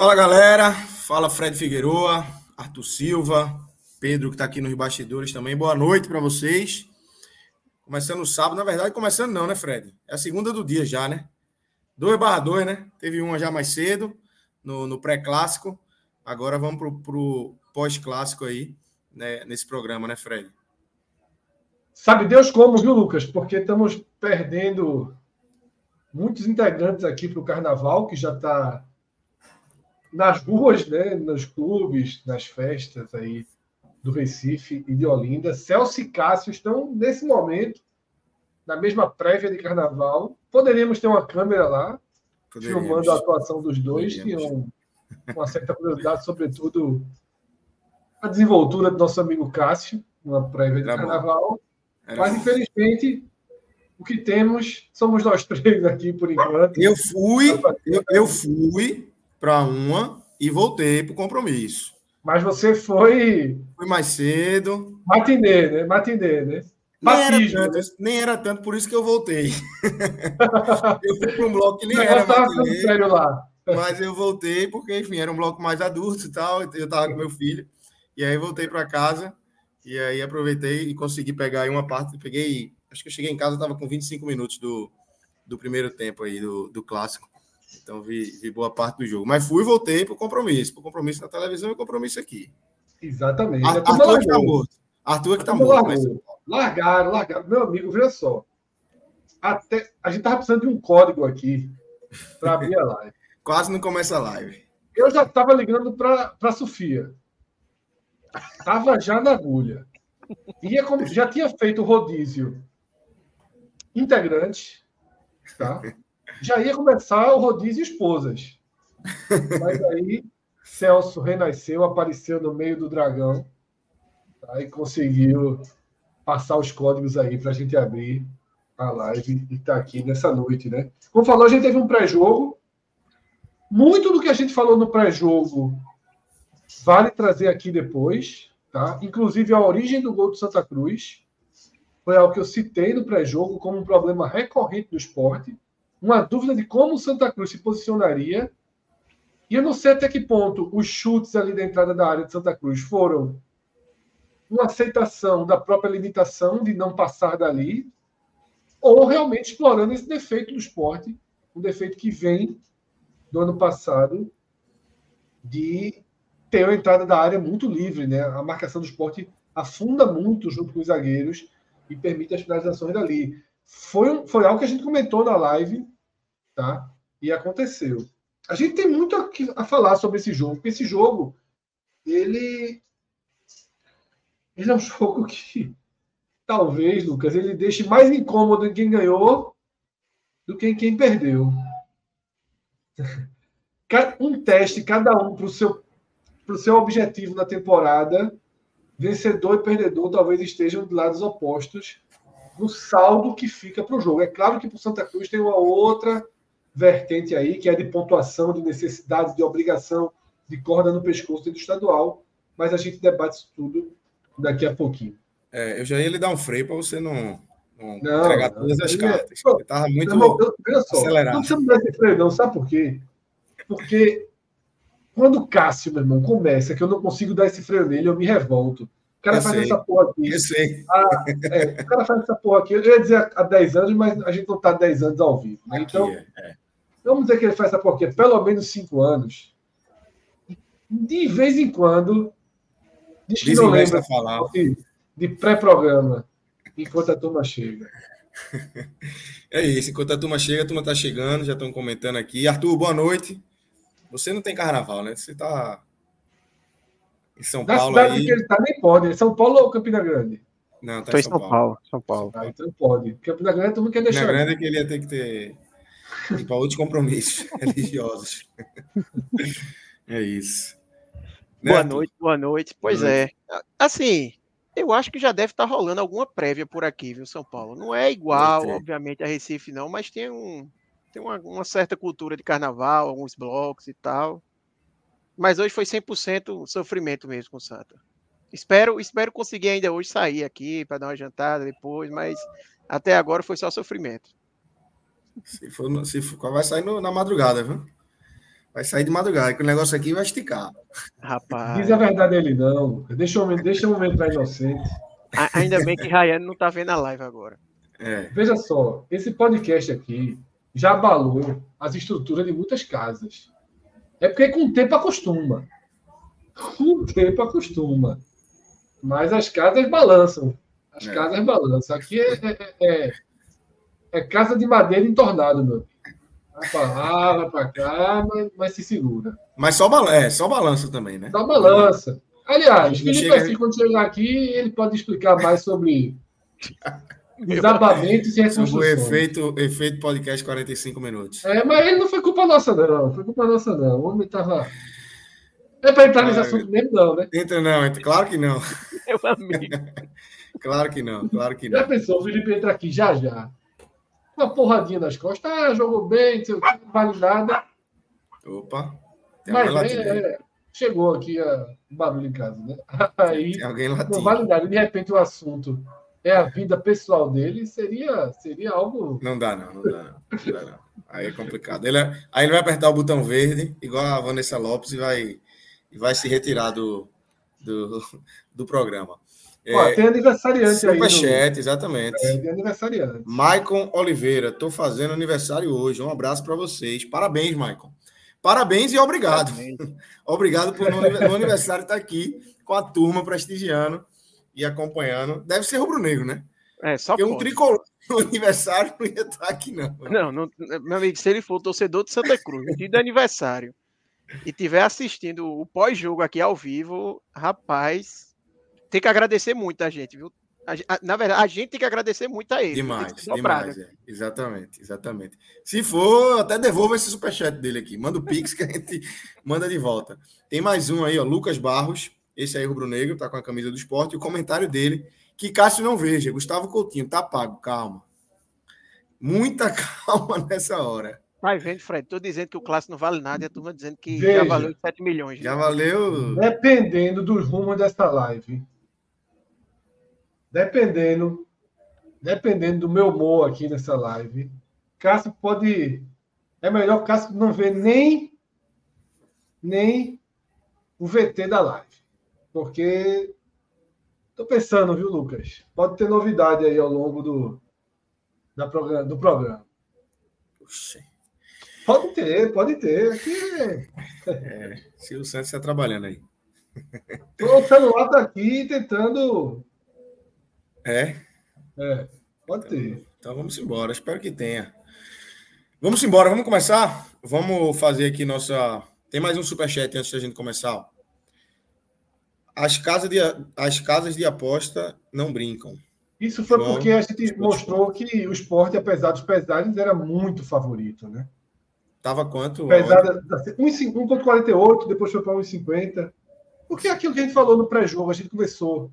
Fala galera, fala Fred Figueroa, Arthur Silva, Pedro que está aqui nos bastidores também. Boa noite para vocês. Começando o sábado, na verdade, começando não, né, Fred? É a segunda do dia já, né? 2 barra 2, né? Teve uma já mais cedo, no, no pré-clássico. Agora vamos para o pós-clássico aí, né, nesse programa, né, Fred? Sabe Deus como, viu, Lucas? Porque estamos perdendo muitos integrantes aqui para o carnaval, que já está nas ruas, né, nos clubes, nas festas aí do Recife e de Olinda. Celso e Cássio estão, nesse momento, na mesma prévia de carnaval. Poderíamos ter uma câmera lá, Poderíamos. filmando a atuação dos dois, que um, uma certa curiosidade, sobretudo a desenvoltura do nosso amigo Cássio, uma prévia de Era carnaval. Mas, infelizmente, o que temos somos nós três aqui por enquanto. Eu fui, eu, eu fui para uma e voltei para o compromisso. Mas você foi. Fui mais cedo. Matinê, né? Matinê, né? Nem era, tanto, nem era tanto, por isso que eu voltei. eu fui para um bloco que nem era matinê, sério lá. mas eu voltei porque, enfim, era um bloco mais adulto e tal. Eu estava com meu filho. E aí voltei para casa. E aí aproveitei e consegui pegar aí uma parte. Peguei. Acho que eu cheguei em casa, estava com 25 minutos do, do primeiro tempo aí, do, do clássico. Então vi, vi boa parte do jogo. Mas fui e voltei para o compromisso. Para o compromisso na televisão e o compromisso aqui. Exatamente. Arthur, Arthur que está morto. Arthur que está morto. Mas... Largaram, largaram. Meu amigo, veja só. Até... A gente estava precisando de um código aqui para abrir a live. Quase não começa a live. Eu já estava ligando para a Sofia. Estava já na agulha. Ia como... Já tinha feito o rodízio integrante. Tá? Já ia começar o rodízio esposas. Mas aí Celso renasceu, apareceu no meio do dragão tá? e conseguiu passar os códigos aí para a gente abrir a live e estar tá aqui nessa noite, né? Como falou, a gente teve um pré-jogo. Muito do que a gente falou no pré-jogo vale trazer aqui depois, tá? Inclusive a origem do gol do Santa Cruz foi algo que eu citei no pré-jogo como um problema recorrente do esporte uma dúvida de como o Santa Cruz se posicionaria. E eu não sei até que ponto os chutes ali da entrada da área de Santa Cruz foram uma aceitação da própria limitação de não passar dali, ou realmente explorando esse defeito do esporte, um defeito que vem do ano passado de ter a entrada da área muito livre, né? A marcação do esporte afunda muito junto com os zagueiros e permite as finalizações dali. Foi, foi algo que a gente comentou na live tá? E aconteceu. A gente tem muito a, a falar sobre esse jogo, porque esse jogo, ele, ele é um jogo que talvez, Lucas, ele deixe mais incômodo em quem ganhou do que em quem perdeu. Um teste, cada um para o seu, pro seu objetivo na temporada, vencedor e perdedor talvez estejam de lados opostos no saldo que fica para o jogo. É claro que para o Santa Cruz tem uma outra vertente aí, que é de pontuação, de necessidade, de obrigação, de corda no pescoço do estadual, mas a gente debate isso tudo daqui a pouquinho. É, eu já ia lhe dar um freio para você não, não, não, entregar todas as cartas. Eu estava muito não, eu, só, acelerado. Não precisa me dar esse freio, não, sabe por quê? Porque quando o Cássio, meu irmão, começa, que eu não consigo dar esse freio nele, eu me revolto. O cara eu faz sei. essa porra aqui. Eu sei. Ah, é, o cara faz essa porra aqui. Eu ia dizer há 10 anos, mas a gente não está há 10 anos ao vivo. Né? Então, é, é. Vamos dizer que ele faz essa porquê? Pelo menos cinco anos. De vez em quando. Diz que não lembra. Falar. de pré-programa, enquanto a turma chega. É isso, enquanto a turma chega, a turma está chegando, já estão comentando aqui. Arthur, boa noite. Você não tem carnaval, né? Você está em São da Paulo. cidade aí... que ele está, nem pode. São Paulo ou Campina Grande? Não, tá em São, São Paulo. Paulo. São Paulo. Ah, então pode. Campina Grande todo mundo quer deixar. Campina Grande é que ele ia ter que ter para outros compromissos religiosos. é isso. Boa noite, boa noite. Pois boa noite. é. Assim, eu acho que já deve estar tá rolando alguma prévia por aqui, viu, São Paulo? Não é igual, obviamente, a Recife, não, mas tem, um, tem uma, uma certa cultura de carnaval, alguns blocos e tal. Mas hoje foi 100% sofrimento mesmo com o Santa. Espero, espero conseguir ainda hoje sair aqui para dar uma jantada depois, mas até agora foi só sofrimento. Se for, se for vai sair no, na madrugada, viu? Vai sair de madrugada, que o negócio aqui vai esticar. Rapaz. Diz a verdade ele não. Deixa eu, deixa eu entrar inocente. Ainda bem que Rayane não está vendo a live agora. É. Veja só, esse podcast aqui já abalou as estruturas de muitas casas. É porque com o tempo acostuma. Com o tempo acostuma. Mas as casas balançam. As é. casas balançam. Aqui é, é, é, é casa de madeira em tornado, meu. Vai pra lá, vai pra cá, mas, mas se segura. Mas só, balança, é, só balança também, né? Só balança. Aliás, Felipe chega... assim, quando chegar aqui, ele pode explicar mais sobre desabamentos e reconstruções. O efeito, efeito podcast 45 minutos. É, mas ele não foi culpa nossa, não. Foi culpa nossa, não. O homem tava... É para entrar nesse assunto mesmo, não, né? Entra não, entra. claro que não. Meu amigo. claro que não, claro que não. Já pensou, o Felipe entra aqui já já uma porradinha nas costas. Ah, jogou bem, não sei o que, não vale nada. Opa. Mas é, é, chegou aqui a barulho em casa, né? Aí tem alguém não vale nada. De repente o assunto é a vida pessoal dele, seria, seria algo. Não dá, não, não dá, não. não, dá, não. Aí é complicado. Ele, é, aí ele vai apertar o botão verde, igual a Vanessa Lopes, e vai, e vai se retirar do, do, do programa. Ó, é, tem aniversariante Superchat, aí. No... exatamente. É, tem aniversariante. Maicon Oliveira, estou fazendo aniversário hoje. Um abraço para vocês. Parabéns, Maicon. Parabéns e obrigado. Parabéns. obrigado por no, no aniversário estar tá aqui com a turma prestigiando e acompanhando. Deve ser rubro-negro, né? É, só Porque pode. um tricolor no aniversário não ia estar aqui, não. Não, não, meu amigo, se ele for torcedor de Santa Cruz, dia de aniversário, e tiver assistindo o pós-jogo aqui ao vivo, rapaz, tem que agradecer muito a gente, viu? A, a, na verdade, a gente tem que agradecer muito a ele. Demais, demais. É. Exatamente, exatamente. Se for, até devolva esse superchat dele aqui. Manda o Pix que a gente manda de volta. Tem mais um aí, ó. Lucas Barros. Esse aí, Rubro Negro, tá com a camisa do esporte. E o comentário dele, que Cássio não veja. Gustavo Coutinho, tá pago, calma. Muita calma nessa hora. Vai vendo, Fred. Tô dizendo que o clássico não vale nada e a turma dizendo que Veja, já valeu 7 milhões. Já né? valeu. Dependendo dos rumos dessa live, dependendo, dependendo do meu humor aqui nessa live, Cássio pode. É melhor Cássio não ver nem, nem o VT da live. Porque tô pensando, viu, Lucas? Pode ter novidade aí ao longo do, da programa, do programa. Puxa. Pode ter, pode ter. Aqui é... se o Santos está trabalhando aí. O celular está aqui tentando é? É, pode então, ter. Então vamos embora, espero que tenha. Vamos embora, vamos começar? Vamos fazer aqui nossa. Tem mais um superchat antes da gente começar. As casas de, as casas de aposta não brincam. Isso foi João, porque a gente mostrou que o esporte, apesar dos pesares, era muito favorito, né? Tava quanto? Pesada, 1,48, depois foi para 1,50. Porque é aquilo que a gente falou no pré-jogo, a gente começou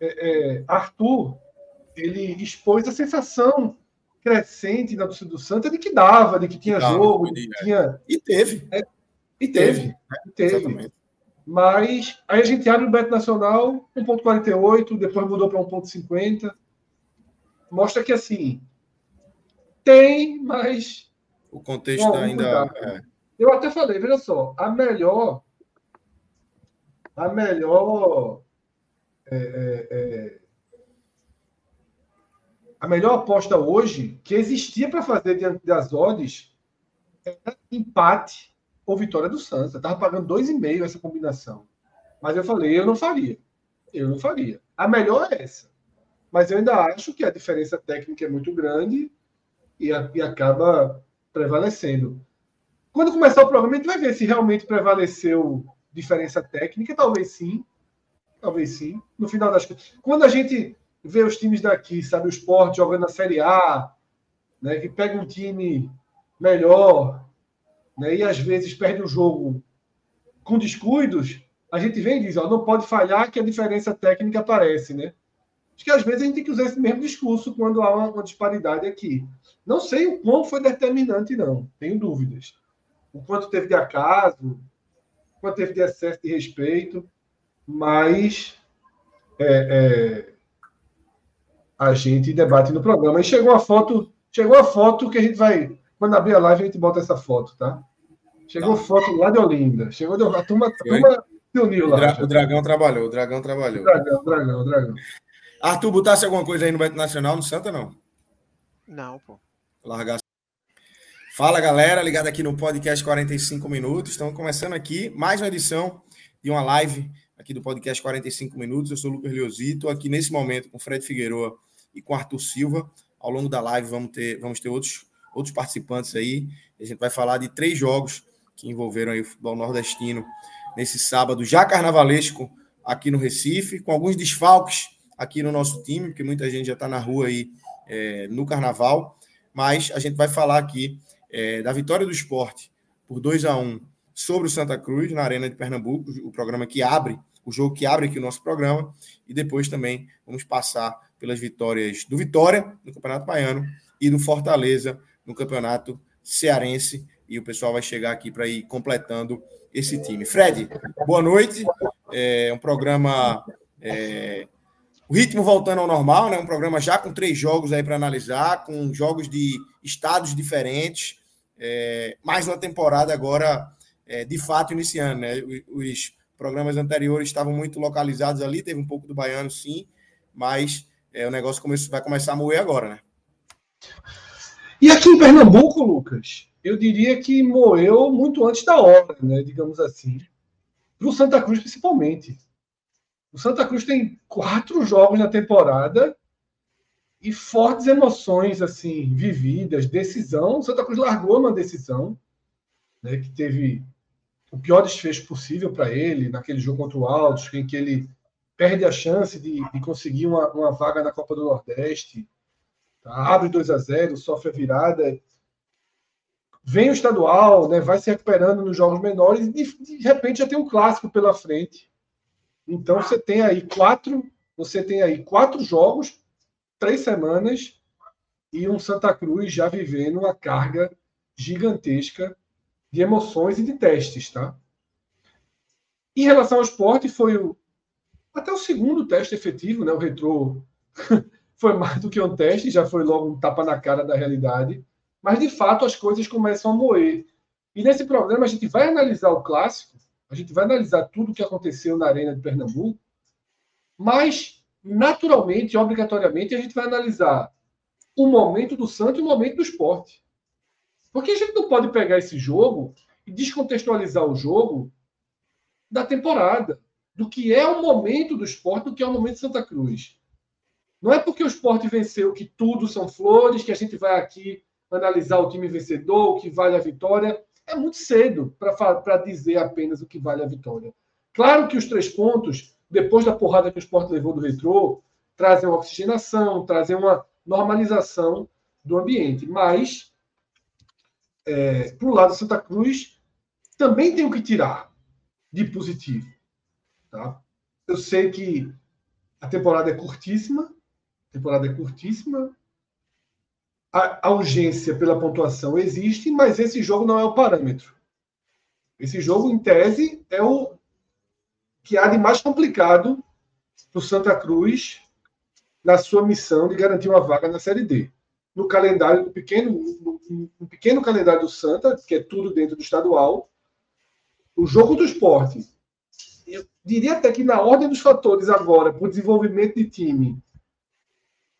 é, é, Arthur ele expôs a sensação crescente da torcida do Santa de que dava, de que tinha dava, jogo, de que tinha. E teve. É, e teve. teve. E teve. Mas aí a gente abre o Beto Nacional, 1,48, depois mudou para 1,50. Mostra que assim tem, mas. O contexto ainda. É. Eu até falei, veja só, a melhor. A melhor é, é, é, a melhor aposta hoje que existia para fazer diante das odds era empate ou vitória do Santos. Eu estava pagando 2,5 essa combinação. Mas eu falei, eu não faria. Eu não faria. A melhor é essa. Mas eu ainda acho que a diferença técnica é muito grande e, a, e acaba prevalecendo. Quando começar o programa, a gente vai ver se realmente prevaleceu diferença técnica. Talvez sim. Talvez sim. No final das contas. Quando a gente vê os times daqui, sabe, o esporte jogando na Série A, né, que pega um time melhor, né, e às vezes perde o jogo com descuidos, a gente vem e diz, ó, não pode falhar que a diferença técnica aparece, né? Acho que às vezes a gente tem que usar esse mesmo discurso quando há uma, uma disparidade aqui. Não sei o quão foi determinante, não. Tenho dúvidas. O quanto teve de acaso, o quanto teve de excesso de respeito, mas é, é, a gente debate no programa. E chegou a foto, chegou a foto que a gente vai, quando abrir a live, a gente bota essa foto, tá? Chegou tá. foto lá de Olinda. Chegou de, a turma, a turma se uniu lá. O, dra, o Dragão trabalhou, o Dragão trabalhou. O dragão, o Dragão, o Dragão. Arthur, botasse alguma coisa aí no Beto Nacional, no Santa, não? Não, pô. Largar. Fala, galera, ligado aqui no podcast 45 Minutos. Estamos começando aqui mais uma edição de uma live aqui do podcast 45 Minutos. Eu sou o Lucas Leozito, aqui nesse momento com Fred Figueroa e com Arthur Silva. Ao longo da live vamos ter, vamos ter outros, outros participantes aí. A gente vai falar de três jogos que envolveram aí o futebol nordestino nesse sábado já carnavalesco aqui no Recife, com alguns desfalques aqui no nosso time, porque muita gente já está na rua aí é, no carnaval, mas a gente vai falar aqui é, da vitória do esporte por 2 a 1 sobre o Santa Cruz, na Arena de Pernambuco, o programa que abre, o jogo que abre aqui o nosso programa, e depois também vamos passar pelas vitórias do Vitória no Campeonato Baiano e do Fortaleza no Campeonato Cearense, e o pessoal vai chegar aqui para ir completando esse time. Fred, boa noite. É um programa é, o ritmo voltando ao normal, né? Um programa já com três jogos aí para analisar, com jogos de estados diferentes, é, mais uma temporada agora é, de fato iniciando, né? Os programas anteriores estavam muito localizados ali, teve um pouco do baiano, sim, mas é, o negócio começou, vai começar a moer agora, né? E aqui em Pernambuco, Lucas, eu diria que moeu muito antes da hora, né? Digamos assim, para o Santa Cruz principalmente. O Santa Cruz tem quatro jogos na temporada e fortes emoções assim vividas, decisão. O Santa Cruz largou uma decisão, né, que teve o pior desfecho possível para ele naquele jogo contra o Altos, em que ele perde a chance de, de conseguir uma, uma, vaga na Copa do Nordeste. Tá? Abre 2 a 0 sofre a virada. Vem o estadual, né, vai se recuperando nos jogos menores e de, repente já tem um clássico pela frente então você tem aí quatro, você tem aí quatro jogos, três semanas e um Santa Cruz já vivendo uma carga gigantesca de emoções e de testes, tá? Em relação ao esporte, foi o, até o segundo teste efetivo, né? O retrô foi mais do que um teste, já foi logo um tapa na cara da realidade. Mas de fato as coisas começam a moer. E nesse programa a gente vai analisar o clássico a gente vai analisar tudo o que aconteceu na Arena de Pernambuco, mas, naturalmente, obrigatoriamente, a gente vai analisar o momento do Santos e o momento do esporte. Porque a gente não pode pegar esse jogo e descontextualizar o jogo da temporada, do que é o momento do esporte, do que é o momento de Santa Cruz. Não é porque o esporte venceu que tudo são flores, que a gente vai aqui analisar o time vencedor, o que vale a vitória é muito cedo para dizer apenas o que vale a vitória. Claro que os três pontos, depois da porrada que o esporte levou do retrô, trazem uma oxigenação, trazem uma normalização do ambiente. Mas, é, para o lado do Santa Cruz, também tem o que tirar de positivo. Tá? Eu sei que a temporada é curtíssima, temporada é curtíssima, a, a urgência pela pontuação existe, mas esse jogo não é o parâmetro. Esse jogo, em tese, é o que há de mais complicado para o Santa Cruz na sua missão de garantir uma vaga na Série D. No calendário, no pequeno, no, no pequeno calendário do Santa, que é tudo dentro do estadual, o jogo do esporte, eu diria até que na ordem dos fatores agora, para o desenvolvimento de time,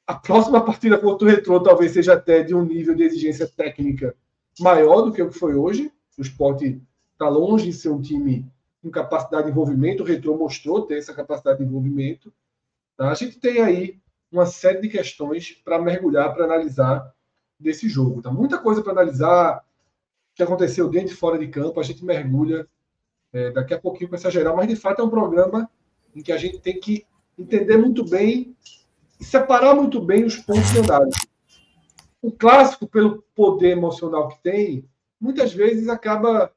a próxima partida contra o Retrô talvez seja até de um nível de exigência técnica maior do que o que foi hoje. O esporte está longe de ser um time com capacidade de envolvimento. O Retrô mostrou ter essa capacidade de envolvimento. Tá? A gente tem aí uma série de questões para mergulhar, para analisar desse jogo. Tá? Muita coisa para analisar, o que aconteceu dentro e fora de campo, a gente mergulha é, daqui a pouquinho com essa geral, mas de fato é um programa em que a gente tem que entender muito bem separar muito bem os pontos de análise. O clássico, pelo poder emocional que tem, muitas vezes acaba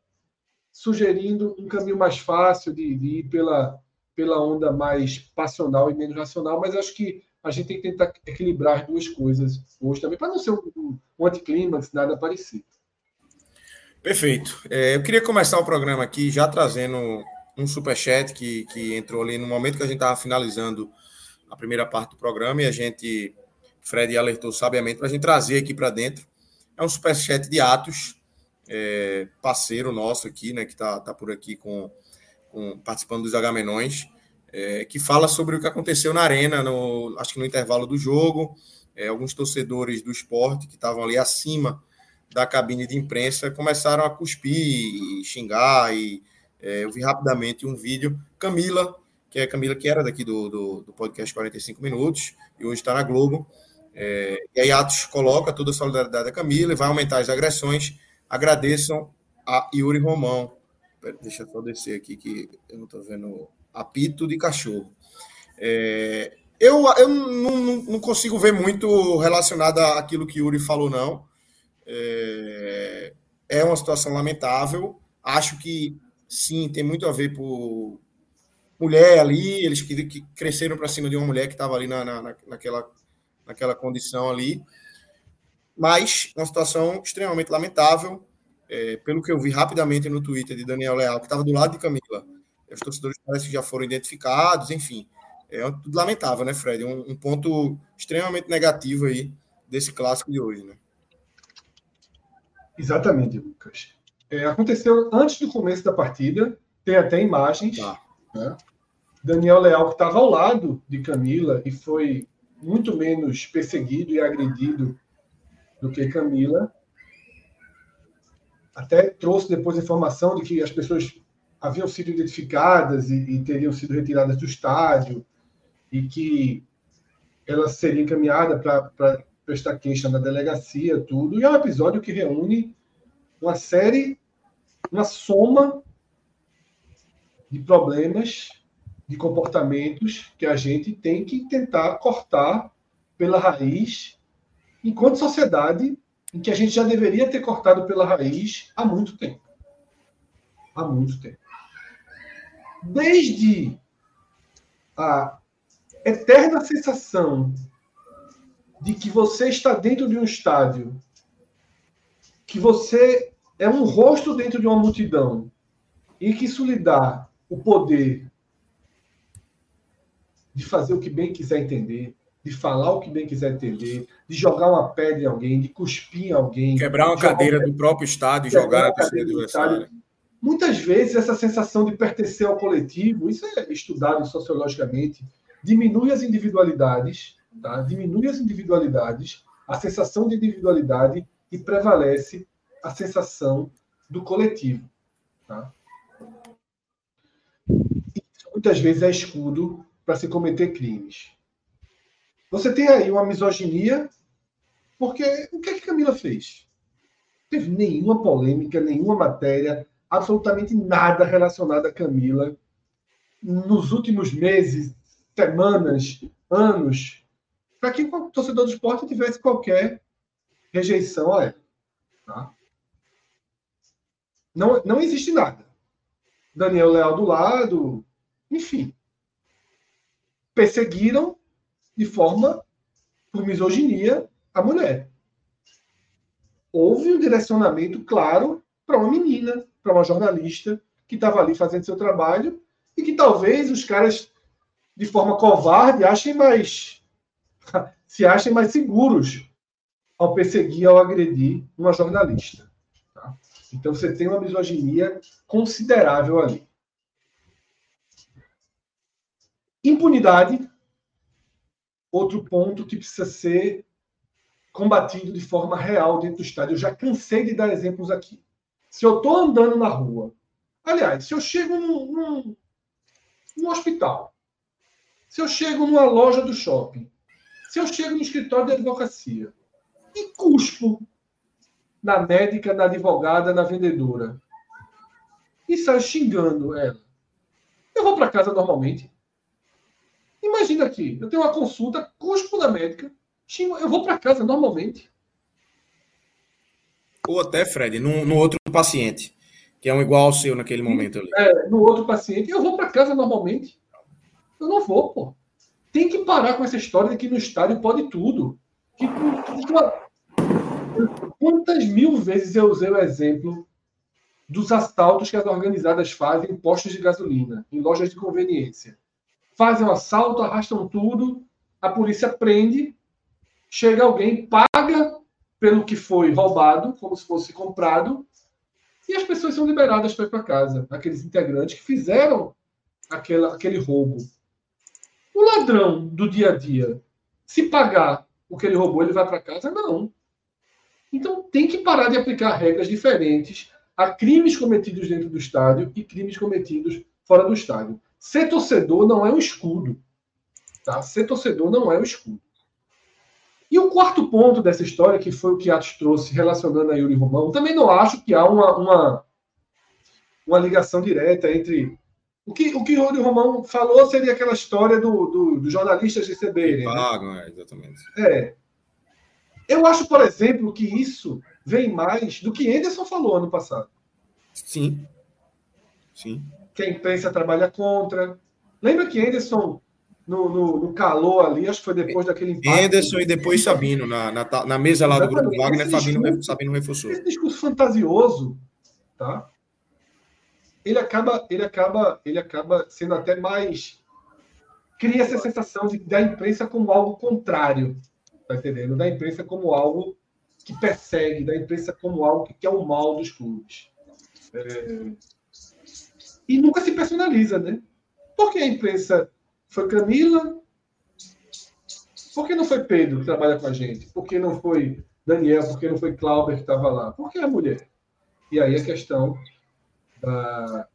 sugerindo um caminho mais fácil de, de ir pela, pela onda mais passional e menos racional, mas acho que a gente tem que tentar equilibrar as duas coisas hoje também, para não ser um, um anticlímax, nada parecido. Perfeito. É, eu queria começar o programa aqui já trazendo um superchat que, que entrou ali no momento que a gente estava finalizando a primeira parte do programa e a gente, Fred alertou sabiamente para a gente trazer aqui para dentro. É um superchat de Atos, é, parceiro nosso aqui, né, que está tá por aqui com, com, participando dos Agamenões, é, que fala sobre o que aconteceu na arena, no, acho que no intervalo do jogo. É, alguns torcedores do esporte que estavam ali acima da cabine de imprensa começaram a cuspir e xingar. E é, eu vi rapidamente um vídeo. Camila, que é Camila, que era daqui do, do, do podcast 45 Minutos, e hoje está na Globo. É, e aí Atos coloca toda a solidariedade da Camila e vai aumentar as agressões agradeçam a Yuri Romão. Deixa eu só descer aqui que eu não estou vendo apito de cachorro. É, eu eu não, não, consigo ver muito relacionado àquilo que Yuri falou, não. É, é uma situação lamentável. Acho que sim, tem muito a ver por mulher ali, eles que, que cresceram para cima de uma mulher que estava ali na, na, naquela, naquela condição ali mas uma situação extremamente lamentável. É, pelo que eu vi rapidamente no Twitter de Daniel Leal, que estava do lado de Camila, os torcedores parecem que já foram identificados, enfim. É tudo lamentável, né, Fred? Um, um, ponto extremamente negativo aí desse clássico de hoje, né? Exatamente, Lucas. É, aconteceu antes do começo da partida, tem até imagens. Tá. Né? Daniel Leal, que estava ao lado de Camila e foi muito menos perseguido e agredido do que Camila. Até trouxe depois a informação de que as pessoas haviam sido identificadas e, e teriam sido retiradas do estádio e que ela seria encaminhada para prestar queixa na delegacia, tudo. E é um episódio que reúne uma série, uma soma de problemas, de comportamentos que a gente tem que tentar cortar pela raiz enquanto sociedade em que a gente já deveria ter cortado pela raiz há muito tempo. Há muito tempo. Desde a eterna sensação de que você está dentro de um estádio, que você é um rosto dentro de uma multidão, e que isso lhe dá o poder de fazer o que bem quiser entender, de falar o que bem quiser entender, de jogar uma pedra em alguém, de cuspir em alguém. Quebrar uma cadeira do próprio estádio e jogar na torcida adversária. Muitas vezes essa sensação de pertencer ao coletivo, isso é estudado sociologicamente, diminui as individualidades, tá? diminui as individualidades, a sensação de individualidade e prevalece a sensação do coletivo. Tá? Muitas vezes é escudo para se cometer crimes. Você tem aí uma misoginia, porque o que, é que Camila fez? Não teve nenhuma polêmica, nenhuma matéria, absolutamente nada relacionado a Camila nos últimos meses, semanas, anos, para que o torcedor do esporte tivesse qualquer rejeição a ela. Tá? Não, não existe nada. Daniel Leal do lado, enfim. Perseguiram de forma por misoginia a mulher. Houve um direcionamento claro para uma menina, para uma jornalista que estava ali fazendo seu trabalho e que talvez os caras, de forma covarde, achem mais se achem mais seguros ao perseguir, ao agredir uma jornalista. Tá? Então você tem uma misoginia considerável ali. Impunidade outro ponto que precisa ser combatido de forma real dentro do estádio. Eu já cansei de dar exemplos aqui. Se eu estou andando na rua, aliás, se eu chego num, num, num hospital se eu chego numa loja do shopping, se eu chego no escritório de advocacia e cuspo na médica, na advogada, na vendedora e saio xingando ela, eu vou para casa normalmente. Imagina aqui, eu tenho uma consulta, cuspo na médica, eu vou para casa normalmente. Ou até, Fred, no, outro paciente, que é um igual ao seu naquele momento ali. É, no outro paciente, eu vou para casa normalmente. Eu não vou, pô. Tem que parar com essa história de que no estádio pode tudo. Que, quantas mil vezes eu usei o exemplo dos assaltos que as organizadas fazem em postos de gasolina, em lojas de conveniência? Fazem um assalto, arrastam tudo, a polícia prende, chega alguém, paga pelo que foi roubado, como se fosse comprado, e as pessoas são liberadas para ir para casa, aqueles integrantes que fizeram aquela, aquele roubo. O ladrão do dia a dia, se pagar o que ele roubou, ele vai para casa? Não. Então tem que parar de aplicar regras diferentes a crimes cometidos dentro do estádio e crimes cometidos fora do estádio. Ser torcedor não é um escudo. Tá? Ser torcedor não é um escudo. E o quarto ponto dessa história, que foi o que Atos trouxe relacionando a Yuri Romão, também não acho que há uma, uma, uma ligação direta entre o que o que Rony Romão falou seria aquela história do, do, do jornalistas receberem. Né? Pagam, né? é, exatamente. É. Eu acho, por exemplo, que isso vem mais do que Anderson falou ano passado. Sim. Sim. Que a imprensa trabalha contra. Lembra que Anderson, no, no, no calor ali, acho que foi depois daquele empate. Anderson e depois Sabino, na, na, na mesa lá do Grupo Wagner, Sabino, Sabino reforçou. Esse discurso fantasioso, tá? ele acaba, ele acaba, ele acaba sendo até mais cria essa sensação de, da imprensa como algo contrário, tá entendendo? Da imprensa como algo que persegue, da imprensa como algo que quer o mal dos clubes. É... E nunca se personaliza, né? Por que a imprensa foi Camila? Por que não foi Pedro que trabalha com a gente? Por que não foi Daniel? Por que não foi Cláudio que estava lá? Por que a mulher? E aí a questão da,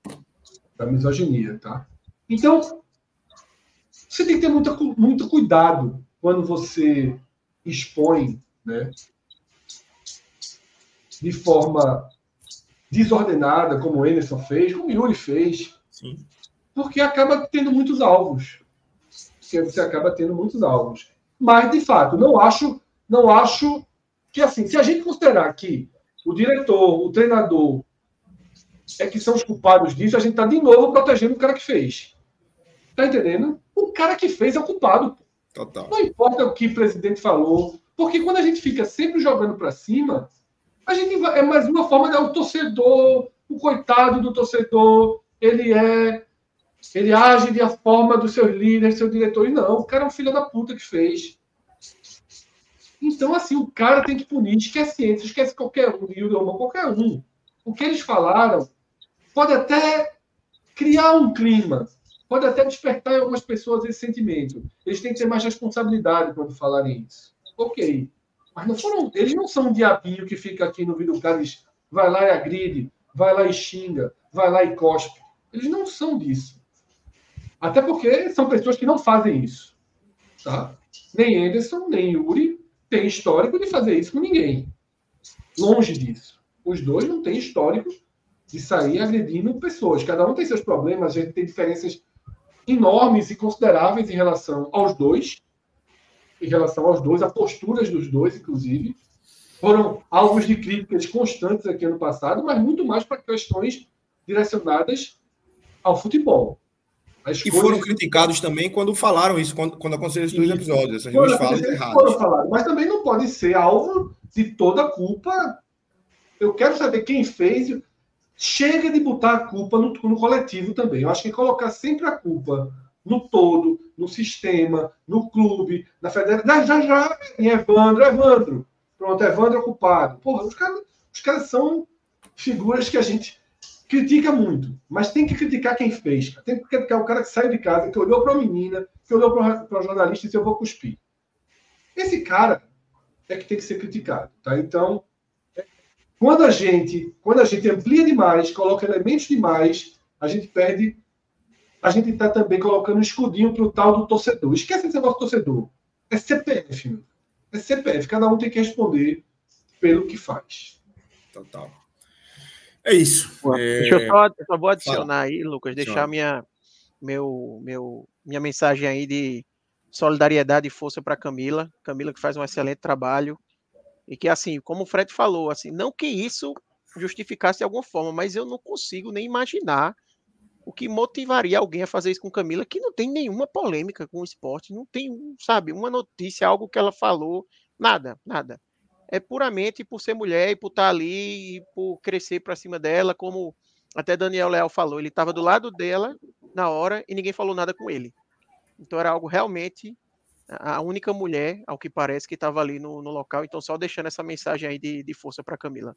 da misoginia, tá? Então, você tem que ter muito, muito cuidado quando você expõe, né, de forma desordenada, como o Emerson fez, como o Yuri fez, Sim. porque acaba tendo muitos alvos. Porque você acaba tendo muitos alvos. Mas, de fato, não acho, não acho que, assim, se a gente considerar que o diretor, o treinador, é que são os culpados disso, a gente está de novo protegendo o cara que fez. Tá entendendo? O cara que fez é o culpado. Total. Não importa o que o presidente falou, porque quando a gente fica sempre jogando para cima, a gente é mais uma forma de o torcedor, o coitado do torcedor, ele é ele age de a forma dos seus líderes, seus diretores. Não, o cara é um filho da puta que fez. Então, assim, o cara tem que punir. Esquece ciência, esquece qualquer um, qualquer um. O que eles falaram pode até criar um clima, pode até despertar em algumas pessoas esse sentimento. Eles têm que ter mais responsabilidade quando falarem isso. Ok. Mas não foram, eles não são um diabinho que fica aqui no vídeo diz, vai lá e agride, vai lá e xinga, vai lá e cospe. Eles não são disso. Até porque são pessoas que não fazem isso. Tá? Nem Anderson, nem Yuri tem histórico de fazer isso com ninguém. Longe disso. Os dois não têm histórico de sair agredindo pessoas. Cada um tem seus problemas, a gente tem diferenças enormes e consideráveis em relação aos dois, em relação aos dois, a posturas dos dois, inclusive. Foram alvos de críticas constantes aqui ano passado, mas muito mais para questões direcionadas ao futebol. E foram criticados também quando falaram isso, quando, quando aconteceram esses dois episódios. Essas duas falas erradas. Mas também não pode ser alvo de toda a culpa. Eu quero saber quem fez. Chega de botar a culpa no, no coletivo também. Eu acho que colocar sempre a culpa no todo, no sistema, no clube, na federação. Já, já, em Evandro, Evandro. Pronto, Evandro é culpado. Porra, os caras, os caras são figuras que a gente critica muito, mas tem que criticar quem fez. Tem que criticar o cara que saiu de casa, que olhou para a menina, que olhou para o jornalista e disse: Eu vou cuspir. Esse cara é que tem que ser criticado. Tá? Então, quando a gente, quando a gente amplia demais, coloca elementos demais, a gente perde a gente está também colocando um escudinho para o tal do torcedor. Esquece esse negócio do torcedor. É CPF, meu. É CPF. Cada um tem que responder pelo que faz. Total. É isso. É... Deixa eu só, só vou adicionar Fala. aí, Lucas, deixar minha, meu, meu, minha mensagem aí de solidariedade e força para Camila. Camila que faz um excelente trabalho. E que, assim, como o Fred falou, assim, não que isso justificasse de alguma forma, mas eu não consigo nem imaginar o que motivaria alguém a fazer isso com Camila, que não tem nenhuma polêmica com o esporte, não tem, sabe, uma notícia, algo que ela falou, nada, nada. É puramente por ser mulher e por estar ali e por crescer para cima dela, como até Daniel Leal falou, ele estava do lado dela na hora e ninguém falou nada com ele. Então era algo realmente a única mulher, ao que parece, que estava ali no, no, local. Então, só deixando essa mensagem aí de, de força para Camila.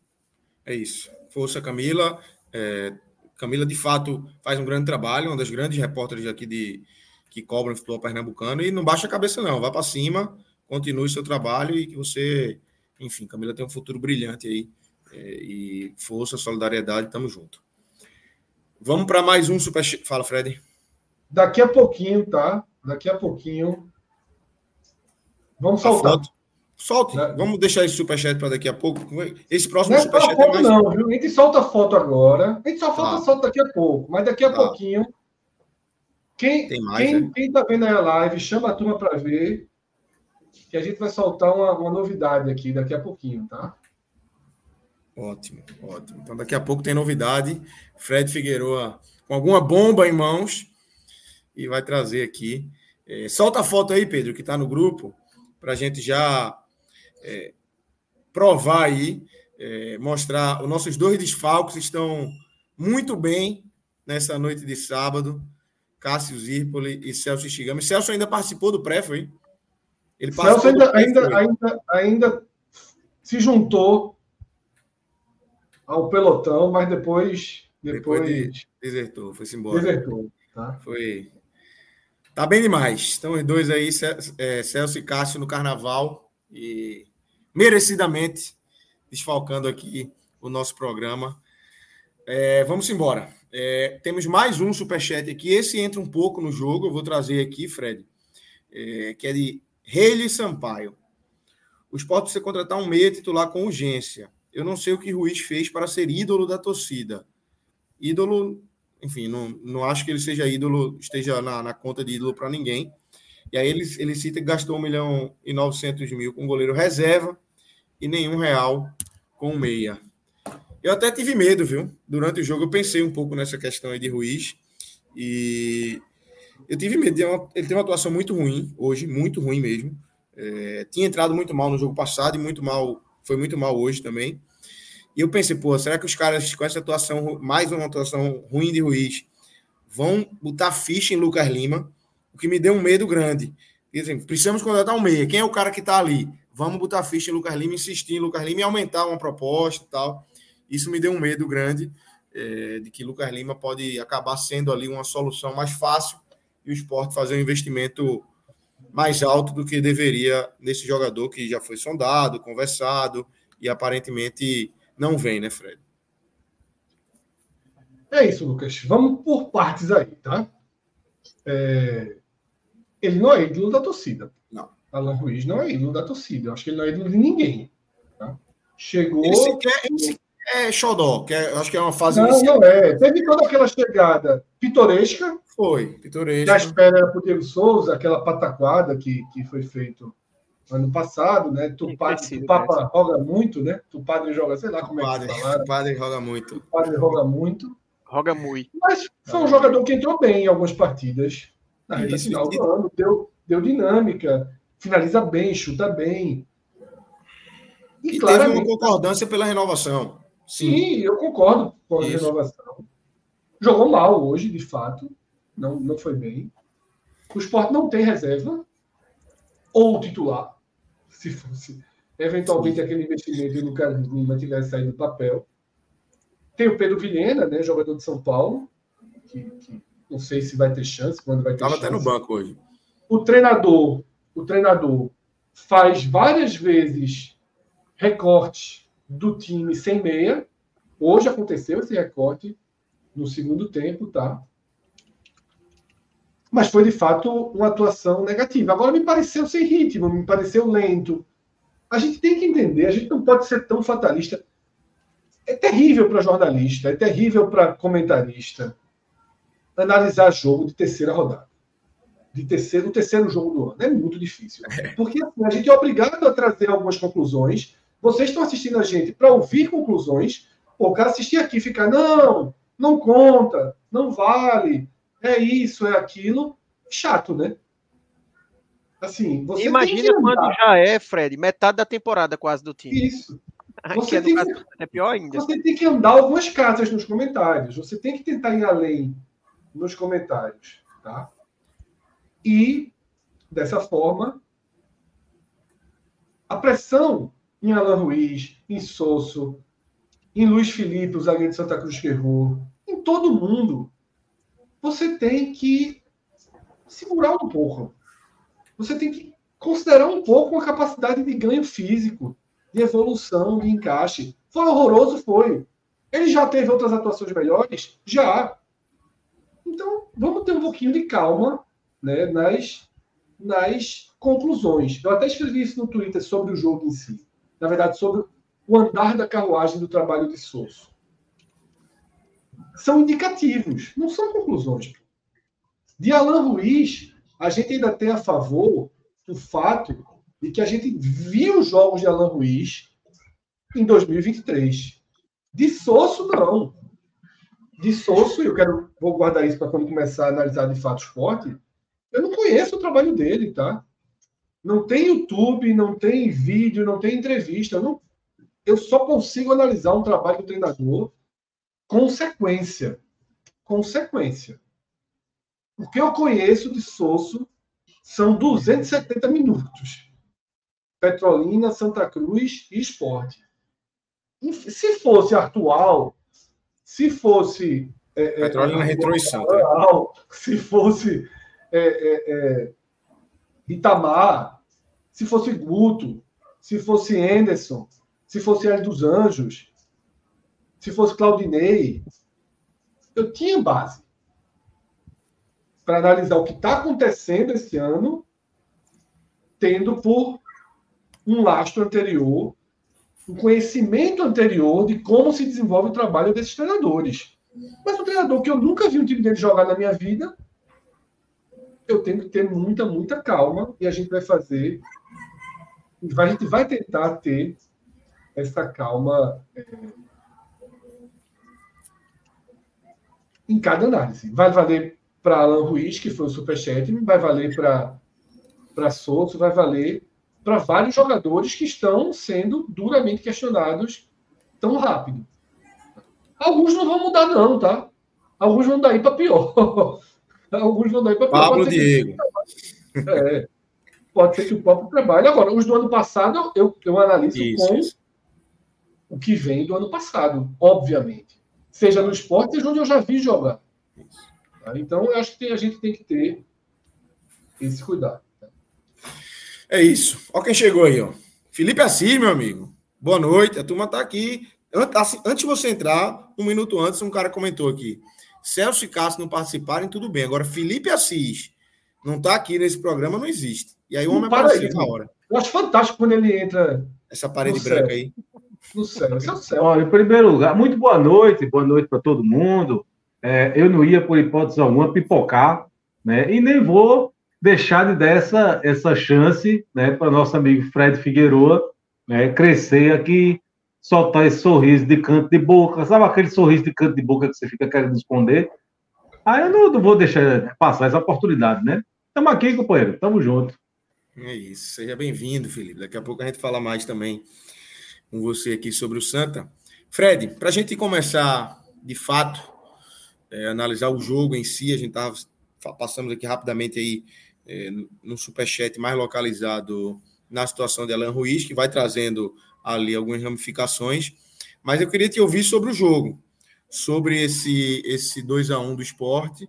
É isso. Força, Camila. É, Camila, de fato, faz um grande trabalho, uma das grandes repórteres aqui de, que cobram o futebol pernambucano. E não baixa a cabeça, não. Vá para cima, continue seu trabalho e que você. Enfim, Camila tem um futuro brilhante aí. É, e força, solidariedade, tamo junto. Vamos para mais um super. Fala, Fred. Daqui a pouquinho, tá? Daqui a pouquinho. Vamos soltar. Solte. Né? Vamos deixar esse superchat para daqui a pouco. Esse próximo não é superchat é mais. Não, viu? A gente solta a foto agora. A gente só falta ah. foto daqui a pouco. Mas daqui a ah. pouquinho. Quem, Tem mais, quem, né? tá vendo aí a live, chama a turma para ver. Que a gente vai soltar uma, uma novidade aqui daqui a pouquinho, tá? Ótimo, ótimo. Então daqui a pouco tem novidade. Fred Figueroa com alguma bomba em mãos e vai trazer aqui. É, solta a foto aí, Pedro, que está no grupo, para a gente já é, provar aí, é, mostrar. Os nossos dois desfalques estão muito bem nessa noite de sábado. Cássio Zirpoli e Celso Shigami. Celso ainda participou do pré, foi? Ele Celso ainda, ainda, ainda, ainda se juntou ao pelotão, mas depois. Depois, depois de, desertou, foi-se embora. Desertou. Tá? Foi. Tá bem demais. Estão os dois aí, é, Celso e Cássio, no carnaval. E merecidamente desfalcando aqui o nosso programa. É, vamos embora. É, temos mais um superchat aqui. Esse entra um pouco no jogo. Eu vou trazer aqui, Fred, é, que é de Reile Sampaio. O esporte precisa contratar um meia titular com urgência. Eu não sei o que Ruiz fez para ser ídolo da torcida. Ídolo, enfim, não, não acho que ele seja ídolo, esteja na, na conta de ídolo para ninguém. E aí ele, ele cita que gastou 1 milhão e 900 mil com goleiro reserva e nenhum real com meia. Eu até tive medo, viu? Durante o jogo eu pensei um pouco nessa questão aí de Ruiz e eu tive medo. Uma, ele tem uma atuação muito ruim hoje, muito ruim mesmo. É, tinha entrado muito mal no jogo passado e muito mal, foi muito mal hoje também. E eu pensei, pô, será que os caras com essa atuação, mais uma atuação ruim de Ruiz, vão botar ficha em Lucas Lima? O que me deu um medo grande. Dizem, precisamos contratar um meia. Quem é o cara que está ali? Vamos botar ficha em Lucas Lima, insistir em Lucas Lima e aumentar uma proposta e tal. Isso me deu um medo grande é, de que Lucas Lima pode acabar sendo ali uma solução mais fácil e o esporte fazer um investimento mais alto do que deveria nesse jogador que já foi sondado, conversado e aparentemente não vem, né, Fred? É isso, Lucas. Vamos por partes aí, tá? É... Ele não é ídolo da torcida. Alan Ruiz não é ídolo da torcida. Eu acho que ele não é ídolo de ninguém. Tá? Chegou. Ele sequer, ele sequer é xodó, que é, acho que é uma fase. Não, inicial. não é. Teve toda aquela chegada pitoresca. Foi, pitoresca. Da espera era para o Diego Souza, aquela pataquada que, que foi feito ano passado, né? Tupá, Tupapa né? roga muito, né? Tupadre joga, sei lá como Tupadre, é que falaram. Tupadre roga muito. Tupadre roga muito. Roga muito. Mas foi um jogador que entrou bem em algumas partidas. Na reta final do ano, deu, deu dinâmica finaliza bem, chuta bem. E, e teve uma concordância pela renovação. Sim, Sim eu concordo com a Isso. renovação. Jogou mal hoje, de fato. Não, não foi bem. O esporte não tem reserva ou titular, se fosse eventualmente Sim. aquele investimento no Lucas Lima tivesse saído do papel. Tem o Pedro Vilhena, né, jogador de São Paulo, que, que não sei se vai ter chance, quando vai ter Tava chance. até no banco hoje. O treinador o treinador faz várias vezes recorte do time sem meia. Hoje aconteceu esse recorte no segundo tempo, tá? Mas foi de fato uma atuação negativa. Agora me pareceu sem ritmo, me pareceu lento. A gente tem que entender, a gente não pode ser tão fatalista. É terrível para jornalista, é terrível para comentarista analisar jogo de terceira rodada. De terceiro, o terceiro jogo do ano. É muito difícil. É. Porque assim, a gente é obrigado a trazer algumas conclusões. Vocês estão assistindo a gente para ouvir conclusões. O cara assistir aqui e ficar, não, não conta, não vale, é isso, é aquilo. Chato, né? Assim, você Imagina quando já é, Fred, metade da temporada quase do time. Isso. Você, tem que, é pior ainda. você tem que andar algumas casas nos comentários. Você tem que tentar ir além nos comentários. Tá? E, dessa forma, a pressão em Alain Ruiz, em Sosso, em Luiz Felipe, o zagueiro de Santa Cruz que errou, em todo mundo, você tem que segurar um pouco. Você tem que considerar um pouco a capacidade de ganho físico, de evolução, de encaixe. Foi horroroso? Foi. Ele já teve outras atuações melhores? Já. Então, vamos ter um pouquinho de calma né, nas, nas conclusões. Eu até escrevi isso no Twitter sobre o jogo em si. Na verdade, sobre o andar da carruagem do trabalho de Souza. São indicativos, não são conclusões. De Alain Ruiz, a gente ainda tem a favor o fato de que a gente viu os jogos de Alain Ruiz em 2023. De Sosso, não. De Sosso, eu quero, vou guardar isso para quando começar a analisar de fato esporte. Conheço o trabalho dele, tá? Não tem YouTube, não tem vídeo, não tem entrevista. Eu, não, eu só consigo analisar um trabalho do treinador com sequência. Com sequência. O que eu conheço de Sosso são 270 minutos. Petrolina, Santa Cruz e Esporte. Se fosse atual, se fosse. É, é Petrolina é, Retroição. Se fosse é, é, é, Itamar, se fosse Guto, se fosse Anderson, se fosse Hélio dos Anjos, se fosse Claudinei, eu tinha base para analisar o que está acontecendo esse ano, tendo por um lastro anterior, um conhecimento anterior de como se desenvolve o trabalho desses treinadores. Mas um treinador que eu nunca vi um time dele jogar na minha vida, eu tenho que ter muita, muita calma e a gente vai fazer. A gente vai tentar ter essa calma é, em cada análise. Vai valer para Alan Ruiz, que foi o superchat, vai valer para Souto, vai valer para vários jogadores que estão sendo duramente questionados tão rápido. Alguns não vão mudar, não, tá? Alguns vão daí para pior. Alguns vão daí para. Pablo Diego. Que... É, pode ser que o próprio trabalho. Agora, os do ano passado, eu, eu analiso isso, com isso. o que vem do ano passado, obviamente. Seja no esporte, seja onde eu já vi jogar. Tá? Então, eu acho que a gente tem que ter esse cuidado. Tá? É isso. Olha quem chegou aí, ó. Felipe Assis, meu amigo. Boa noite. A turma está aqui. Assim, antes de você entrar, um minuto antes, um cara comentou aqui. Celso e Cássio não participarem, tudo bem. Agora, Felipe Assis não está aqui nesse programa, não existe. E aí o homem aparece na hora. Eu acho fantástico quando ele entra. Essa parede branca aí. No céu, esse é o céu. Olha, em primeiro lugar, muito boa noite, boa noite para todo mundo é, eu não ia, por hipótese alguma, pipocar, né? E nem vou deixar de dar essa, essa chance né, para nosso amigo Fred Figueroa né, crescer aqui, soltar esse sorriso de canto de boca. Sabe aquele sorriso de canto de boca que você fica querendo esconder? Aí eu não, vou deixar passar essa oportunidade, né? Estamos aqui, companheiro. Estamos juntos. É isso. Seja bem-vindo, Felipe. Daqui a pouco a gente fala mais também com você aqui sobre o Santa. Fred, para a gente começar de fato é, analisar o jogo em si. A gente tava, passamos aqui rapidamente aí é, no superchat mais localizado na situação de Alan Ruiz, que vai trazendo ali algumas ramificações. Mas eu queria te ouvir sobre o jogo, sobre esse, esse 2 a 1 do esporte.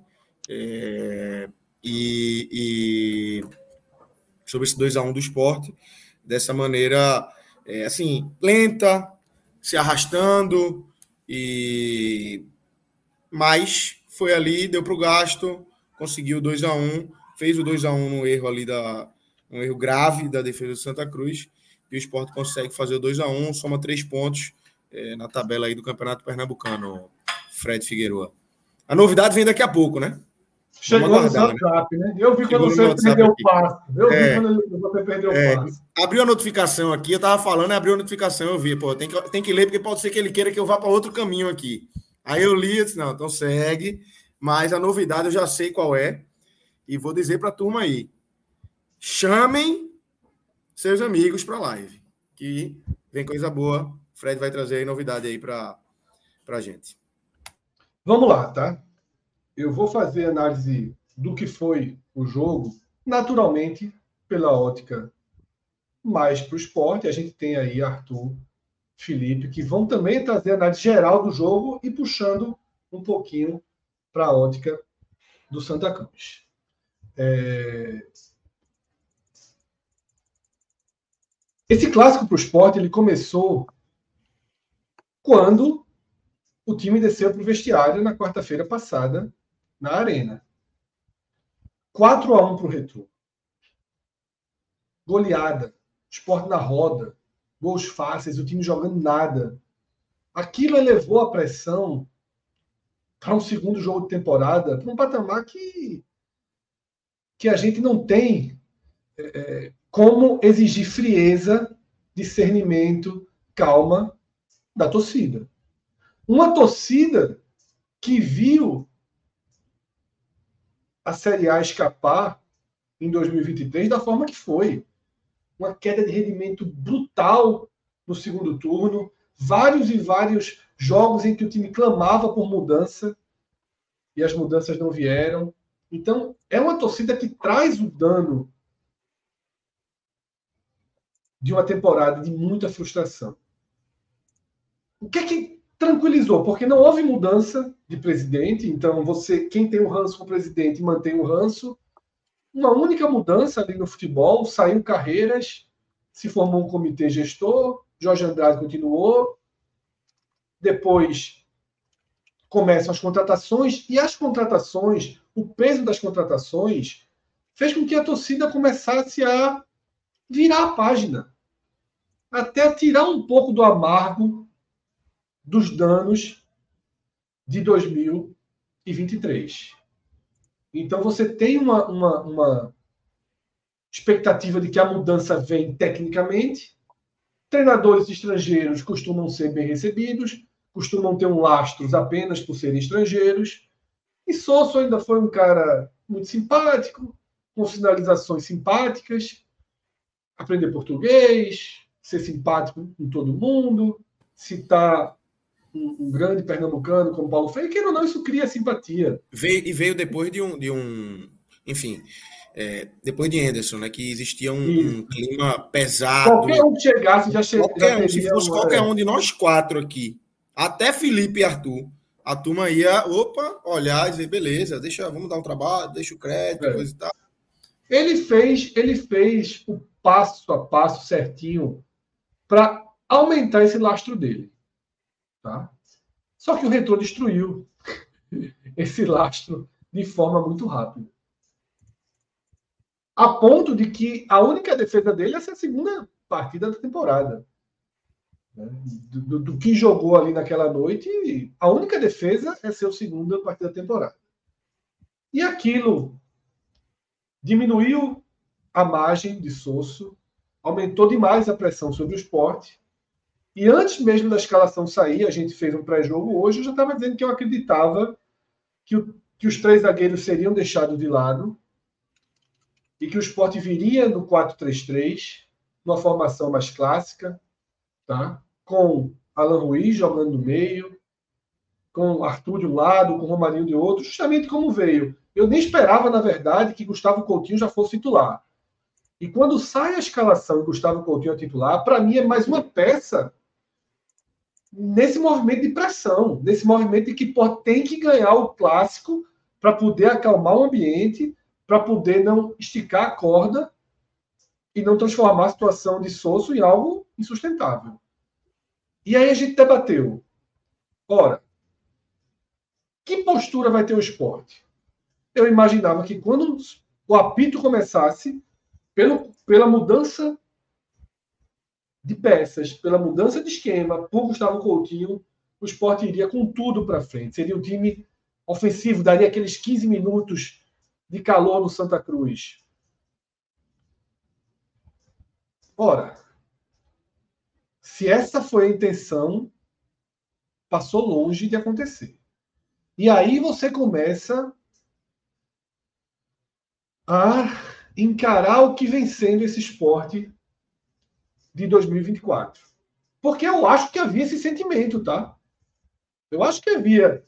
É, e, e, sobre esse 2 a 1 do esporte, dessa maneira é, assim, lenta, se arrastando e mas foi ali, deu para o gasto, conseguiu 2 a 1 fez o 2 a 1 no erro ali da um erro grave da defesa do Santa Cruz. E o esporte consegue fazer o 2 a 1 soma três pontos é, na tabela aí do Campeonato Pernambucano, Fred Figueroa. A novidade vem daqui a pouco, né? Chegou no né? WhatsApp, né? né? Eu vi Chegou quando você perdeu o passo. Eu é, vi quando você perdeu é, o passo. Abriu a notificação aqui, eu tava falando, abriu a notificação, eu vi. Pô, tem que, tem que ler, porque pode ser que ele queira que eu vá para outro caminho aqui. Aí eu li, eu disse, não, então segue. Mas a novidade eu já sei qual é. E vou dizer para a turma aí. Chamem seus amigos para a live. Que vem coisa boa. Fred vai trazer novidade aí para a gente. Vamos lá, tá? Eu vou fazer análise do que foi o jogo, naturalmente, pela ótica mais para o esporte. A gente tem aí Arthur, Felipe, que vão também trazer análise geral do jogo e puxando um pouquinho para a ótica do Santa Cruz. É... Esse clássico para o esporte ele começou quando o time desceu para o vestiário na quarta-feira passada na Arena. 4 a 1 para o Retro. Goleada. Esporte na roda. Gols fáceis, o time jogando nada. Aquilo elevou a pressão para um segundo jogo de temporada, para um patamar que, que a gente não tem é, é como exigir frieza, discernimento, calma da torcida. Uma torcida que viu a Série A escapar em 2023 da forma que foi. Uma queda de rendimento brutal no segundo turno, vários e vários jogos em que o time clamava por mudança e as mudanças não vieram. Então, é uma torcida que traz o dano de uma temporada de muita frustração. O que é que tranquilizou? Porque não houve mudança de presidente, então você, quem tem o ranço com o presidente, mantém o ranço. Uma única mudança ali no futebol, saiu Carreiras, se formou um comitê gestor, Jorge Andrade continuou, depois começam as contratações, e as contratações, o peso das contratações, fez com que a torcida começasse a virar a página, até tirar um pouco do amargo dos danos de 2023. Então você tem uma, uma, uma expectativa de que a mudança vem tecnicamente. Treinadores estrangeiros costumam ser bem recebidos, costumam ter um lastros apenas por serem estrangeiros. E Sosso ainda foi um cara muito simpático, com sinalizações simpáticas, aprender português, ser simpático com todo mundo, citar um, um, grande pernambucano como Paulo Freire, queira ou não, isso cria simpatia. Veio, e veio depois de um, de um enfim, é, depois de Anderson, né, que existia um, um, clima pesado. Qualquer um que chegasse já chegou. Qualquer um, se fosse uma... qualquer um de nós quatro aqui, até Felipe e Arthur, a turma ia, opa, olhar e dizer, beleza, deixa, vamos dar um trabalho, deixa o crédito, é. coisa e tal. Ele fez, ele fez o passo a passo certinho para aumentar esse lastro dele. Tá? Só que o retrô destruiu esse lastro de forma muito rápida. A ponto de que a única defesa dele é essa segunda partida da temporada. Né? Do, do, do, que jogou ali naquela noite, a única defesa é ser o segundo partida da temporada. E aquilo diminuiu a margem de Sosso, aumentou demais a pressão sobre o esporte e antes mesmo da escalação sair, a gente fez um pré-jogo hoje, eu já estava dizendo que eu acreditava que, o, que os três zagueiros seriam deixados de lado e que o esporte viria no 4-3-3, numa formação mais clássica, tá? com Alan Ruiz jogando no meio, com Arthur de um lado, com Romarinho de outro, justamente como veio. Eu nem esperava, na verdade, que Gustavo Coutinho já fosse titular. E quando sai a escalação e Gustavo Coutinho é titular, para mim é mais uma peça nesse movimento de pressão, nesse movimento de que pô, tem que ganhar o clássico para poder acalmar o ambiente, para poder não esticar a corda e não transformar a situação de Sosso em algo insustentável. E aí a gente debateu. Ora, que postura vai ter o esporte? Eu imaginava que quando o apito começasse, pelo, pela mudança de peças, pela mudança de esquema, por Gustavo Coutinho, o Sport iria com tudo para frente. Seria um time ofensivo, daria aqueles 15 minutos de calor no Santa Cruz. Ora, se essa foi a intenção, passou longe de acontecer. E aí você começa a encarar o que vem sendo esse esporte de 2024. Porque eu acho que havia esse sentimento, tá? Eu acho que havia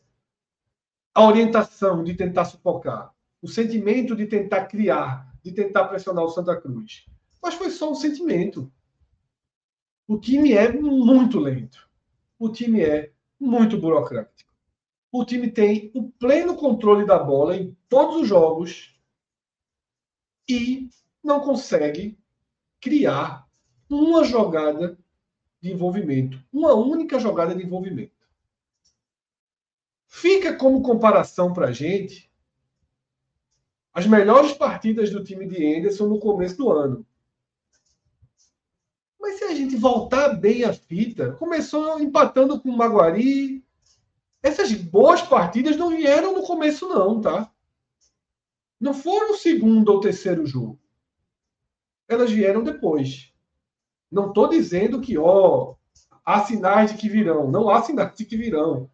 a orientação de tentar sufocar, o sentimento de tentar criar, de tentar pressionar o Santa Cruz. Mas foi só um sentimento. O time é muito lento. O time é muito burocrático. O time tem o pleno controle da bola em todos os jogos e não consegue criar uma jogada de envolvimento, uma única jogada de envolvimento. Fica como comparação para a gente as melhores partidas do time de Anderson no começo do ano. Mas se a gente voltar bem a fita, começou empatando com o Maguari. Essas boas partidas não vieram no começo, não, tá? Não foram o segundo ou terceiro jogo. Elas vieram depois. Não estou dizendo que, ó, há sinais de que virão. Não há sinais de que virão.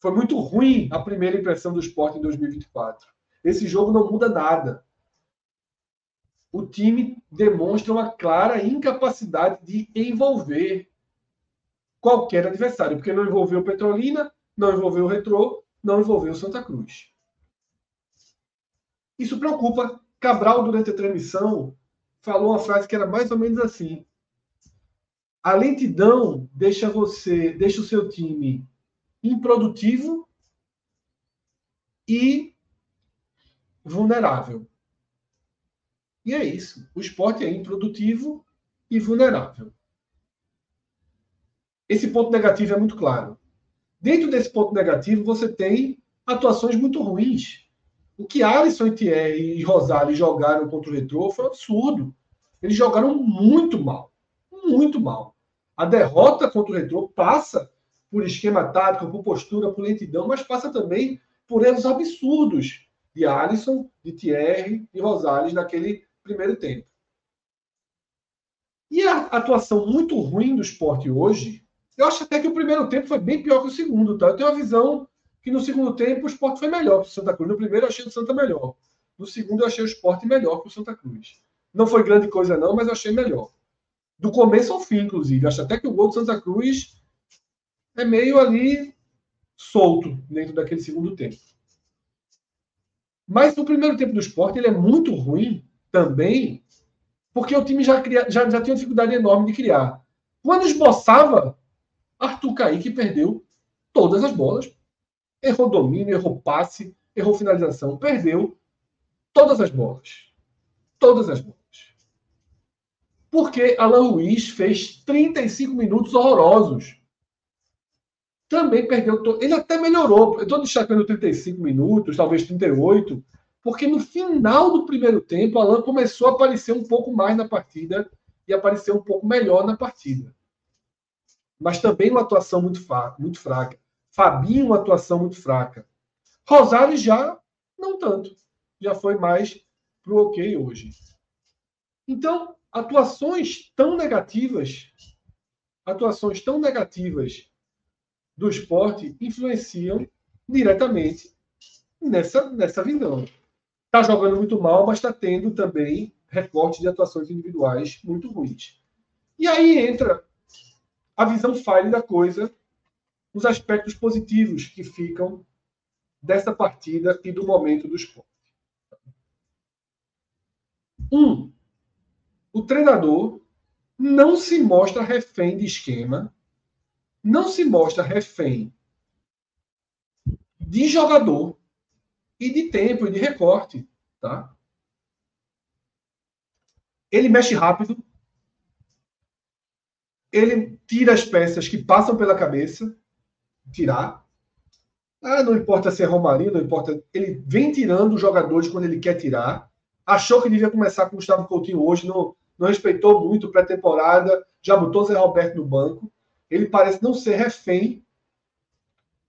Foi muito ruim a primeira impressão do esporte em 2024. Esse jogo não muda nada. O time demonstra uma clara incapacidade de envolver qualquer adversário, porque não envolveu Petrolina, não envolveu o Retrô, não envolveu Santa Cruz. Isso preocupa. Cabral, durante a transmissão, falou uma frase que era mais ou menos assim: a lentidão deixa você, deixa o seu time improdutivo e vulnerável. E é isso. O esporte é improdutivo e vulnerável. Esse ponto negativo é muito claro. Dentro desse ponto negativo, você tem atuações muito ruins. O que Alisson, Thierry e Rosário jogaram contra o Retrô foi um absurdo. Eles jogaram muito mal. Muito mal. A derrota contra o Retrô passa por esquema tático, por postura, por lentidão, mas passa também por erros absurdos de Alisson, de Thierry e Rosales naquele primeiro tempo. E a atuação muito ruim do esporte hoje, eu acho até que o primeiro tempo foi bem pior que o segundo. Tá? Eu tenho a visão que no segundo tempo o esporte foi melhor que o Santa Cruz. No primeiro eu achei o Santa melhor. No segundo eu achei o esporte melhor que o Santa Cruz. Não foi grande coisa não, mas eu achei melhor. Do começo ao fim, inclusive. Acho até que o gol do Santa Cruz é meio ali solto dentro daquele segundo tempo. Mas no primeiro tempo do esporte ele é muito ruim também, porque o time já, cria, já, já tinha dificuldade enorme de criar. Quando esboçava, Arthur Kaique perdeu todas as bolas. Errou domínio, errou passe, errou finalização, perdeu todas as bolas. Todas as bolas. Porque Alan Ruiz fez 35 minutos horrorosos também perdeu. Ele até melhorou. Eu estou destacando 35 minutos, talvez 38, porque no final do primeiro tempo, Alan começou a aparecer um pouco mais na partida e aparecer um pouco melhor na partida. Mas também uma atuação muito, muito fraca. Fabinho, uma atuação muito fraca. Rosário já não tanto. Já foi mais pro ok hoje. Então, atuações tão negativas, atuações tão negativas do esporte influenciam diretamente nessa, nessa visão. Está jogando muito mal, mas está tendo também recorte de atuações individuais muito ruins. E aí entra a visão falha da coisa, os aspectos positivos que ficam dessa partida e do momento do esporte. Um, o treinador não se mostra refém de esquema não se mostra refém de jogador e de tempo e de recorte, tá? Ele mexe rápido. Ele tira as peças que passam pela cabeça, tirar. Ah, não importa se é Romarinho, não importa. Ele vem tirando os jogadores quando ele quer tirar. Achou que devia começar com o Gustavo Coutinho hoje, não, não respeitou muito pré-temporada, já botou Zé Roberto no banco. Ele parece não ser refém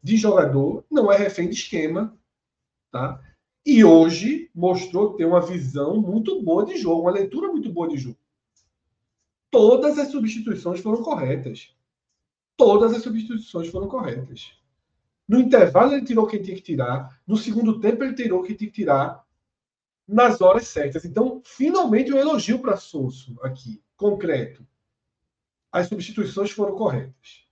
de jogador, não é refém de esquema, tá? E hoje mostrou ter uma visão muito boa de jogo, uma leitura muito boa de jogo. Todas as substituições foram corretas. Todas as substituições foram corretas. No intervalo ele tirou quem tinha que tirar, no segundo tempo ele tirou quem tinha que tirar nas horas certas. Então, finalmente um elogio para Souza aqui, concreto. As substituições foram corretas.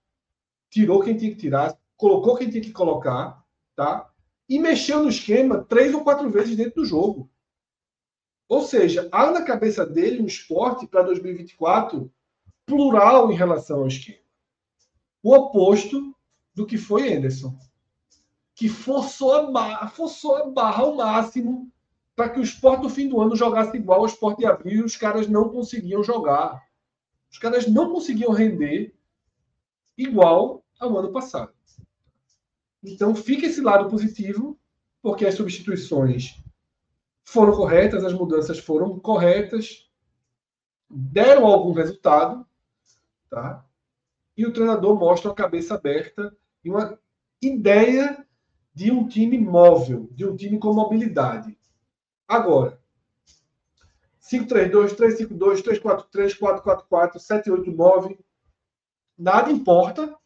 Tirou quem tinha que tirar, colocou quem tinha que colocar, tá? e mexeu no esquema três ou quatro vezes dentro do jogo. Ou seja, há na cabeça dele um esporte para 2024 plural em relação ao esquema. O oposto do que foi Anderson, que forçou a barra, forçou a barra ao máximo para que o esporte do fim do ano jogasse igual ao esporte de abril e os caras não conseguiam jogar. Os caras não conseguiam render igual ao ano passado. Então, fica esse lado positivo, porque as substituições foram corretas, as mudanças foram corretas, deram algum resultado, tá? E o treinador mostra a cabeça aberta e uma ideia de um time móvel, de um time com mobilidade. Agora, 5-3-2, 3-5-2, 3-4-3, 4-4-4, 7-8-9, nada importa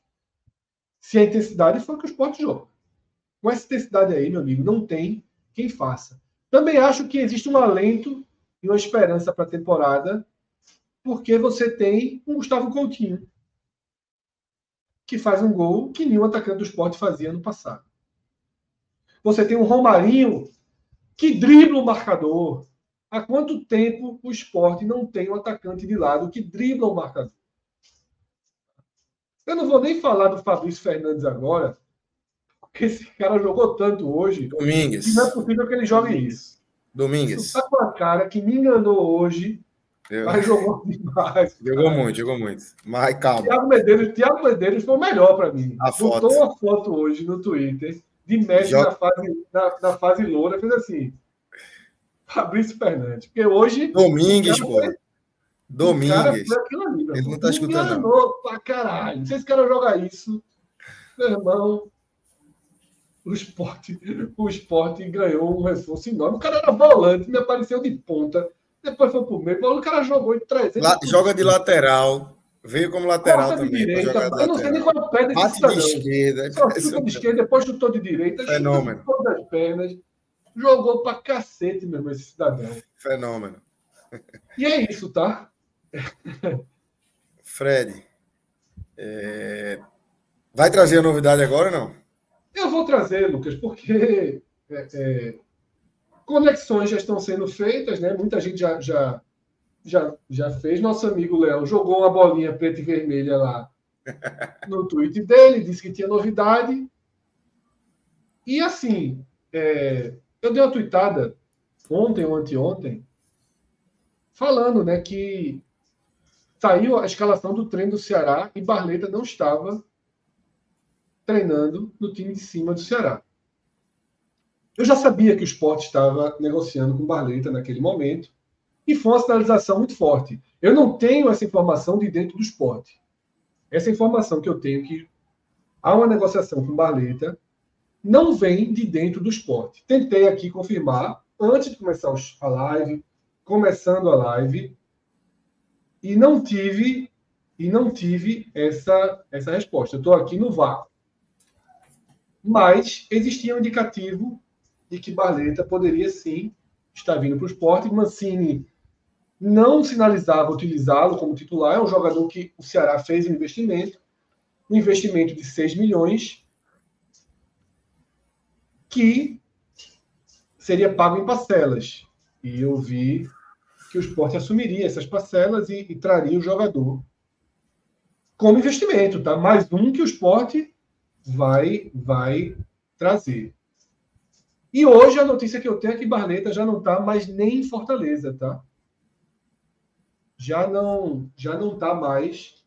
se a intensidade for que o esporte joga. Com essa intensidade aí, meu amigo, não tem quem faça. Também acho que existe um alento e uma esperança para a temporada, porque você tem um Gustavo Coutinho, que faz um gol que nenhum atacante do esporte fazia no passado. Você tem um Romarinho que dribla o marcador. Há quanto tempo o esporte não tem um atacante de lado que dribla o marcador? Eu não vou nem falar do Fabrício Fernandes agora, porque esse cara jogou tanto hoje. Domingues. não é possível que ele jogue isso. Domingues. Tá com a cara que me enganou hoje, eu... mas jogou demais. Jogou cara. muito, jogou muito. Mas calma. Thiago Medeiros, Thiago Medeiros foi o melhor para mim. A Botou foto. uma foto hoje no Twitter de Messi na, fase, na, na fase loura, fez assim. Fabrício Fernandes. Porque hoje. Domingues, pô. Domingues. Ali, ele não tá escutando. Enganou pra caralho. Se esse cara joga isso, meu irmão, o esporte, o esporte ganhou um reforço enorme. O cara era volante, me apareceu de ponta, depois foi pro meio. O cara jogou em 300. La, joga de lateral. Veio como lateral Corta também. De direita, eu não sei nem qual é pé Bate de esquerda. Só chuta de esquerda, depois chutou de direita. Fenômeno. Todas as pernas. Jogou pra cacete, meu irmão, esse cidadão. Fenômeno. E é isso, tá? Fred, é... vai trazer a novidade agora ou não? Eu vou trazer, Lucas, porque é, é, conexões já estão sendo feitas, né? Muita gente já, já, já, já fez. Nosso amigo Léo jogou uma bolinha preta e vermelha lá no tweet dele, disse que tinha novidade. E assim, é, eu dei uma tweetada ontem ou anteontem, falando né, que saiu a escalação do treino do Ceará e Barleta não estava treinando no time de cima do Ceará. Eu já sabia que o esporte estava negociando com Barleta naquele momento e foi uma sinalização muito forte. Eu não tenho essa informação de dentro do esporte. Essa informação que eu tenho que há uma negociação com Barleta não vem de dentro do esporte. Tentei aqui confirmar antes de começar a live, começando a live, e não tive e não tive essa essa resposta. Estou aqui no vácuo. Mas existia um indicativo de que Barleta poderia sim estar vindo para o esporte. Mancini não sinalizava utilizá-lo como titular. É um jogador que o Ceará fez um investimento, um investimento de 6 milhões, que seria pago em parcelas. E eu vi que o esporte assumiria essas parcelas e, e traria o jogador como investimento, tá? Mais um que o esporte vai, vai trazer. E hoje a notícia que eu tenho é que Barleta já não está mais nem em Fortaleza, tá? Já não, já não está mais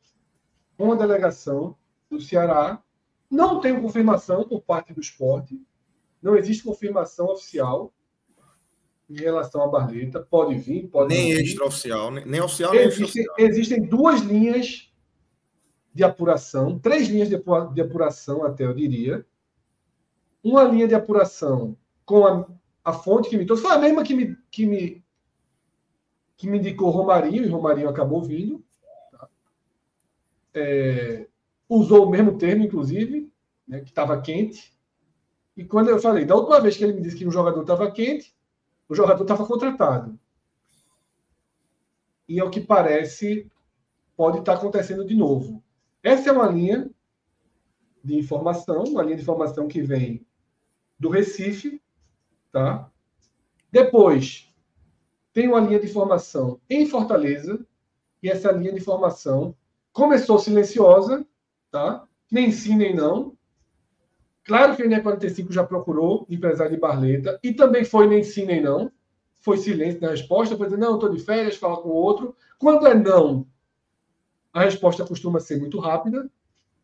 com a delegação do Ceará Não tenho confirmação por parte do esporte. Não existe confirmação oficial em relação à Barleta. Pode vir, pode Nem extraoficial, nem, nem oficial, nem existem duas linhas de apuração, três linhas de apuração, até eu diria. Uma linha de apuração com a, a fonte que me trouxe, foi a mesma que me, que me, que me indicou Romarinho, e Romarinho acabou vindo. Tá? É, usou o mesmo termo, inclusive, né, que estava quente. E quando eu falei, da última vez que ele me disse que um jogador estava quente, o jogador estava contratado. E ao que parece, pode estar tá acontecendo de novo. Essa é uma linha de informação, uma linha de informação que vem do Recife, tá? Depois, tem uma linha de informação em Fortaleza, e essa linha de informação começou silenciosa, tá? Nem sim, nem não. Claro que o INE45 já procurou empresário de Barleta, e também foi nem sim, nem não. Foi silêncio na resposta, foi dizer, não, estou de férias, fala com o outro. Quando é não, a resposta costuma ser muito rápida,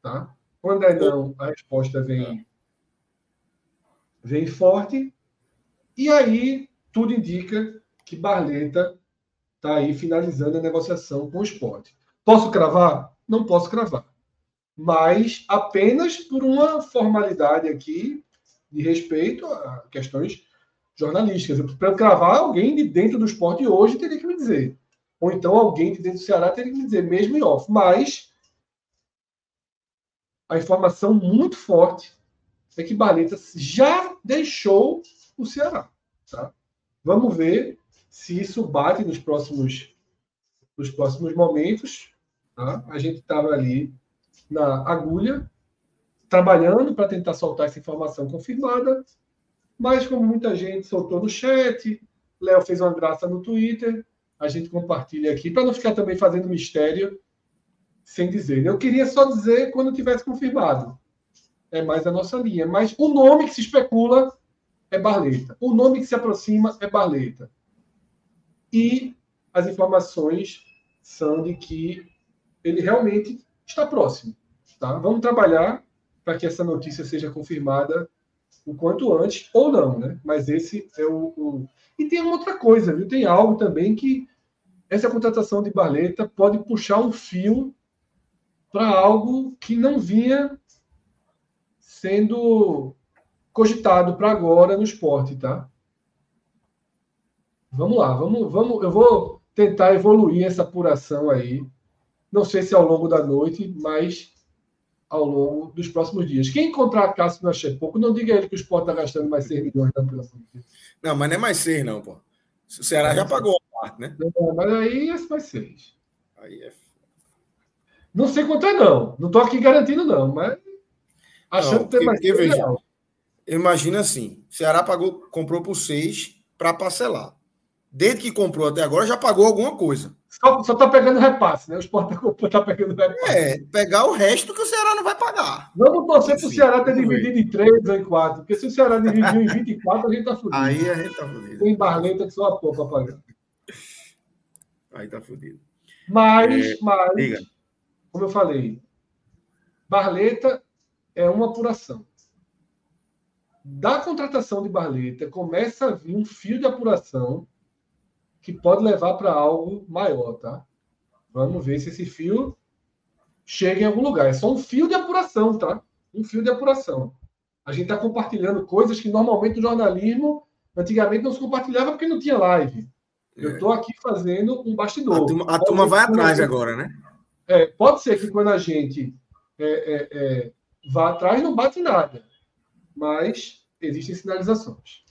tá? Quando é não, a resposta vem, vem forte. E aí, tudo indica que Barleta está aí finalizando a negociação com o esporte. Posso cravar? Não posso cravar. Mas apenas por uma formalidade aqui de respeito a questões jornalísticas. Para eu cravar, alguém de dentro do esporte hoje teria que me dizer. Ou então alguém de dentro do Ceará teria que me dizer, mesmo em off. Mas a informação muito forte é que Barleta já deixou o Ceará. Tá? Vamos ver se isso bate nos próximos, nos próximos momentos. Tá? A gente estava ali na agulha, trabalhando para tentar soltar essa informação confirmada, mas como muita gente soltou no chat, Léo fez uma graça no Twitter, a gente compartilha aqui, para não ficar também fazendo mistério sem dizer. Né? Eu queria só dizer quando tivesse confirmado. É mais a nossa linha. Mas o nome que se especula é Barleta. O nome que se aproxima é Barleta. E as informações são de que ele realmente está próximo. Tá? Vamos trabalhar para que essa notícia seja confirmada o quanto antes, ou não, né? Mas esse é o, o... E tem uma outra coisa, viu? Tem algo também que essa contratação de Barleta pode puxar um fio para algo que não vinha sendo cogitado para agora no esporte, tá? Vamos lá, vamos, vamos, eu vou tentar evoluir essa apuração aí. Não sei se ao longo da noite, mas ao longo dos próximos dias. Quem encontrar Cássio não achei pouco, não diga ele que o esporte está gastando mais 6 milhões, de Deus. Não, mas não é mais 6, não, pô. O Ceará já pagou a parte, né? Não, mas aí é mais 6. Aí é. Não sei quanto é, não. Não estou aqui garantindo, não, mas achando não, que tem mais veja, Imagina assim: Ceará pagou, comprou por 6 para parcelar. Desde que comprou até agora, já pagou alguma coisa. Só, só tá pegando repasse, né? O Sport tá, tá pegando repasse. É, pegar o resto que o Ceará não vai pagar. Vamos torcer para o Ceará ter dividido em 3 ou em 4. Porque se o Ceará dividiu em 24, a gente tá fudido. Aí a gente tá fudido. Tem barleta que só a pouco para pagar. Aí tá fudido. Mas, é, mas diga. como eu falei, Barleta é uma apuração. Da contratação de Barleta, começa a vir um fio de apuração que pode levar para algo maior, tá? Vamos ver se esse fio chega em algum lugar. É só um fio de apuração, tá? Um fio de apuração. A gente está compartilhando coisas que normalmente o jornalismo antigamente não se compartilhava porque não tinha live. Eu estou aqui fazendo um bastidor. A turma, a turma vai atrás agora, né? É, pode ser que quando a gente é, é, é, vá atrás não bate nada, mas existem sinalizações.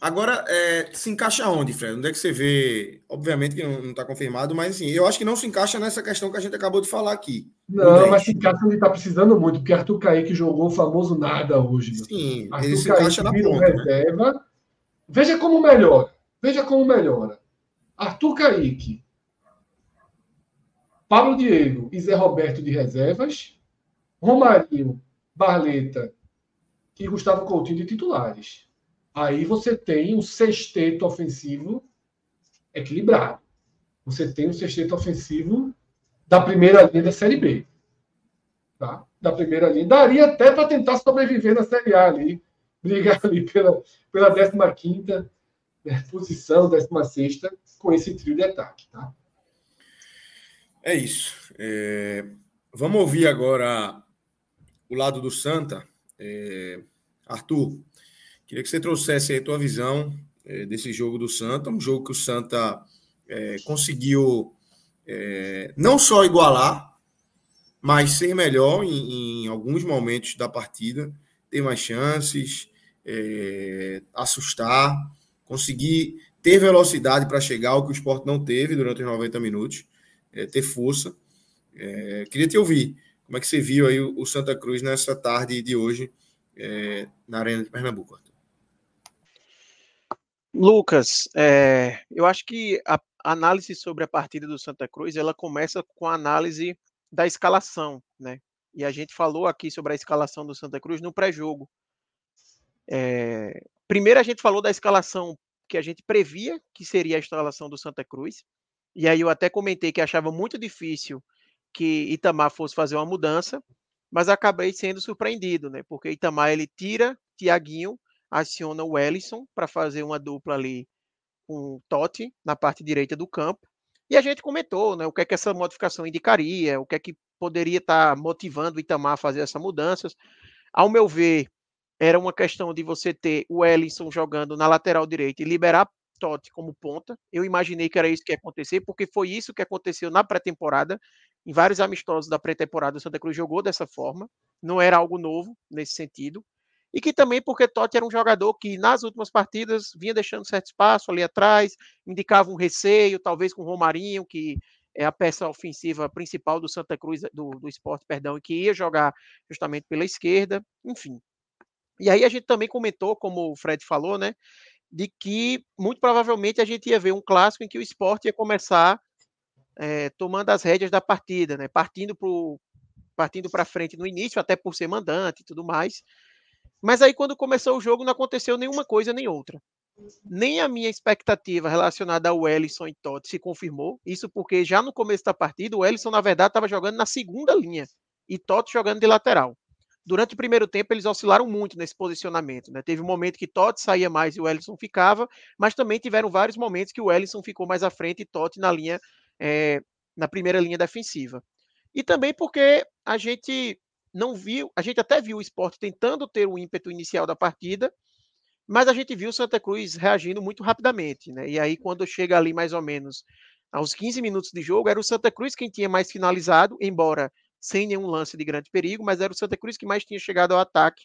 Agora, é, se encaixa onde, Fred? Onde é que você vê? Obviamente que não está confirmado, mas assim, eu acho que não se encaixa nessa questão que a gente acabou de falar aqui. Não, mas se encaixa onde está precisando muito, porque Arthur Kaique jogou o famoso nada hoje. Sim, Arthur ele se Kaique encaixa na ponta. Né? Reserva. Né? Veja como melhora. Veja como melhora. Arthur Kaique, Pablo Diego e Zé Roberto de reservas, Romarinho, Barleta e Gustavo Coutinho de titulares. Aí você tem um sexteto ofensivo equilibrado. Você tem um sexteto ofensivo da primeira linha da Série B. Tá? da primeira linha. Daria até para tentar sobreviver na Série A ali, brigar ali pela, pela 15 né, posição, 16 com esse trio de ataque. Tá? É isso. É... Vamos ouvir agora o lado do Santa. É... Arthur, queria que você trouxesse aí a tua visão é, desse jogo do Santa, um jogo que o Santa é, conseguiu é, não só igualar, mas ser melhor em, em, alguns momentos da partida, ter mais chances, é, assustar, conseguir ter velocidade para chegar, o que o esporte não teve durante os 90 minutos, é, ter força. Queria te ouvir, como é que você viu aí o, Santa Cruz nessa tarde de hoje é, na Arena de Pernambuco? Lucas, é, eu acho que a análise sobre a partida do Santa Cruz ela começa com a análise da escalação, né? E a gente falou aqui sobre a escalação do Santa Cruz no pré-jogo. É, primeiro a gente falou da escalação que a gente previa que seria a escalação do Santa Cruz. E aí eu até comentei que achava muito difícil que Itamar fosse fazer uma mudança, mas acabei sendo surpreendido, né? Porque Itamar ele tira Tiaguinho, aciona o Ellison para fazer uma dupla ali com Totti na parte direita do campo e a gente comentou né, o que é que essa modificação indicaria, o que é que poderia estar tá motivando o Itamar a fazer essas mudanças. Ao meu ver, era uma questão de você ter o Ellison jogando na lateral direita e liberar Totti como ponta. Eu imaginei que era isso que ia acontecer, porque foi isso que aconteceu na pré-temporada. Em vários amistosos da pré-temporada, o Santa Cruz jogou dessa forma. Não era algo novo nesse sentido e que também porque Totti era um jogador que nas últimas partidas vinha deixando certo espaço ali atrás, indicava um receio, talvez com o Romarinho, que é a peça ofensiva principal do Santa Cruz, do, do esporte, perdão, e que ia jogar justamente pela esquerda, enfim. E aí a gente também comentou, como o Fred falou, né, de que muito provavelmente a gente ia ver um clássico em que o esporte ia começar é, tomando as rédeas da partida, né, partindo para frente no início, até por ser mandante e tudo mais, mas aí, quando começou o jogo, não aconteceu nenhuma coisa nem outra. Nem a minha expectativa relacionada ao Ellison e Totti se confirmou. Isso porque já no começo da partida, o Ellison, na verdade, estava jogando na segunda linha e Totti jogando de lateral. Durante o primeiro tempo, eles oscilaram muito nesse posicionamento. Né? Teve um momento que Totti saía mais e o Ellison ficava, mas também tiveram vários momentos que o Ellison ficou mais à frente e Totti na linha, é, na primeira linha defensiva. E também porque a gente não viu, a gente até viu o esporte tentando ter o ímpeto inicial da partida, mas a gente viu o Santa Cruz reagindo muito rapidamente, né? E aí, quando chega ali mais ou menos aos 15 minutos de jogo, era o Santa Cruz quem tinha mais finalizado, embora sem nenhum lance de grande perigo, mas era o Santa Cruz que mais tinha chegado ao ataque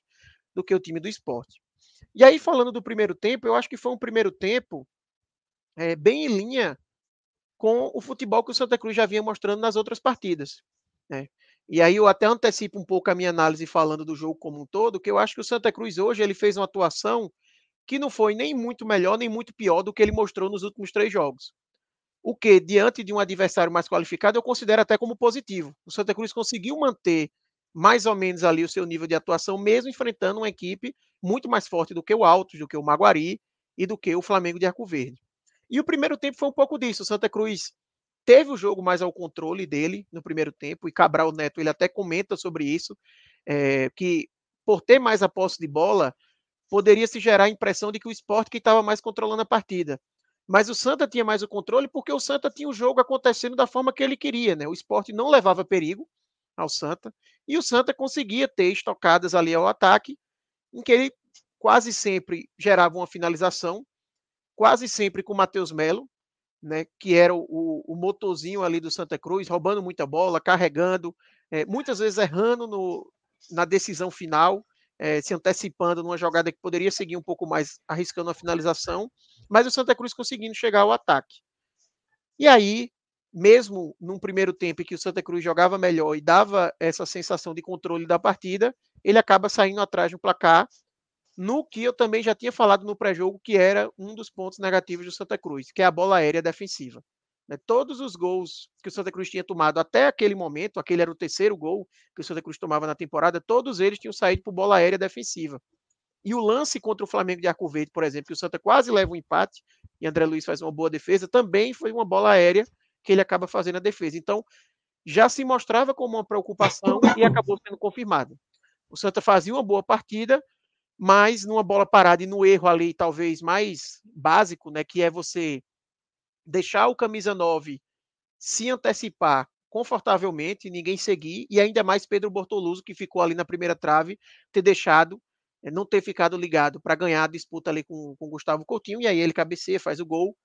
do que o time do esporte. E aí, falando do primeiro tempo, eu acho que foi um primeiro tempo é, bem em linha com o futebol que o Santa Cruz já vinha mostrando nas outras partidas. Né? E aí eu até antecipo um pouco a minha análise falando do jogo como um todo, que eu acho que o Santa Cruz hoje ele fez uma atuação que não foi nem muito melhor nem muito pior do que ele mostrou nos últimos três jogos. O que, diante de um adversário mais qualificado, eu considero até como positivo. O Santa Cruz conseguiu manter mais ou menos ali o seu nível de atuação, mesmo enfrentando uma equipe muito mais forte do que o Altos, do que o Maguari e do que o Flamengo de Arco Verde. E o primeiro tempo foi um pouco disso. O Santa Cruz teve o jogo mais ao controle dele no primeiro tempo, e Cabral Neto ele até comenta sobre isso, é, que por ter mais a posse de bola, poderia se gerar a impressão de que o esporte que estava mais controlando a partida. Mas o Santa tinha mais o controle porque o Santa tinha o jogo acontecendo da forma que ele queria, né? O esporte não levava perigo ao Santa, e o Santa conseguia ter estocadas ali ao ataque, em que ele quase sempre gerava uma finalização, quase sempre com o Matheus Melo, né, que era o, o, motorzinho ali do Santa Cruz, roubando muita bola, carregando, é, muitas vezes errando no, na decisão final, é, se antecipando numa jogada que poderia seguir um pouco mais, arriscando a finalização, mas o Santa Cruz conseguindo chegar ao ataque. E aí, mesmo num primeiro tempo em que o Santa Cruz jogava melhor e dava essa sensação de controle da partida, ele acaba saindo atrás do placar no que eu também já tinha falado no pré-jogo, que era um dos pontos negativos do Santa Cruz, que é a bola aérea defensiva. Né? Todos os gols que o Santa Cruz tinha tomado até aquele momento, aquele era o terceiro gol que o Santa Cruz tomava na temporada, todos eles tinham saído por bola aérea defensiva. E o lance contra o Flamengo de Arco Verde, por exemplo, que o Santa quase leva um empate e André Luiz faz uma boa defesa, também foi uma bola aérea que ele acaba fazendo a defesa. Então, já se mostrava como uma preocupação e acabou sendo confirmado. O Santa fazia uma boa partida, mas numa bola parada e no erro ali, talvez mais básico, né, que é você deixar o camisa 9 se antecipar confortavelmente, ninguém seguir, e ainda mais Pedro Bortoluso, que ficou ali na primeira trave, ter deixado, eh, não ter ficado ligado para ganhar a disputa ali com, com Gustavo Coutinho, e aí ele cabeceia, faz o gol.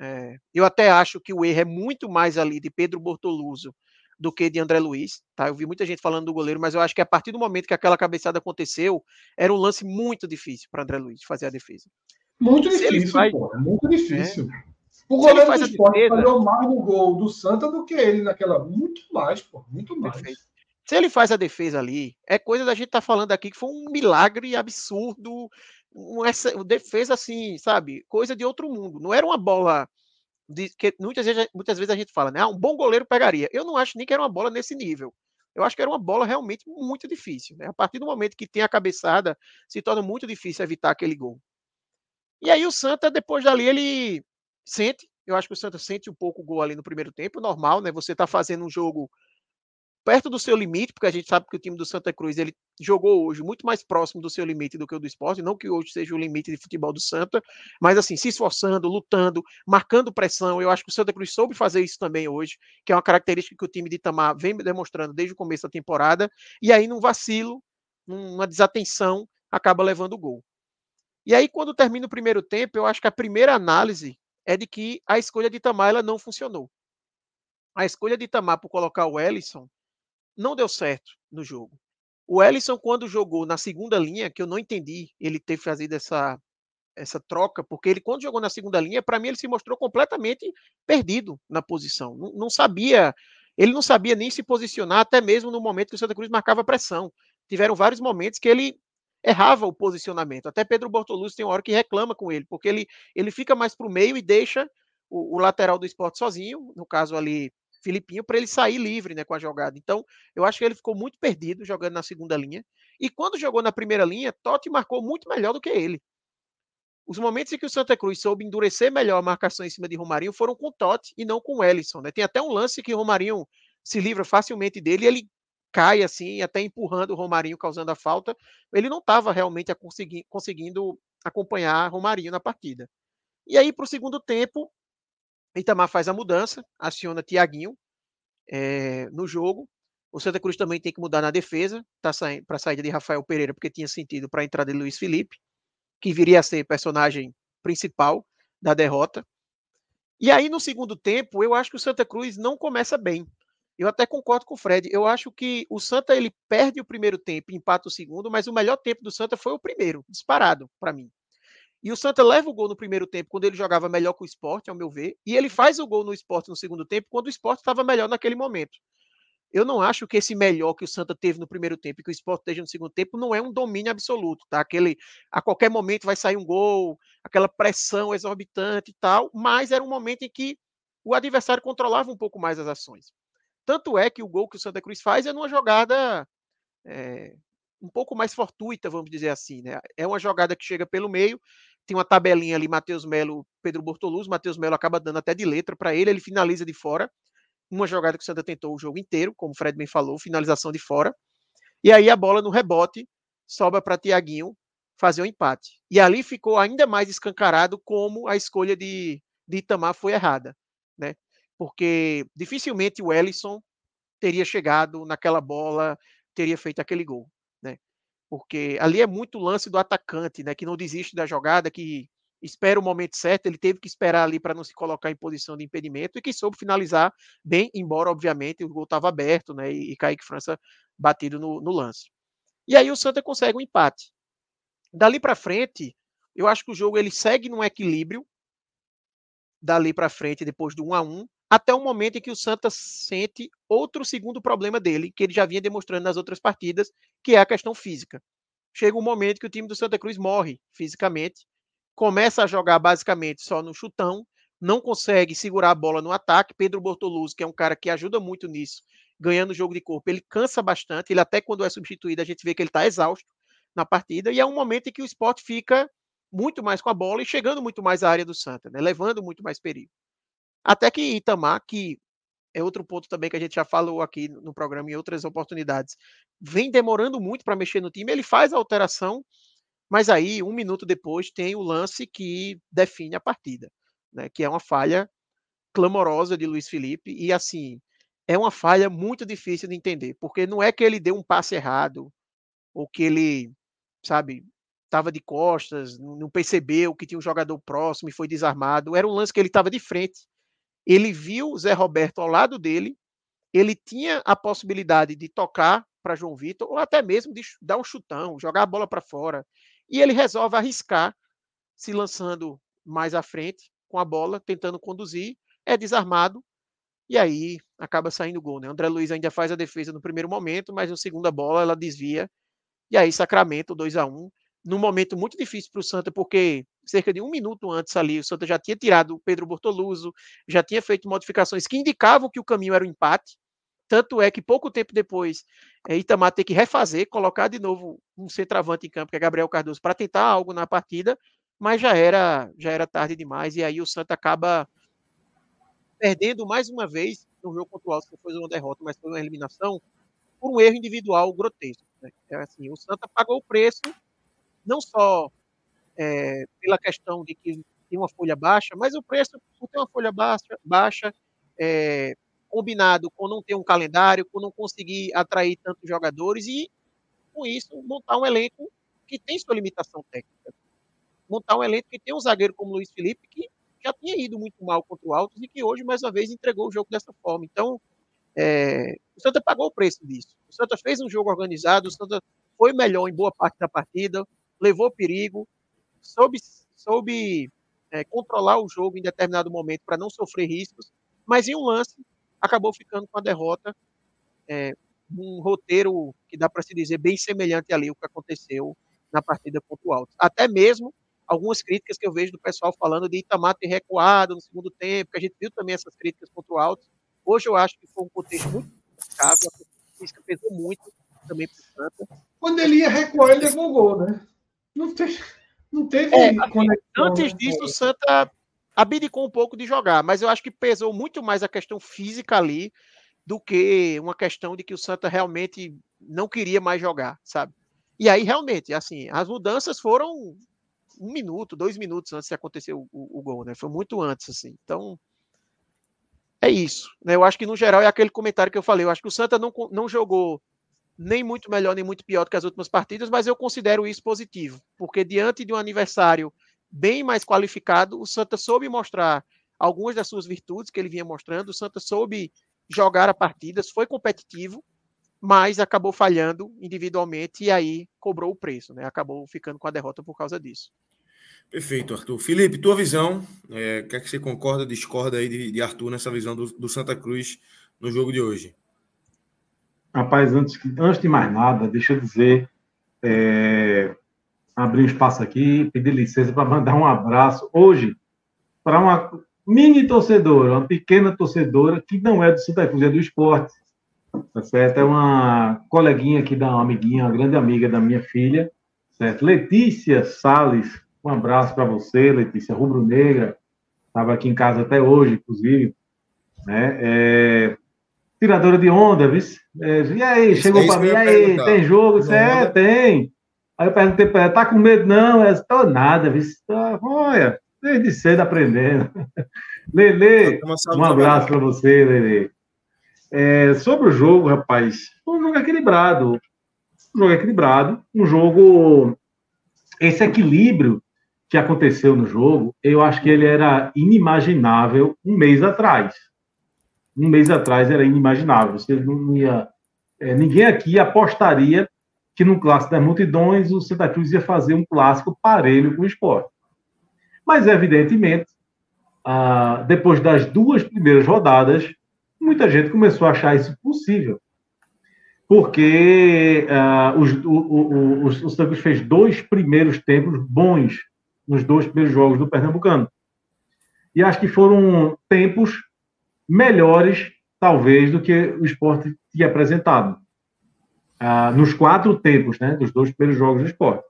É, eu até acho que o erro é muito mais ali de Pedro Bortoluso do que de André Luiz, tá? Eu vi muita gente falando do goleiro, mas eu acho que a partir do momento que aquela cabeçada aconteceu, era um lance muito difícil para André Luiz fazer a defesa. Muito Se difícil, faz... pô, muito difícil. É. O goleiro do esporte defesa... falhou mais no gol do Santa do que ele naquela. Muito mais, pô, muito mais. Perfeito. Se ele faz a defesa ali, é coisa da gente estar tá falando aqui que foi um milagre absurdo, uma, defesa assim, sabe? Coisa de outro mundo. Não era uma bola que muitas vezes, muitas vezes a gente fala, né? Ah, um bom goleiro pegaria. Eu não acho nem que era uma bola nesse nível. Eu acho que era uma bola realmente muito difícil. Né? A partir do momento que tem a cabeçada, se torna muito difícil evitar aquele gol. E aí o Santa, depois dali, ele sente. Eu acho que o Santa sente um pouco o gol ali no primeiro tempo, normal, né? Você está fazendo um jogo perto do seu limite, porque a gente sabe que o time do Santa Cruz ele jogou hoje muito mais próximo do seu limite do que o do esporte, não que hoje seja o limite de futebol do Santa, mas assim, se esforçando, lutando, marcando pressão. Eu acho que o Santa Cruz soube fazer isso também hoje, que é uma característica que o time de Itamar vem demonstrando desde o começo da temporada, e aí num vacilo, numa desatenção, acaba levando o gol. E aí, quando termina o primeiro tempo, eu acho que a primeira análise é de que a escolha de Itamar ela não funcionou. A escolha de Itamar por colocar o Ellison não deu certo no jogo. O Ellison, quando jogou na segunda linha, que eu não entendi ele ter fazido essa, essa troca, porque ele, quando jogou na segunda linha, para mim ele se mostrou completamente perdido na posição. Não, não, sabia, ele não sabia nem se posicionar, até mesmo no momento que o Santa Cruz marcava pressão. Tiveram vários momentos que ele errava o posicionamento. Até Pedro Bortolucci tem uma hora que reclama com ele, porque ele, ele fica mais para o meio e deixa o, o lateral do esporte sozinho, no caso ali Filipinho para ele sair livre né, com a jogada. Então, eu acho que ele ficou muito perdido jogando na segunda linha. E quando jogou na primeira linha, Totti marcou muito melhor do que ele. Os momentos em que o Santa Cruz soube endurecer melhor a marcação em cima de Romarinho foram com Totti e não com o Ellison. Né? Tem até um lance que Romarinho se livra facilmente dele e ele cai assim, até empurrando o Romarinho, causando a falta. Ele não estava realmente conseguir, conseguindo acompanhar Romarinho na partida. E aí, para o segundo tempo, Itamar faz a mudança, aciona Tiaguinho é, no jogo. O Santa Cruz também tem que mudar na defesa, tá para a saída de Rafael Pereira, porque tinha sentido para a entrada de Luiz Felipe, que viria a ser personagem principal da derrota. E aí, no segundo tempo, eu acho que o Santa Cruz não começa bem. Eu até concordo com o Fred. Eu acho que o Santa ele perde o primeiro tempo, empata o segundo, mas o melhor tempo do Santa foi o primeiro, disparado para mim. E o Santa leva o gol no primeiro tempo, quando ele jogava melhor com o esporte, ao meu ver, e ele faz o gol no esporte no segundo tempo, quando o esporte estava melhor naquele momento. Eu não acho que esse melhor que o Santa teve no primeiro tempo e que o esporte esteja no segundo tempo não é um domínio absoluto, tá? Aquele, a qualquer momento vai sair um gol, aquela pressão exorbitante e tal, mas era um momento em que o adversário controlava um pouco mais as ações. Tanto é que o gol que o Santa Cruz faz é numa jogada é, um pouco mais fortuita, vamos dizer assim, né? É uma jogada que chega pelo meio, tem uma tabelinha ali, Matheus Melo, Pedro Bortoluz, Matheus Melo acaba dando até de letra para ele, ele finaliza de fora, uma jogada que o Santa tentou o jogo inteiro, como o Fred bem falou, finalização de fora, e aí a bola no rebote sobra para Tiaguinho fazer o um empate. E ali ficou ainda mais escancarado como a escolha de, de Itamar foi errada, né? Porque dificilmente o Ellison teria chegado naquela bola, teria feito aquele gol porque ali é muito lance do atacante, né, que não desiste da jogada, que espera o momento certo, ele teve que esperar ali para não se colocar em posição de impedimento e que soube finalizar bem, embora obviamente o gol estava aberto, né, e, e Kaique França batido no, no lance. E aí o Santa consegue um empate. Dali para frente, eu acho que o jogo ele segue num equilíbrio dali para frente depois do 1 a 1 até o momento em que o Santa sente outro segundo problema dele, que ele já vinha demonstrando nas outras partidas, que é a questão física. Chega um momento que o time do Santa Cruz morre fisicamente, começa a jogar basicamente só no chutão, não consegue segurar a bola no ataque. Pedro Bortoluzzi, que é um cara que ajuda muito nisso, ganhando o jogo de corpo, ele cansa bastante, ele até quando é substituído a gente vê que ele está exausto na partida, e é um momento em que o esporte fica muito mais com a bola e chegando muito mais à área do Santa, né? levando muito mais perigo. Até que Itamar, que é outro ponto também que a gente já falou aqui no programa em outras oportunidades. Vem demorando muito para mexer no time, ele faz a alteração, mas aí, um minuto depois, tem o lance que define a partida, né? Que é uma falha clamorosa de Luiz Felipe, e assim, é uma falha muito difícil de entender, porque não é que ele deu um passe errado, ou que ele, sabe, estava de costas, não percebeu que tinha um jogador próximo e foi desarmado. Era um lance que ele estava de frente. Ele viu o Zé Roberto ao lado dele, ele tinha a possibilidade de tocar para João Vitor, ou até mesmo de dar um chutão, jogar a bola para fora. E ele resolve arriscar, se lançando mais à frente com a bola, tentando conduzir, é desarmado, e aí acaba saindo o gol. Né? André Luiz ainda faz a defesa no primeiro momento, mas na segunda bola ela desvia, e aí Sacramento 2 a 1 num momento muito difícil para o Santa, porque cerca de um minuto antes ali, o Santa já tinha tirado o Pedro Bortoluso, já tinha feito modificações que indicavam que o caminho era o empate. Tanto é que pouco tempo depois, é, Itamar tem que refazer, colocar de novo um centroavante em campo, que é Gabriel Cardoso, para tentar algo na partida, mas já era, já era tarde demais, e aí o Santa acaba perdendo mais uma vez no jogo contra o Alto, foi uma derrota, mas foi uma eliminação, por um erro individual grotesco. Né? É assim, o Santa pagou o preço não só é, pela questão de que tem uma folha baixa, mas o preço por ter uma folha baixa, baixa é, combinado com não ter um calendário, com não conseguir atrair tantos jogadores e, com isso, montar um elenco que tem sua limitação técnica. Montar um elenco que tem um zagueiro como Luiz Felipe, que já tinha ido muito mal contra o Altos e que hoje, mais uma vez, entregou o jogo dessa forma. Então, é, o Santa pagou o preço disso. O Santa fez um jogo organizado, o Santa foi melhor em boa parte da partida, levou perigo, soube, soube é, controlar o jogo em determinado momento para não sofrer riscos, mas em um lance acabou ficando com a derrota. É, um roteiro que dá para se dizer bem semelhante ali o que aconteceu na partida contra o Alto. Até mesmo algumas críticas que eu vejo do pessoal falando de Itamar ter recuado no segundo tempo, que a gente viu também essas críticas contra o Alto. Hoje eu acho que foi um contexto muito complicado, a física pesou muito também para o Santa. Quando ele ia recuar, ele levou gol, né? Não teve, não teve é, conexão, Antes né? disso, o Santa abdicou um pouco de jogar, mas eu acho que pesou muito mais a questão física ali do que uma questão de que o Santa realmente não queria mais jogar, sabe? E aí, realmente, assim, as mudanças foram um minuto, dois minutos antes de acontecer o, o, o gol, né? Foi muito antes, assim. Então, é isso. Né? Eu acho que, no geral, é aquele comentário que eu falei. Eu acho que o Santa não, não jogou nem muito melhor, nem muito pior do que as últimas partidas, mas eu considero isso positivo, porque diante de um aniversário bem mais qualificado, o Santa soube mostrar algumas das suas virtudes que ele vinha mostrando, o Santa soube jogar a partidas, foi competitivo, mas acabou falhando individualmente e aí cobrou o preço, né? Acabou ficando com a derrota por causa disso. Perfeito, Arthur. Felipe, tua visão, é, quer que você concorda, discorda aí de, de Arthur nessa visão do, do Santa Cruz no jogo de hoje? Rapaz, antes, antes de mais nada, deixa eu dizer, é, abrir um espaço aqui, pedir licença para mandar um abraço hoje para uma mini torcedora, uma pequena torcedora que não é do Santa Cruz, é do esporte. Tá certo? É uma coleguinha aqui da uma amiguinha, uma grande amiga da minha filha, certo? Letícia Sales, um abraço para você, Letícia Rubro Negra, estava aqui em casa até hoje, inclusive, né? É, tiradora de onda, viu? É, e aí, chegou é para mim, e aí, tem jogo? Você é, tem. Aí eu perguntei para ela, tá com medo? Não, ela estou nada, viu? Olha, desde cedo aprendendo. Lele, um abraço para você, Lele. É, sobre o jogo, rapaz, um jogo equilibrado. Um jogo equilibrado, um jogo. Esse equilíbrio que aconteceu no jogo, eu acho que ele era inimaginável um mês atrás um mês atrás era inimaginável. Você não ia, é, ninguém aqui apostaria que no clássico das multidões o Santa Cruz ia fazer um clássico parelho com o esporte. Mas, evidentemente, ah, depois das duas primeiras rodadas, muita gente começou a achar isso possível. Porque ah, os, o, o, o, o Santa Cruz fez dois primeiros tempos bons nos dois primeiros jogos do Pernambucano. E acho que foram tempos melhores, talvez, do que o esporte tinha apresentado. Ah, nos quatro tempos, né, dos dois primeiros jogos do esporte.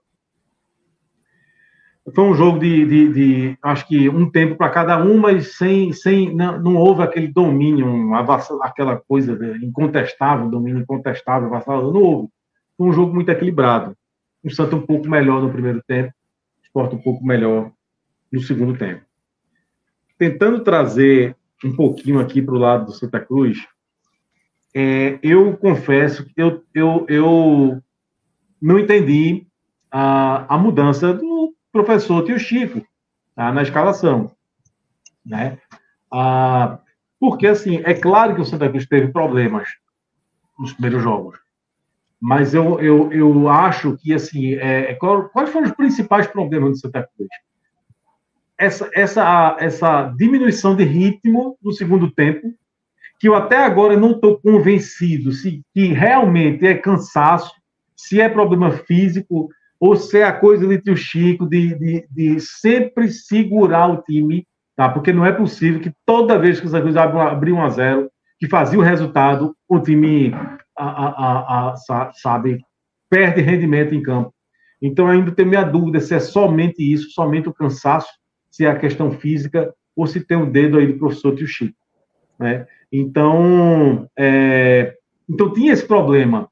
foi um jogo de, de, de acho que um tempo para cada um, mas sem, sem não, não houve aquele domínio, aquela coisa incontestável, domínio incontestável, avassalador, não houve. Foi um jogo muito equilibrado. O Santos um pouco melhor no primeiro tempo, o Sport um pouco melhor no segundo tempo. Tentando trazer um pouquinho aqui para o lado do Santa Cruz, é, eu confesso que eu, eu, eu não entendi a, a mudança do professor Tio Chico tá, na escalação. Né? Ah, porque, assim, é claro que o Santa Cruz teve problemas nos primeiros jogos. Mas eu, eu, eu acho que, assim, é, é quais foram os principais problemas do Santa Cruz? Essa, essa, essa diminuição de ritmo no segundo tempo, que eu até agora não estou convencido se que realmente é cansaço, se é problema físico, ou se é a coisa de tio Chico de, de, de, sempre segurar o time, tá? Porque não é possível que toda vez que os Cruz abriu 1 a 0 que fazia o resultado, o time, a, a, a, sabe, perde rendimento em campo. Então, ainda tenho minha dúvida se é somente isso, somente o cansaço, se é a questão física, ou se tem o um dedo aí do professor Tio Chico. Né? Então, é, então, tinha esse problema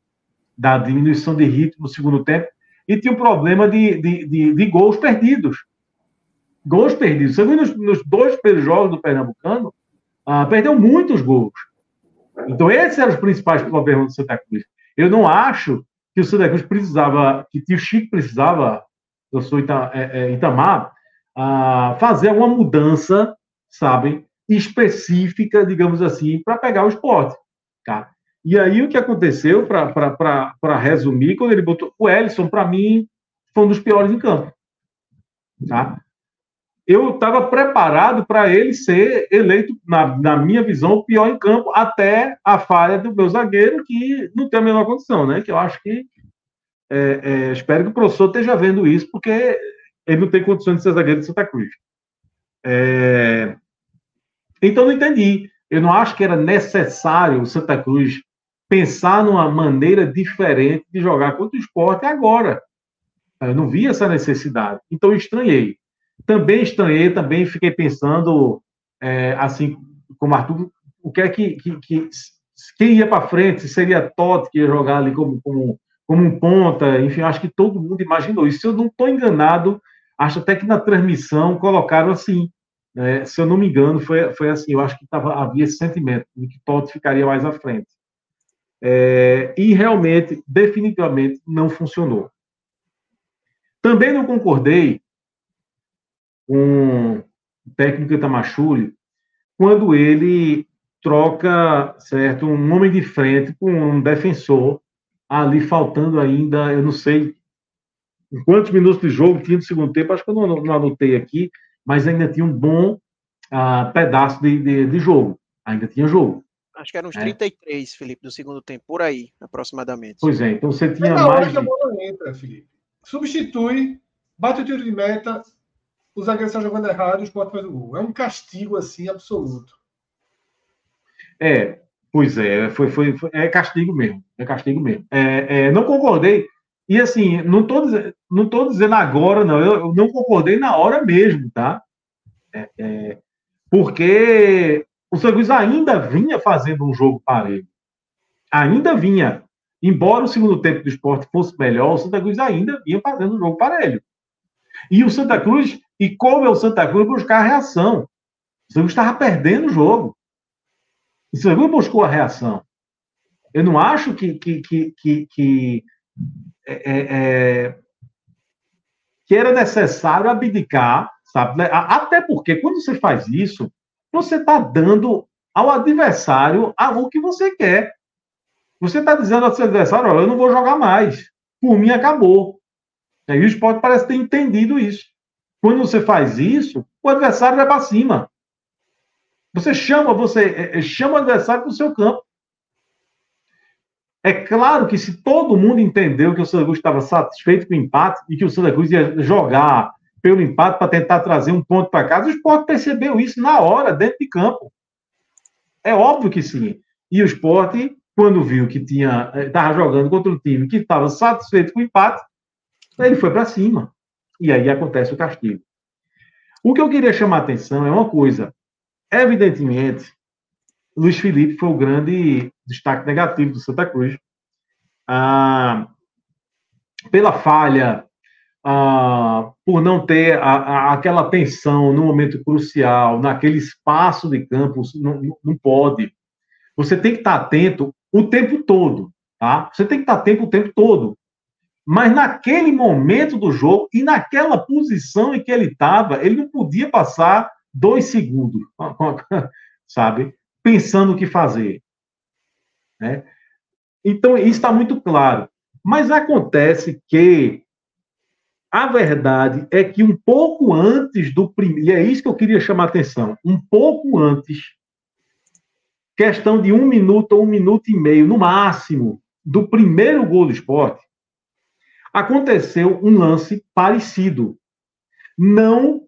da diminuição de ritmo no segundo tempo, e tinha um problema de, de, de, de gols perdidos. Gols perdidos. Você viu nos, nos dois primeiros jogos do Pernambucano, ah, perdeu muitos gols. Então, esses eram os principais problemas do Santa Cruz. Eu não acho que o Santa Cruz precisava, que o Chico precisava, eu sou Ita, é, é, Itamar, ah, fazer uma mudança, sabem, específica, digamos assim, para pegar o esporte. Tá? E aí o que aconteceu, para resumir, quando ele botou o Ellison, para mim, foi um dos piores em campo. Tá? Eu estava preparado para ele ser eleito, na, na, minha visão, o pior em campo, até a falha do meu zagueiro, que não tem a menor condição, né? Que eu acho que. É, é, espero que o professor esteja vendo isso, porque ele não tem condições de ser zagueiro de Santa Cruz. É, então, não entendi. Eu não acho que era necessário o Santa Cruz pensar numa maneira diferente de jogar contra o esporte agora. Eu não vi essa necessidade. Então, estranhei. Também estranhei, também fiquei pensando, é, assim, como Arthur, o que é que, que, que quem ia para frente, seria Totti que ia jogar ali como, como, como um ponta, enfim, acho que todo mundo imaginou isso. Se eu não estou enganado, acho até que na transmissão colocaram assim, né? se eu não me engano, foi, foi assim, eu acho que tava, havia esse sentimento de que Totti ficaria mais à frente. É, e realmente, definitivamente, não funcionou. Também não concordei com o técnico Itamachule quando ele troca, certo, um homem de frente com um defensor, ali faltando ainda, eu não sei quantos minutos de jogo tinha no segundo tempo, acho que eu não, não anotei aqui, mas ainda tinha um bom uh, pedaço de, de, de jogo, ainda tinha jogo. Acho que eram uns é. 33, Felipe, do segundo tempo, por aí, aproximadamente. Pois é, então você tinha é na mais. hora que a bola entra, Felipe. Substitui, bate o tiro de meta, o zagueiro está jogando errado, o esporte faz o gol. É um castigo assim absoluto. É, pois é, foi, foi, foi é castigo mesmo. É castigo mesmo. É, é, não concordei. E assim, não estou não tô dizendo agora, não. Eu, eu, não concordei na hora mesmo, tá? É, é porque o São Luís ainda vinha fazendo um jogo parelho. Ainda vinha. Embora o segundo tempo do esporte fosse melhor, o Santa Cruz ainda vinha fazendo um jogo parelho. E o Santa Cruz, e como é o Santa Cruz, buscar a reação. O Santa Cruz estava perdendo o jogo. O Santa Cruz buscou a reação. Eu não acho que, que, que, que, que, é, é, é que era necessário abdicar, sabe? Até porque quando você faz isso, você está dando ao adversário o que você quer. Você está dizendo ao seu adversário, olha, eu não vou jogar mais. Por mim, acabou. E o esporte parece ter entendido isso. Quando você faz isso, o adversário vai para cima. Você chama, você é, é, chama o adversário para o seu campo. É claro que se todo mundo entendeu que o Santa Cruz estava satisfeito com o empate e que o Santa Cruz ia jogar pelo empate para tentar trazer um ponto para casa. O esporte percebeu isso na hora, dentro de campo. É óbvio que sim. E o esporte, quando viu que tinha estava eh, jogando contra um time que estava satisfeito com o empate, ele foi para cima. E aí acontece o castigo. O que eu queria chamar a atenção é uma coisa. Evidentemente, Luiz Felipe foi o grande destaque negativo do Santa Cruz. Ah, pela falha, ah, por não ter a, a, aquela atenção no momento crucial, naquele espaço de campo, não, não pode. Você tem que estar atento o tempo todo, tá? Você tem que estar atento o tempo todo. Mas naquele momento do jogo e naquela posição em que ele estava, ele não podia passar dois segundos, sabe? Pensando o que fazer. Né? Então, isso está muito claro. Mas acontece que a verdade é que um pouco antes do primeiro, e é isso que eu queria chamar a atenção, um pouco antes, questão de um minuto ou um minuto e meio, no máximo, do primeiro gol do esporte, aconteceu um lance parecido. Não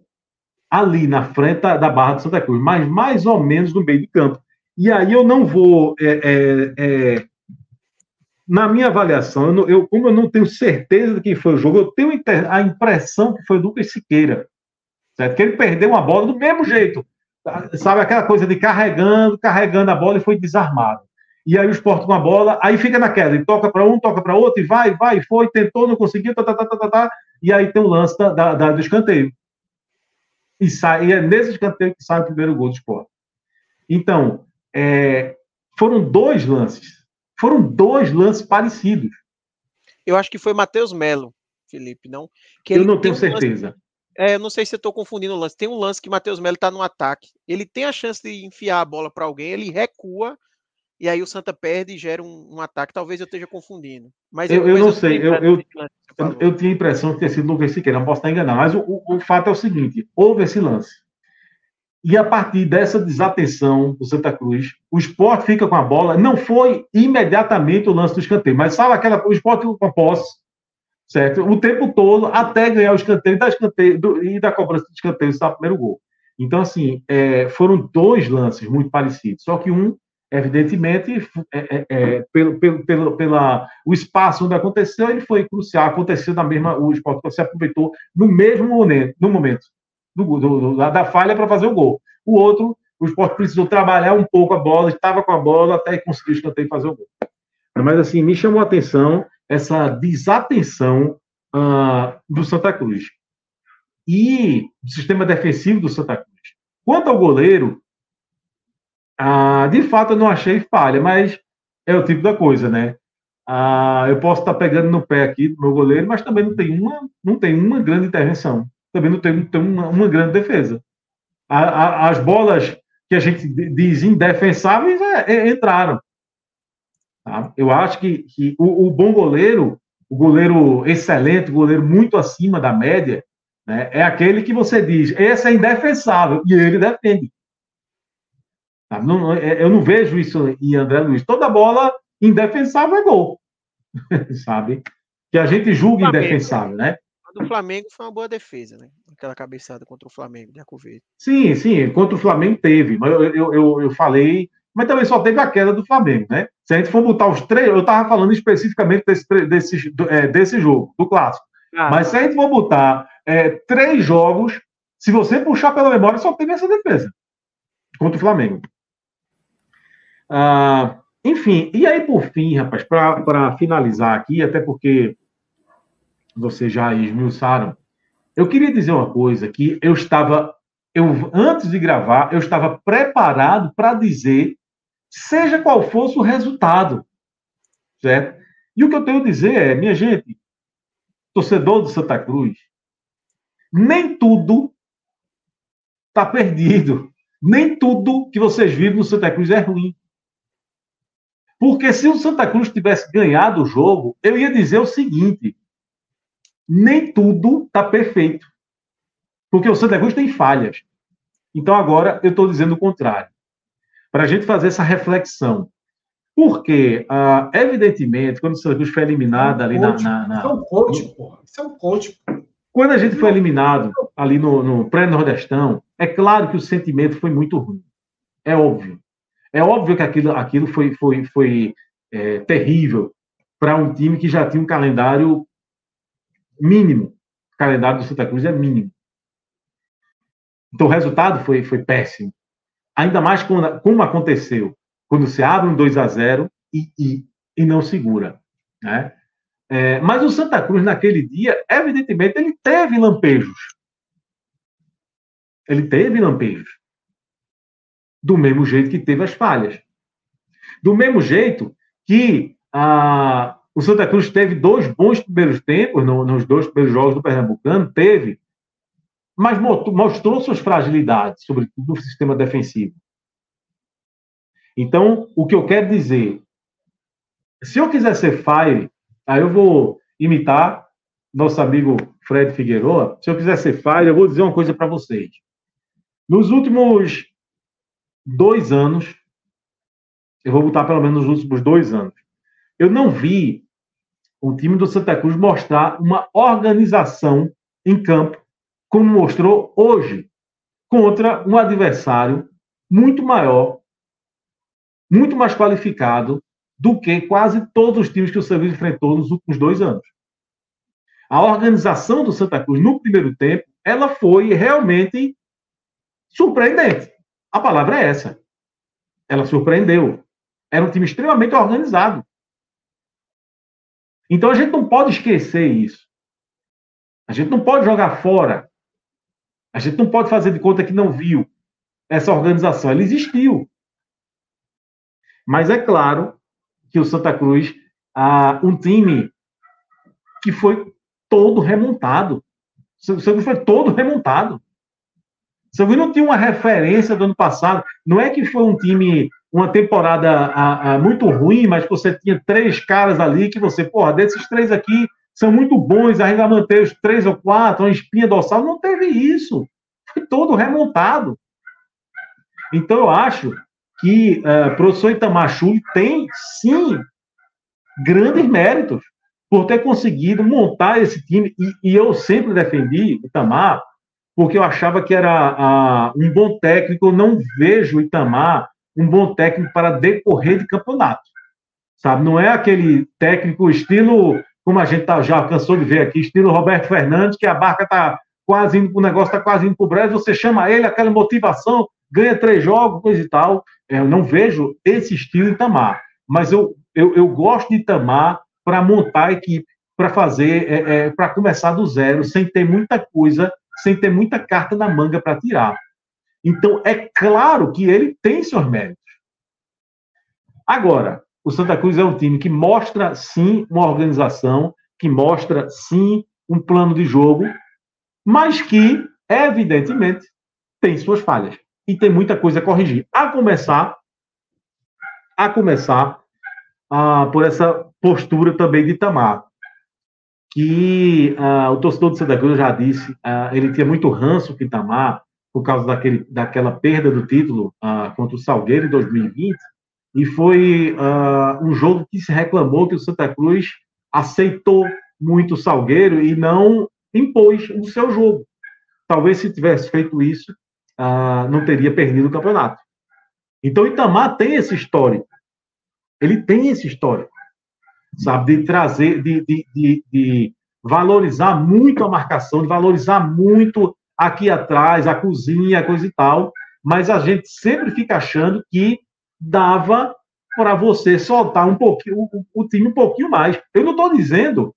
ali na frente da Barra de Santa Cruz, mas mais ou menos no meio de campo. E aí eu não vou. É, é, é, na minha avaliação, eu, eu, como eu não tenho certeza de quem foi o jogo, eu tenho a impressão que foi Lucas Siqueira. Certo? Que ele perdeu uma bola do mesmo jeito. Sabe aquela coisa de carregando, carregando a bola e foi desarmado e aí o esporte com a bola, aí fica naquela, e toca para um, toca para outro, e vai, vai, foi, tentou, não conseguiu, tá, tá, tá, tá, tá, tá e aí tem o lance da, da, do escanteio. E, sai, e é nesse escanteio que sai o primeiro gol do esporte. Então, é, foram dois lances, foram dois lances parecidos. Eu acho que foi Matheus Melo, Felipe, não? Que eu não tenho um certeza. Lance, é, eu não sei se eu estou confundindo o lance. Tem um lance que Matheus Melo está no ataque. Ele tem a chance de enfiar a bola para alguém, ele recua e aí o Santa perde e gera um, um ataque. Talvez eu esteja confundindo. Mas eu, eu não sei, eu, eu, eu, eu, tinha a impressão de ter sido Lucas Siqueira, não posso estar enganado, mas o, o, o, fato é o seguinte: houve esse lance. E a partir dessa desatenção do Santa Cruz, o esporte fica com a bola. Não foi imediatamente o lance do escanteio, mas sabe aquela. O esporte ficou com a posse, certo? O tempo todo, até ganhar o escanteio, da escanteio do, e da cobrança do escanteio, está o primeiro gol. Então, assim, é, foram dois lances muito parecidos, só que um Evidentemente, é, é, é, pelo, pelo, pelo, pela, o espaço onde aconteceu, ele foi crucial, aconteceu na mesma, o esporte se aproveitou no mesmo momento, no momento do, do, da, da falha para fazer o gol. O outro, o esporte precisou trabalhar um pouco a bola, estava com a bola até conseguir escanteio e fazer o gol. Mas, assim, me chamou a atenção essa desatenção uh, do Santa Cruz. E o sistema defensivo do Santa Cruz. Quanto ao goleiro, ah, de fato, eu não achei falha, mas é o tipo da coisa, né? Ah, eu posso estar pegando no pé aqui do meu goleiro, mas também não tem uma, não tem uma grande intervenção. Também não tem, tem uma, uma, grande defesa. A, a, as bolas que a gente diz indefensáveis é, é, entraram. Tá? Eu acho que, que o, o, bom goleiro, o goleiro excelente, o goleiro muito acima da média, né, é aquele que você diz, esse é indefensável, e ele defende. Tá? Não, é, eu não vejo isso em André Luiz. Toda bola indefensável é gol. Sabe? Que a gente julga Flamengo, indefensável, né? A do Flamengo foi uma boa defesa, né? Aquela cabeçada contra o Flamengo de Acoveiro. Sim, sim, contra o Flamengo teve. Mas eu, eu, eu, eu, falei. Mas também só teve a queda do Flamengo, né? Se a gente for botar os três. Eu estava falando especificamente desse, desse, é, desse jogo, do clássico. Ah, mas se a gente for botar é, três jogos, se você puxar pela memória, só teve essa defesa contra o Flamengo. Ah, enfim, e aí por fim, rapaz, para finalizar aqui, até porque vocês já esmiuçaram, eu queria dizer uma coisa que eu estava, eu antes de gravar, eu estava preparado para dizer, seja qual fosse o resultado, certo? E o que eu tenho a dizer é, minha gente, torcedor do Santa Cruz, nem tudo está perdido. Nem tudo que vocês vivem no Santa Cruz é ruim. Porque se o Santa Cruz tivesse ganhado o jogo, eu ia dizer o seguinte: nem tudo está perfeito. Porque o Santa Cruz tem falhas. Então agora eu estou dizendo o contrário. Para a gente fazer essa reflexão. Porque, ah, evidentemente, quando o Santa Cruz foi eliminado é um ali coach, na, na, Isso é um coach, porra. Isso é um coach. Quando a gente foi eliminado ali no, no pré-nordestão, é claro que o sentimento foi muito ruim. É óbvio. É óbvio que aquilo, aquilo foi, foi, foi é, terrível para um time que já tinha um calendário mínimo. calendário do Santa Cruz é mínimo. Então o resultado foi, foi péssimo. Ainda mais como, como aconteceu quando se abre um 2 a 0 e, e, e não segura. Né? É, mas o Santa Cruz, naquele dia, evidentemente, ele teve lampejos. Ele teve lampejos. Do mesmo jeito que teve as falhas. Do mesmo jeito que a, o Santa Cruz teve dois bons primeiros tempos no, nos dois primeiros jogos do Pernambucano, teve, mas mostrou suas fragilidades, sobretudo no sistema defensivo. Então, o que eu quero dizer, se eu quiser ser fire, aí eu vou imitar nosso amigo Fred Figueroa. Se eu quiser ser fire, eu vou dizer uma coisa para vocês. Nos últimos dois anos, eu vou botar pelo menos nos últimos dois anos, eu não vi o time do Santa Cruz mostrar uma organização em campo, como mostrou hoje, contra um adversário muito maior, muito mais qualificado do que quase todos os times que o Santa enfrentou nos últimos dois anos. A organização do Santa Cruz no primeiro tempo, ela foi realmente surpreendente. A palavra é essa. Ela surpreendeu. Era um time extremamente organizado. Então a gente não pode esquecer isso. A gente não pode jogar fora. A gente não pode fazer de conta que não viu essa organização. Ela existiu. Mas é claro que o Santa Cruz, ah, um time que foi todo remontado. O Santa Cruz foi todo remontado. O Santa Cruz não tinha uma referência do ano passado. Não é que foi um time uma temporada a, a, muito ruim, mas você tinha três caras ali que você, porra, desses três aqui são muito bons, ainda manter os três ou quatro, uma espinha dorsal, não teve isso. Foi todo remontado. Então eu acho que uh, professor Itamar tem, sim, grandes méritos por ter conseguido montar esse time, e, e eu sempre defendi Itamar, porque eu achava que era uh, um bom técnico, eu não vejo Itamar um bom técnico para decorrer de campeonato. Sabe? Não é aquele técnico estilo, como a gente tá, já cansou de ver aqui, estilo Roberto Fernandes, que a barca está quase indo, o negócio está quase indo para o breve, você chama ele, aquela motivação, ganha três jogos, coisa e tal. É, eu não vejo esse estilo em Tamar. Mas eu, eu, eu gosto de Tamar para montar a equipe, para fazer, é, é, para começar do zero, sem ter muita coisa, sem ter muita carta na manga para tirar. Então, é claro que ele tem seus méritos. Agora, o Santa Cruz é um time que mostra, sim, uma organização, que mostra, sim, um plano de jogo, mas que, evidentemente, tem suas falhas. E tem muita coisa a corrigir. A começar, a começar ah, por essa postura também de Tamar. Que ah, o torcedor do Santa Cruz, já disse, ah, ele tinha muito ranço com Itamar, por causa daquele, daquela perda do título uh, contra o Salgueiro em 2020, e foi um jogo que se reclamou que o Santa Cruz aceitou muito o Salgueiro e não impôs o seu jogo. Talvez se tivesse feito isso, não teria perdido o campeonato. Então, Itamar tem esse histórico. Ele tem esse histórico, sabe, de trazer, de, de, de, de valorizar muito a marcação, de valorizar muito aqui atrás, a cozinha, coisa e tal, mas a gente sempre fica achando que dava para você soltar um pouquinho o, o, time um pouquinho mais. Eu não estou dizendo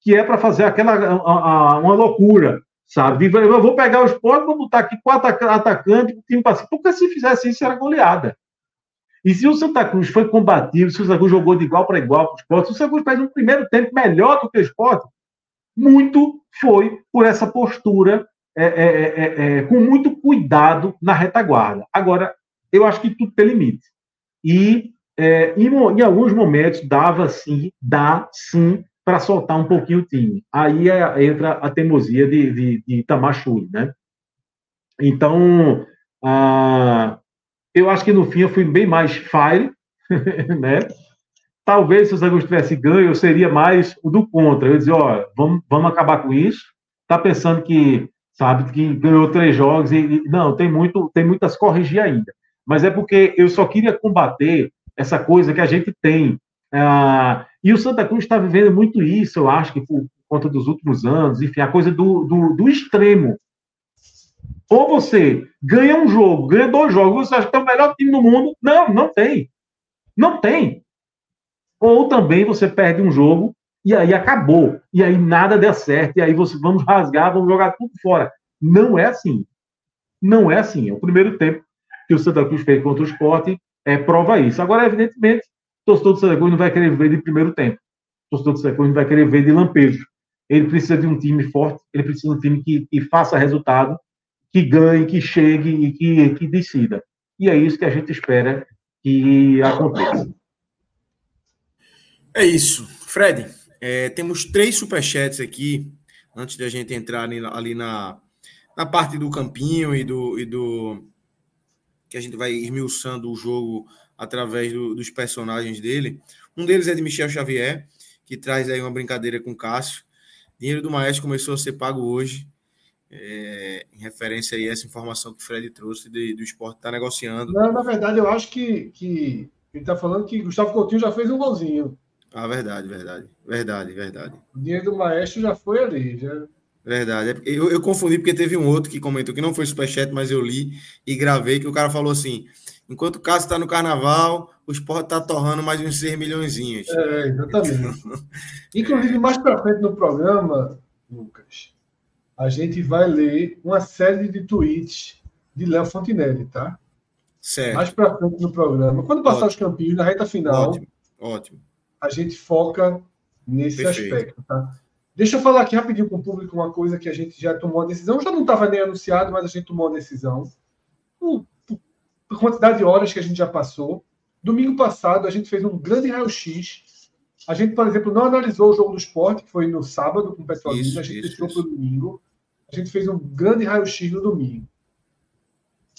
que é para fazer aquela a, a, uma loucura, sabe? Eu vou pegar os pontos, vou botar aqui quatro atacantes, o time passa. Porque se fizesse isso, era goleada. E se o Santa Cruz foi combativo, se o Santa Cruz jogou de igual para igual para o esporte, se o Santa Cruz fez um primeiro tempo melhor do que o esporte, muito foi por essa postura é é, é, é, é, com muito cuidado na retaguarda. Agora, eu acho que tudo tem limite. E é, em, em, alguns momentos dava sim, dá sim para soltar um pouquinho o time. Aí entra a teimosia de, de, de né? Então, ah, eu acho que no fim eu fui bem mais fire, né? Talvez se o Zagos tivesse ganho, eu seria mais o do contra. Eu dizia, ó, vamos, vamos acabar com isso. Tá pensando que, sabe, que ganhou três jogos e, e não, tem muito, tem muitas corrigir ainda. Mas é porque eu só queria combater essa coisa que a gente tem. Ah, e o Santa Cruz está vivendo muito isso, eu acho que por conta dos últimos anos, enfim, a coisa do, do, do extremo. Ou você ganha um jogo, ganha dois jogos, você acha que é o melhor time do mundo. Não, não tem. Não tem. Ou também você perde um jogo e aí acabou. E aí nada deu certo. E aí você vamos rasgar, vamos jogar tudo fora. Não é assim. Não é assim. É o primeiro tempo que o Santa Cruz fez contra o esporte é, prova isso. Agora, evidentemente, o torcedor do Santa Cruz não vai querer ver de primeiro tempo. O torcedor do Santa Cruz não vai querer ver de lampejo. Ele precisa de um time forte, ele precisa de um time que, que faça resultado que ganhe, que chegue e que, que decida. E é isso que a gente espera que aconteça. É isso. Fred, é, temos três superchats aqui, antes de a gente entrar ali, ali na, na parte do campinho e do, e do. que a gente vai esmiuçando o jogo através do, dos personagens dele. Um deles é de Michel Xavier, que traz aí uma brincadeira com o Cássio. Dinheiro do Maestro começou a ser pago hoje é, em referência a essa informação que o Fred trouxe de, do esporte está negociando. Não, na verdade, eu acho que, que ele está falando que Gustavo Coutinho já fez um golzinho. Ah, verdade, verdade. Verdade, verdade. O dinheiro do maestro já foi ali. Já... Verdade. É eu, eu confundi porque teve um outro que comentou que não foi superchat, mas eu li e gravei que o cara falou assim: enquanto o Cássio está no carnaval, o esporte está torrando mais uns 6 milhões. É, exatamente. Inclusive, mais para frente no programa, Lucas, a gente vai ler uma série de tweets de Léo Fontinelli, tá? Certo. Mais para frente no programa. Quando passar ótimo. os campinhos, na reta final, ótimo. ótimo. a gente foca nesse Perfeito. aspecto, tá? Deixa eu falar aqui rapidinho com o público uma coisa que a gente já tomou a decisão. Já não estava nem anunciado, mas a gente tomou a decisão. Por, por, por quantidade de horas que a gente já passou. Domingo passado, a gente fez um grande raio-x a gente, por exemplo, não analisou o jogo do esporte, que foi no sábado com o Petrolina, a gente deixou para o domingo. A gente fez um grande raio-x no domingo.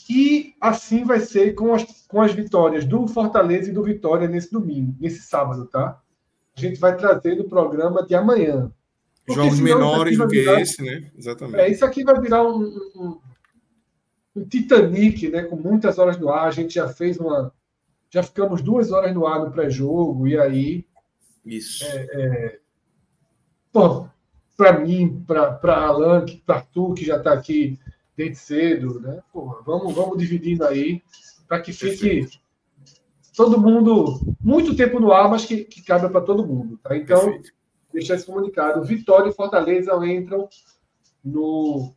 E assim vai ser com as, com as vitórias do Fortaleza e do Vitória nesse domingo, nesse sábado, tá? A gente vai trazer no programa de amanhã. Porque Jogos menores do que virar, esse, né? Exatamente. É, isso aqui vai virar um, um, um, Titanic, né? Com muitas horas no ar. A gente já fez uma. Já ficamos duas horas no ar no pré-jogo, e aí. Isso. É, é... Bom, para mim, para Alan, para tu, que já está aqui desde cedo, né? Porra, vamos, vamos dividindo aí para que fique Perfeito. todo mundo muito tempo no ar, mas que, que cabe para todo mundo, tá? Então, Perfeito. deixar esse comunicado. Vitória e Fortaleza entram no,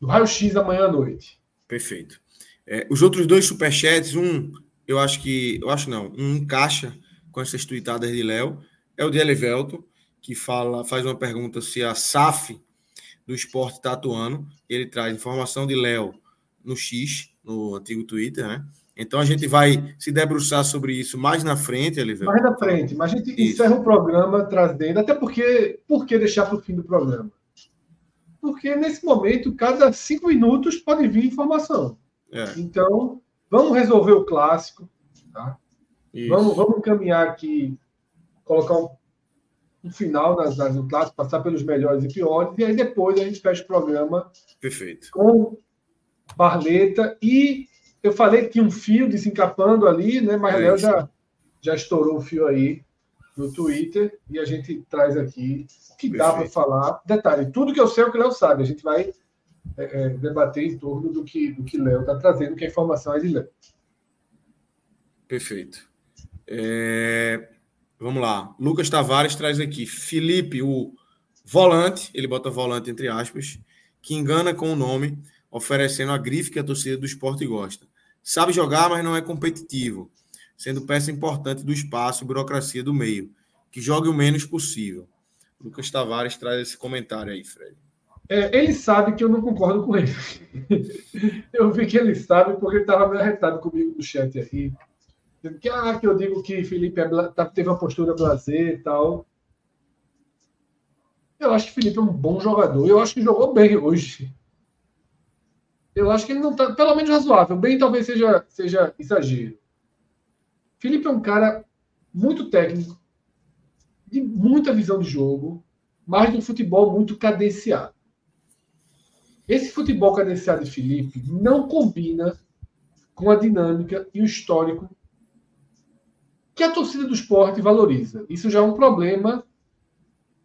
no raio-x amanhã à noite. Perfeito. É, os outros dois superchats, um, eu acho que, eu acho não, um encaixa com essas tweetadas de Léo, é o de Elivelto que fala, faz uma pergunta se a SAF do esporte está atuando. Ele traz informação de Léo no X, no antigo Twitter, né? Então a gente vai se debruçar sobre isso mais na frente, Oliveira. Mais na frente, mas a gente isso. encerra o programa trazendo, até porque, por que deixar para o fim do programa? Porque nesse momento, cada cinco minutos pode vir informação. É. Então, vamos resolver o clássico, tá? Vamos, vamos caminhar aqui, colocar um no final das, das clássicos, passar pelos melhores e piores, e aí depois a gente fecha o programa Perfeito. com Barleta. E eu falei que tinha um fio desencapando ali, né? Mas é já, já estourou o fio aí no Twitter e a gente traz aqui o que Perfeito. dá para falar. Detalhe, tudo que eu sei é o que o Léo sabe. A gente vai é, é, debater em torno do que do que Léo está trazendo, que a informação é de Léo. Perfeito. É, Vamos lá. Lucas Tavares traz aqui. Felipe, o volante, ele bota volante entre aspas, que engana com o nome, oferecendo a grife que a torcida do esporte gosta. Sabe jogar, mas não é competitivo, sendo peça importante do espaço e burocracia do meio. Que jogue o menos possível. Lucas Tavares traz esse comentário aí, Fred. É, ele sabe que eu não concordo com ele. eu vi que ele sabe porque ele estava meio arretado comigo no chat aqui que, ah, que eu digo que Felipe é, tá, teve uma postura blazer e tal. Eu acho que Felipe é um bom jogador. Eu acho que jogou bem hoje. Eu acho que ele não tá, pelo menos razoável. Bem, talvez seja, seja exagero. Felipe é um cara muito técnico, de muita visão de jogo, mas de um futebol muito cadenciado. Esse futebol cadenciado de Felipe não combina com a dinâmica e o histórico que a torcida do esporte valoriza. Isso já é um problema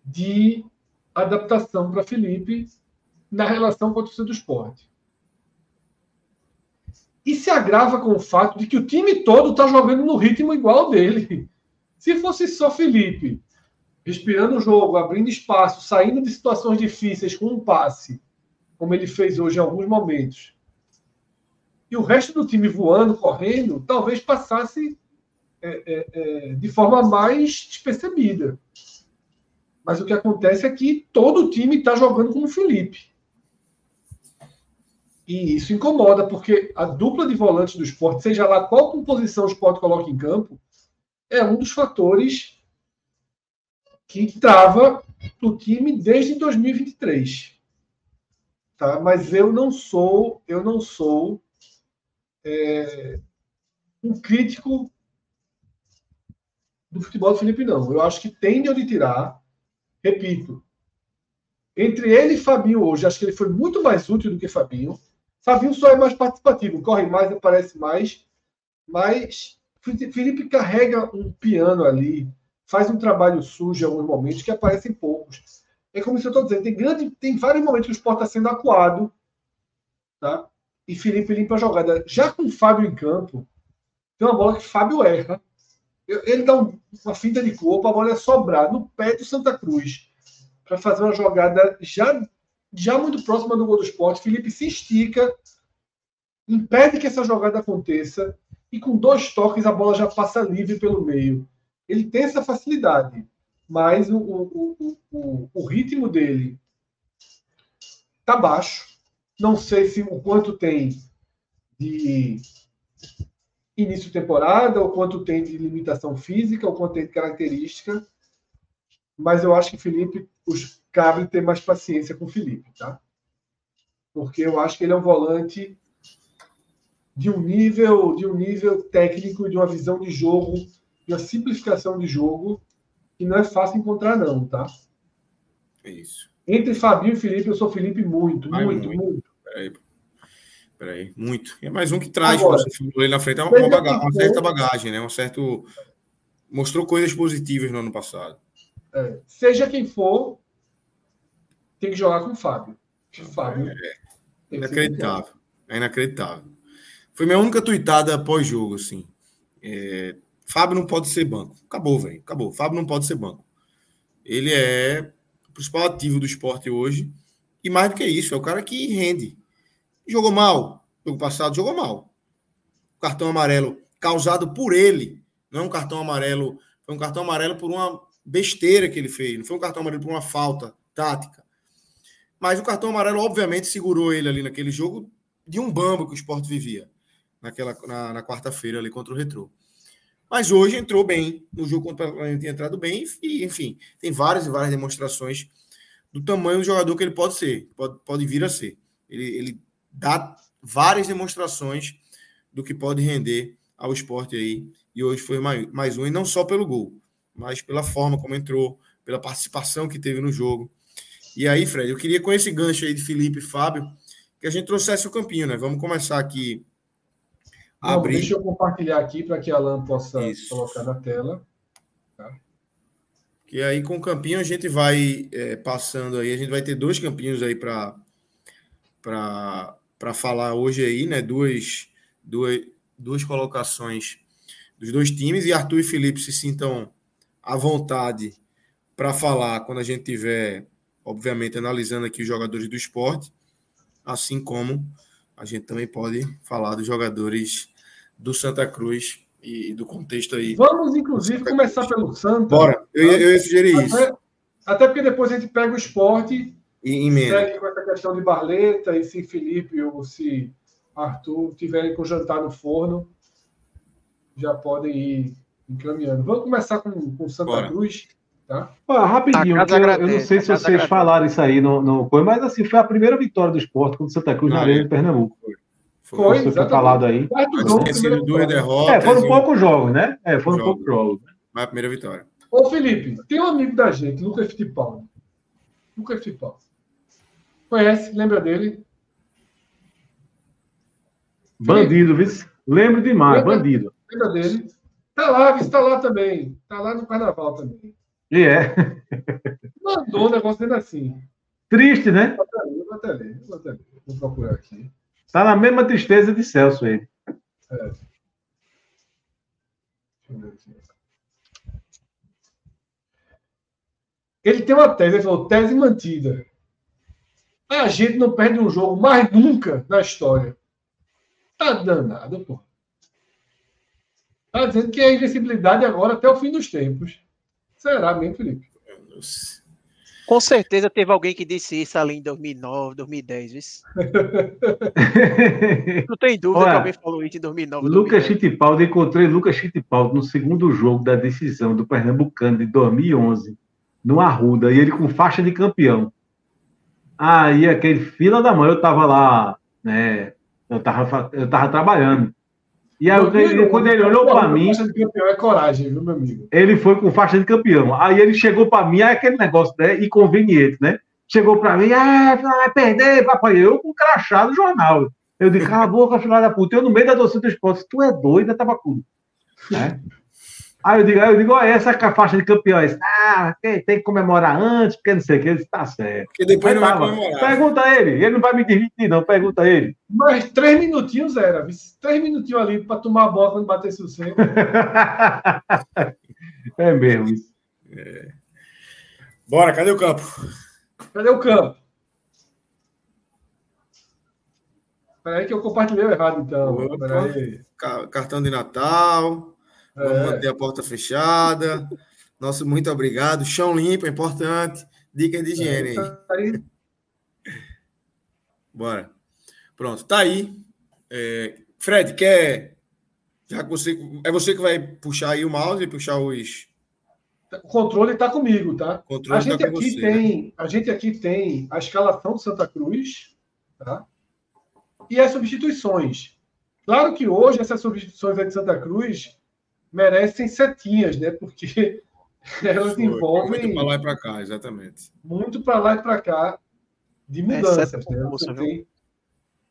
de adaptação para Felipe na relação com a torcida do esporte. E se agrava com o fato de que o time todo está jogando no ritmo igual dele. Se fosse só Felipe, respirando o jogo, abrindo espaço, saindo de situações difíceis com um passe, como ele fez hoje em alguns momentos, e o resto do time voando, correndo, talvez passasse é, é, é, de forma mais despercebida. Mas o que acontece é que todo o time está jogando com o Felipe. E isso incomoda, porque a dupla de volantes do esporte, seja lá qual composição o esporte coloca em campo, é um dos fatores que trava o time desde 2023. Tá? Mas eu não sou, eu não sou é, um crítico do futebol do Felipe, não. Eu acho que tem de onde tirar. Repito, entre ele e Fabinho hoje, acho que ele foi muito mais útil do que Fabinho. Fabinho só é mais participativo, corre mais, aparece mais. Mas Felipe carrega um piano ali, faz um trabalho sujo em alguns momentos que aparecem poucos. É como se eu estou dizendo, tem, grande, tem vários momentos que o esporte está sendo acuado, tá? e Felipe limpa a jogada. Já com o Fábio em campo, tem uma bola que Fábio erra. Ele dá uma finta de corpo, a bola é sobrar no pé do Santa Cruz para fazer uma jogada já, já muito próxima do gol do esporte. Felipe se estica, impede que essa jogada aconteça e com dois toques a bola já passa livre pelo meio. Ele tem essa facilidade, mas o, o, o, o ritmo dele está baixo não sei se o quanto tem de início de temporada, ou quanto tem de limitação física, ou quanto tem de característica. Mas eu acho que Felipe, os cabe ter mais paciência com o Felipe, tá? Porque eu acho que ele é um volante de um nível, de um nível técnico, de uma visão de jogo, de uma simplificação de jogo que não é fácil encontrar não, tá? É isso. Entre Fabinho e Felipe, eu sou Felipe muito, muito, muito. muito. Peraí. Muito. E é mais um que traz, Agora, ali na frente, uma, uma, bagagem, uma certa bagagem, né? Um certo. Mostrou coisas positivas no ano passado. É, seja quem for, tem que jogar com o Fábio. O Fábio. É, inacreditável. É inacreditável. Foi minha única tuitada pós-jogo, assim. É, Fábio não pode ser banco. Acabou, velho. Acabou. Fábio não pode ser banco. Ele é o principal ativo do esporte hoje. E mais do que isso, é o cara que rende. Jogou mal. Jogo passado jogou mal. O cartão amarelo causado por ele. Não é um cartão amarelo. Foi um cartão amarelo por uma besteira que ele fez. Não foi um cartão amarelo por uma falta tática. Mas o cartão amarelo, obviamente, segurou ele ali naquele jogo de um bambo que o esporte vivia naquela, na, na quarta-feira ali contra o Retrô. Mas hoje entrou bem, no jogo contra o tinha entrado bem, e enfim, tem várias e várias demonstrações do tamanho do jogador que ele pode ser, pode, pode vir a ser. Ele, ele dá várias demonstrações do que pode render ao esporte aí. E hoje foi mais, um, e não só pelo gol, mas pela forma como entrou, pela participação que teve no jogo. E aí, Fred, eu queria com esse gancho aí de Felipe e Fábio, que a gente trouxesse o campinho, né? Vamos começar aqui. A Não, abrir. Deixa eu compartilhar aqui para que a Alan possa Isso. colocar na tela. Que aí com o campinho a gente vai é, passando aí, a gente vai ter dois campinhos aí para para falar hoje aí, né? Duas, duas, duas colocações dos dois times e Arthur e Felipe se sintam à vontade para falar quando a gente tiver, obviamente, analisando aqui os jogadores do esporte, assim como a gente também pode falar dos jogadores do Santa Cruz e, do contexto aí. Vamos, inclusive, começar pelo Santa. Bora, eu, eu ia sugerir até, isso. Até porque depois a gente pega o esporte e segue com essa questão de Barleta e se Felipe ou se Arthur tiverem com jantar no forno, já podem ir encaminhando. Vamos começar com, com Santa Bora. Cruz. Tá? Ah, rapidinho, eu, eu, não sei se vocês agradece. falaram isso aí no, no mas assim, foi a primeira vitória do esporte contra Santa Cruz na Arena de Pernambuco. Foi. Foi, foi falado aí. Sido duas derrotas. É, foram poucos jogos, né? É, foram poucos jogos. Mas a primeira vitória. Ô, Felipe, tem um amigo da gente, Lucas Fittipaldi. Lucas Fittipaldi. Conhece? Lembra dele? Bandido, viu? Lembro demais, lembra, bandido. Lembra dele? Tá lá, está lá também. Tá lá no carnaval também. E é. Mandou um negócio dele assim. Triste, né? Vou Vou procurar aqui. Tá na mesma tristeza de Celso ele. É. Deixa eu ver aqui. Ele tem uma tese, ele falou, tese mantida. A gente não perde um jogo mais nunca na história. Tá danado, pô. Tá dizendo que é invencibilidade agora até o fim dos tempos. Será mesmo, Felipe? Com certeza teve alguém que disse isso ali em 2009, 2010, viu? Não tem dúvida Olha, que alguém falou isso em 2009. Lucas Chittipaldi, encontrei Lucas Chittipaldi no segundo jogo da decisão do Pernambucano de 2011, no Arruda, e ele com faixa de campeão. Aí aquele fila da mãe, eu tava lá, né? Eu tava, eu tava trabalhando. E aí, ele, quando ele olhou para mim. Faixa de campeão é coragem, viu, meu amigo? Ele foi com faixa de campeão. Aí ele chegou para mim, aí aquele negócio, né? Inconveniente, né? Chegou para mim, ah, vai perder, papai. Eu com crachá do jornal. Eu disse, cala a boca, filha da puta. Eu no meio da torcida do esporte, tu é doida, tabacudo. Né? Aí eu digo, aí eu digo, olha, essa é a faixa de campeões. Ah, tem, tem que comemorar antes, porque não sei o que, ele está certo. Porque depois não vai comemorar. Pergunta a ele, ele não vai me desmentir, não, pergunta a ele. Mas três minutinhos era, três minutinhos ali para tomar a bola quando batesse o centro. é mesmo isso. É. Bora, cadê o campo? Cadê o campo? Peraí que eu compartilhei errado, então. Peraí. Cartão de Natal. Vamos é. manter a porta fechada. Nosso muito obrigado. Chão limpo, é importante. Dica de higiene aí. Bora. Pronto, tá aí. É, Fred, quer. Já que você, é você que vai puxar aí o mouse e puxar os. O controle está comigo, tá? a gente tá aqui você, tem, né? a gente aqui tem a escalação do Santa Cruz, tá? E as substituições. Claro que hoje essas substituições de Santa Cruz merecem setinhas, né? Porque elas Foi, envolvem. Muito para lá e para cá, exatamente. Muito para lá e para cá de mudanças. né? você, tem,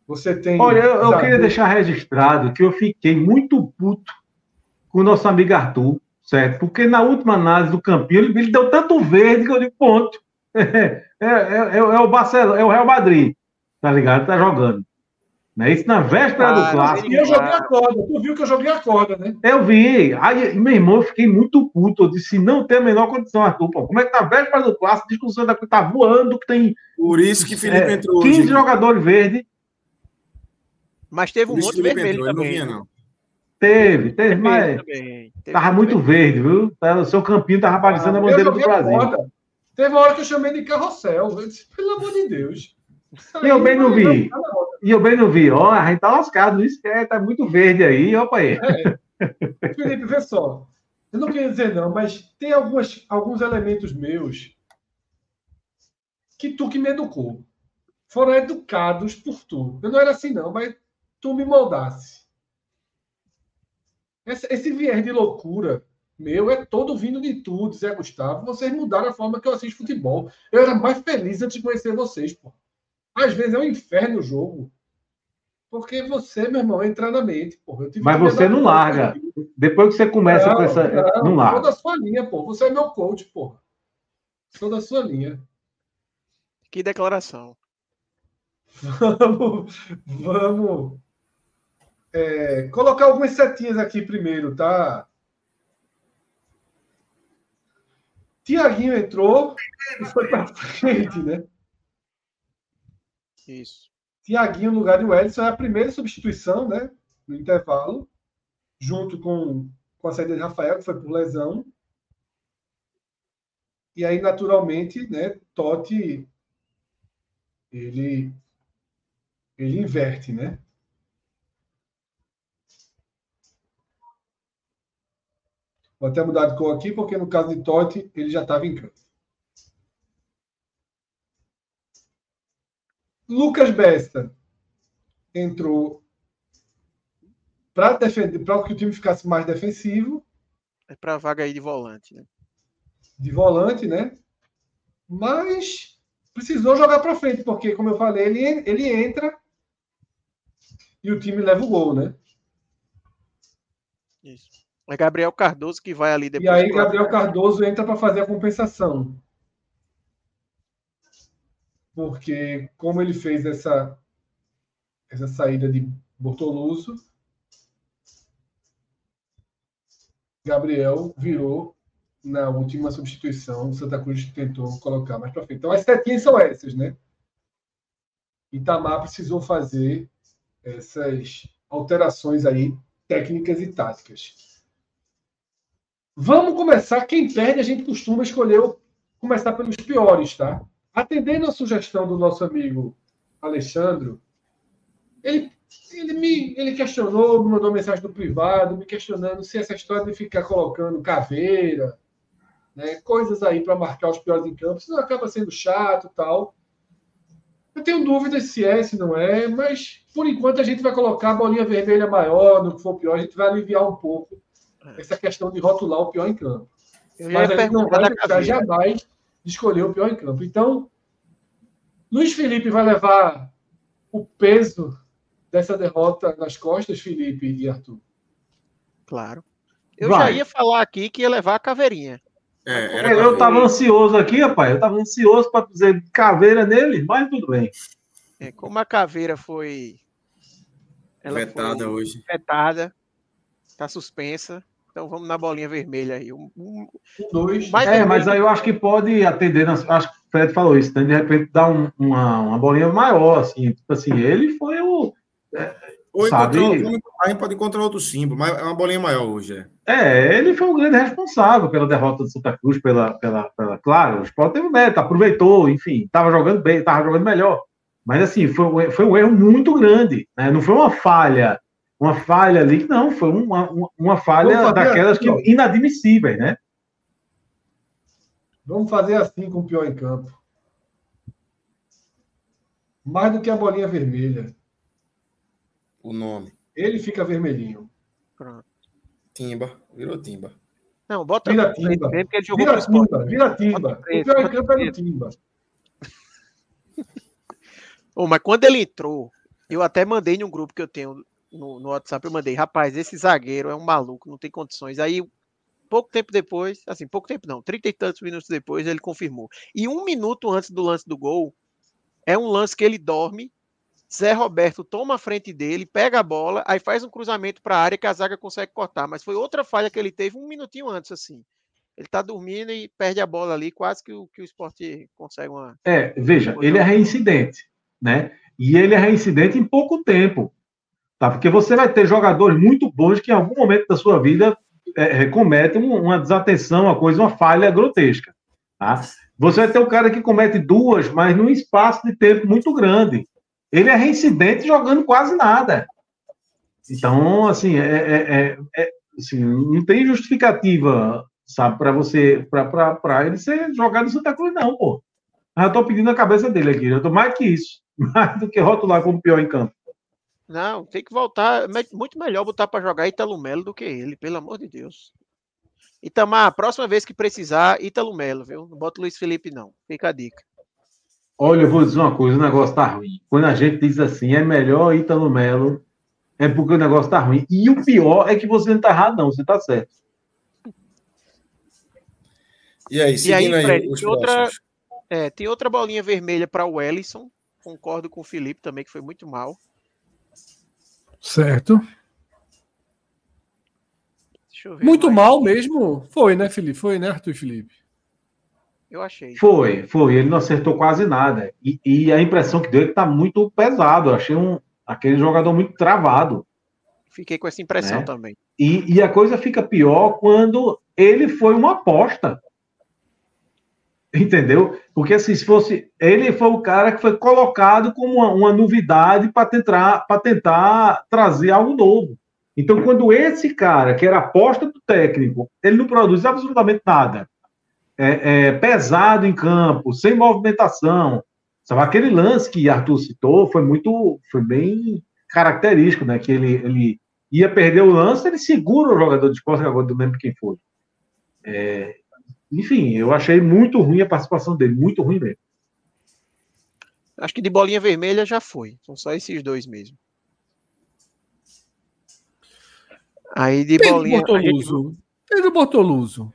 você tem. Olha, eu, eu queria deixar registrado que eu fiquei muito puto com o nosso amigo Arthur, certo? Porque na última análise do Campinho, ele, ele deu tanto verde que eu digo, ponto. É, é, é, é, o Barcelona, é o Real Madrid, tá ligado? Tá jogando. Né? Isso na véspera do clássico. E eu joguei a corda. Tu viu que eu joguei a corda, né? Eu vi. Aí, meu irmão, eu fiquei muito puto. Eu disse, não tem a menor condição, Arthur. Pô, como é que tá a véspera do clássico? Discussão da que tá voando, que tem. Por isso que Felipe é, entrou. 15 hoje. jogadores verdes. Mas teve um outro vermelho entrou, também. Não vinha, não. Teve, teve, mas. Teve tava muito verde, viu? O seu campinho tava aparecendo ah, a bandeira do Brasil. Teve uma hora que eu chamei de carrossel. Eu disse, pelo amor de Deus. E eu bem não vi. E eu bem não vi. Ó, a gente tá lascado. Isso que é, tá muito verde aí. Opa aí. É. Felipe, vê só. Eu não queria dizer não, mas tem algumas, alguns elementos meus que tu que me educou. Foram educados por tu. Eu não era assim não, mas tu me moldasse. Esse, esse viés de loucura meu é todo vindo de tu, Zé Gustavo. Vocês mudaram a forma que eu assisto futebol. Eu era mais feliz antes de conhecer vocês, pô. Às vezes é um inferno o jogo. Porque você, meu irmão, entra na mente. Porra. Mas você não larga. Depois que você começa não, com essa. Não, não larga. Sou da sua linha, pô. Você é meu coach, porra. Sou da sua linha. Que declaração. Vamos. Vamos. É, colocar algumas setinhas aqui primeiro, tá? Tiaguinho entrou e foi para frente, né? Isso. Tiaguinho no lugar de Wellington é a primeira substituição, né? No intervalo, junto com, com a saída de Rafael, que foi por lesão. E aí, naturalmente, né, Totti ele, ele inverte, né? Vou até mudar de cor aqui, porque no caso de Totti, ele já estava em campo. Lucas Besta entrou para defender, para que o time ficasse mais defensivo. É para a vaga aí de volante, né? De volante, né? Mas precisou jogar para frente, porque, como eu falei, ele, ele entra e o time leva o gol, né? Isso. É Gabriel Cardoso que vai ali depois. E aí, Gabriel Cardoso entra para fazer a compensação. Porque como ele fez essa, essa saída de Bortoluso, Gabriel virou na última substituição, Santa Cruz tentou colocar mais para frente. Então, as setinhas são essas, né? Itamar precisou fazer essas alterações aí, técnicas e táticas. Vamos começar. Quem perde, a gente costuma escolher começar pelos piores, tá? Atendendo a sugestão do nosso amigo Alexandre, ele ele me ele questionou, me mandou mensagem no privado, me questionando se essa história de ficar colocando caveira, né, coisas aí para marcar os piores em campo, isso não acaba sendo chato tal. Eu tenho dúvidas se é, se não é, mas por enquanto a gente vai colocar a bolinha vermelha maior, no que for pior, a gente vai aliviar um pouco é. essa questão de rotular o pior em campo. mas a gente não vai deixar jamais escolher o pior em campo. Então, Luiz Felipe vai levar o peso dessa derrota nas costas, Felipe e Arthur? Claro. Eu Vai. já ia falar aqui que ia levar a caveirinha. É, era eu estava ansioso aqui, rapaz. Eu estava ansioso para dizer caveira nele, mas tudo bem. É, como a caveira foi. Ela vetada foi hoje. Vetada. Está suspensa. Então vamos na bolinha vermelha aí. Um, um, dois. Mais é, mas aí eu acho que pode atender. Acho que o Fred falou isso, né? De repente dar um, uma, uma bolinha maior, assim. Tipo assim, ele foi o ou sabe? a gente pode encontrar outro símbolo, mas é uma bolinha maior hoje. É. é, ele foi o grande responsável pela derrota do Santa Cruz, pela, pela, pela claro, o Sport teve meta, aproveitou, enfim, estava jogando bem, estava jogando melhor. Mas assim, foi, foi um erro muito grande, né? Não foi uma falha, uma falha ali, não, foi uma, uma, uma falha daquelas assim, que inadmissíveis, né? Vamos fazer assim com o pior em campo. Mais do que a bolinha vermelha o nome. Ele fica vermelhinho. Pronto. Timba, virou Timba. Não, bota vira Timba. Porque ele jogou vira Timba, vira Timba. O pior em campo é do Timba. oh, mas quando ele entrou, eu até mandei num grupo que eu tenho no, no, WhatsApp, eu mandei, rapaz, esse zagueiro é um maluco, não tem condições. Aí, pouco tempo depois, assim, pouco tempo não, trinta e tantos minutos depois, ele confirmou. E um minuto antes do lance do gol, é um lance que ele dorme Zé Roberto toma a frente dele, pega a bola, aí faz um cruzamento para a área que a zaga consegue cortar. Mas foi outra falha que ele teve um minutinho antes, assim. Ele tá dormindo e perde a bola ali, quase que o, que o esporte consegue uma. É, veja, ele é reincidente, né? E ele é reincidente em pouco tempo. Tá? Porque você vai ter jogadores muito bons que em algum momento da sua vida é, cometem uma desatenção, uma coisa, uma falha grotesca. Tá? Você vai ter um cara que comete duas, mas num espaço de tempo muito grande. Ele é reincidente jogando quase nada. Então, assim, é, é, é, é assim, não tem justificativa, sabe, para você, para ele ser jogado no Santa Cruz, não, pô. Eu tô pedindo a cabeça dele aqui. Eu tô mais que isso, mais do que rotular como pior em campo. Não, tem que voltar. Muito melhor botar para jogar Italo Melo do que ele, pelo amor de Deus. Itamar, próxima vez que precisar, Italo Melo, viu? Não bota o Luiz Felipe, não. Fica a dica. Olha, eu vou dizer uma coisa, o negócio tá ruim. Quando a gente diz assim, é melhor Ítalo Melo, é porque o negócio tá ruim. E o pior é que você não tá errado, não, você tá certo. E aí, seguindo e aí, Fred, aí tem, outra, é, tem outra bolinha vermelha para o Ellison. Concordo com o Felipe também, que foi muito mal. Certo. Muito mais. mal mesmo. Foi, né, Felipe? Foi, né, Arthur e Felipe? Eu achei. Foi, foi. Ele não acertou quase nada. E, e a impressão que deu é que está muito pesado. Eu achei um, aquele jogador muito travado. Fiquei com essa impressão né? também. E, e a coisa fica pior quando ele foi uma aposta. Entendeu? Porque assim, se fosse. Ele foi o cara que foi colocado como uma, uma novidade para tentar, tentar trazer algo novo. Então, quando esse cara, que era aposta do técnico, ele não produz absolutamente nada é, é, pesado em campo, sem movimentação. Sabe, aquele lance que Arthur citou foi muito, foi bem característico, né? Que ele, ele ia perder o lance, ele segura o jogador de costas, agora não lembro quem foi. É, enfim, eu achei muito ruim a participação dele, muito ruim mesmo. Acho que de bolinha vermelha já foi. São só esses dois mesmo. Aí de Pedro bolinha. Bortoluso. Gente... Pedro Bortoluso.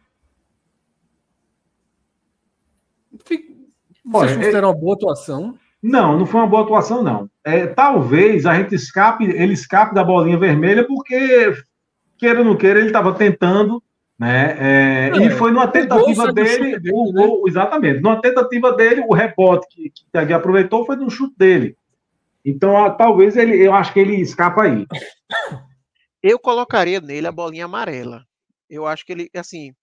Vocês consideram uma boa atuação? Não, não foi uma boa atuação, não. É, talvez a gente escape, ele escape da bolinha vermelha, porque, queira ou não queira, ele estava tentando, né? É, é, e foi numa tentativa dele, dele o, né? exatamente, numa tentativa dele, o rebote que, que aproveitou foi no chute dele. Então, talvez ele, eu acho que ele escapa aí. Eu colocaria nele a bolinha amarela. Eu acho que ele, assim,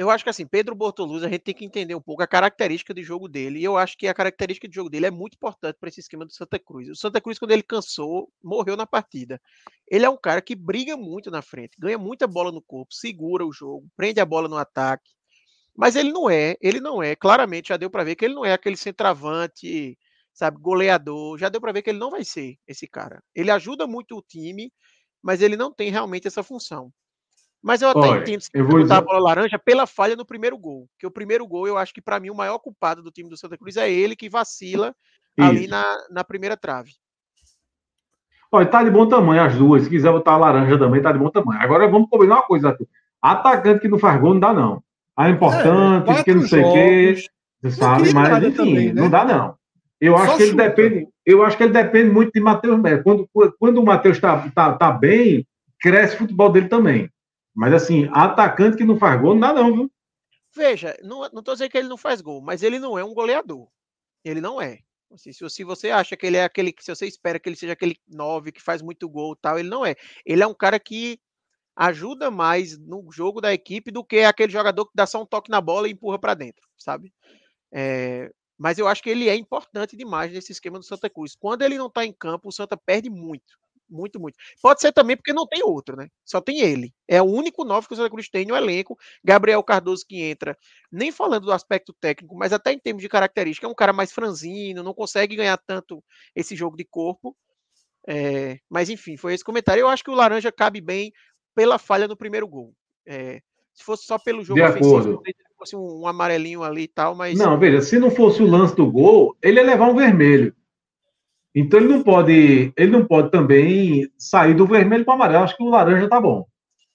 eu acho que assim, Pedro Bortoluz, a gente tem que entender um pouco a característica de jogo dele. E eu acho que a característica de jogo dele é muito importante para esse esquema do Santa Cruz. O Santa Cruz, quando ele cansou, morreu na partida. Ele é um cara que briga muito na frente, ganha muita bola no corpo, segura o jogo, prende a bola no ataque. Mas ele não é, ele não é, claramente já deu para ver que ele não é aquele centroavante, sabe, goleador. Já deu para ver que ele não vai ser esse cara. Ele ajuda muito o time, mas ele não tem realmente essa função. Mas eu até Olha, entendo se botar dizer... a bola laranja pela falha no primeiro gol. Que o primeiro gol, eu acho que para mim o maior culpado do time do Santa Cruz é ele que vacila Isso. ali na, na primeira trave. Olha, tá de bom tamanho as duas. Se quiser botar a laranja também, tá de bom tamanho. Agora vamos combinar uma coisa. Atacante que não faz gol não dá, não. Ah, é importante, é, que não sei o quê. Você sabe, mas enfim, também, né? não dá, não. Eu acho que ele depende. Eu acho que ele depende muito de Matheus Melo. Quando, quando o Matheus tá, tá, tá bem, cresce o futebol dele também. Mas assim, atacante que não faz gol, não dá não, viu? Veja, não, não tô dizendo que ele não faz gol, mas ele não é um goleador. Ele não é. Assim, se, se você acha que ele é aquele, se você espera que ele seja aquele 9 que faz muito gol tal, ele não é. Ele é um cara que ajuda mais no jogo da equipe do que aquele jogador que dá só um toque na bola e empurra para dentro, sabe? É, mas eu acho que ele é importante demais nesse esquema do Santa Cruz. Quando ele não está em campo, o Santa perde muito muito, muito. Pode ser também porque não tem outro, né? Só tem ele. É o único novo que o Santa Cruz tem no elenco. Gabriel Cardoso que entra, nem falando do aspecto técnico, mas até em termos de característica, é um cara mais franzino, não consegue ganhar tanto esse jogo de corpo. É, mas enfim, foi esse comentário. Eu acho que o Laranja cabe bem pela falha no primeiro gol. É, se fosse só pelo jogo de ofensivo, se fosse um, um amarelinho ali e tal, mas. Não, veja, se não fosse o lance do gol, ele ia levar um vermelho. Então ele não pode, ele não pode também sair do vermelho para o amarelo. Acho que o laranja tá bom.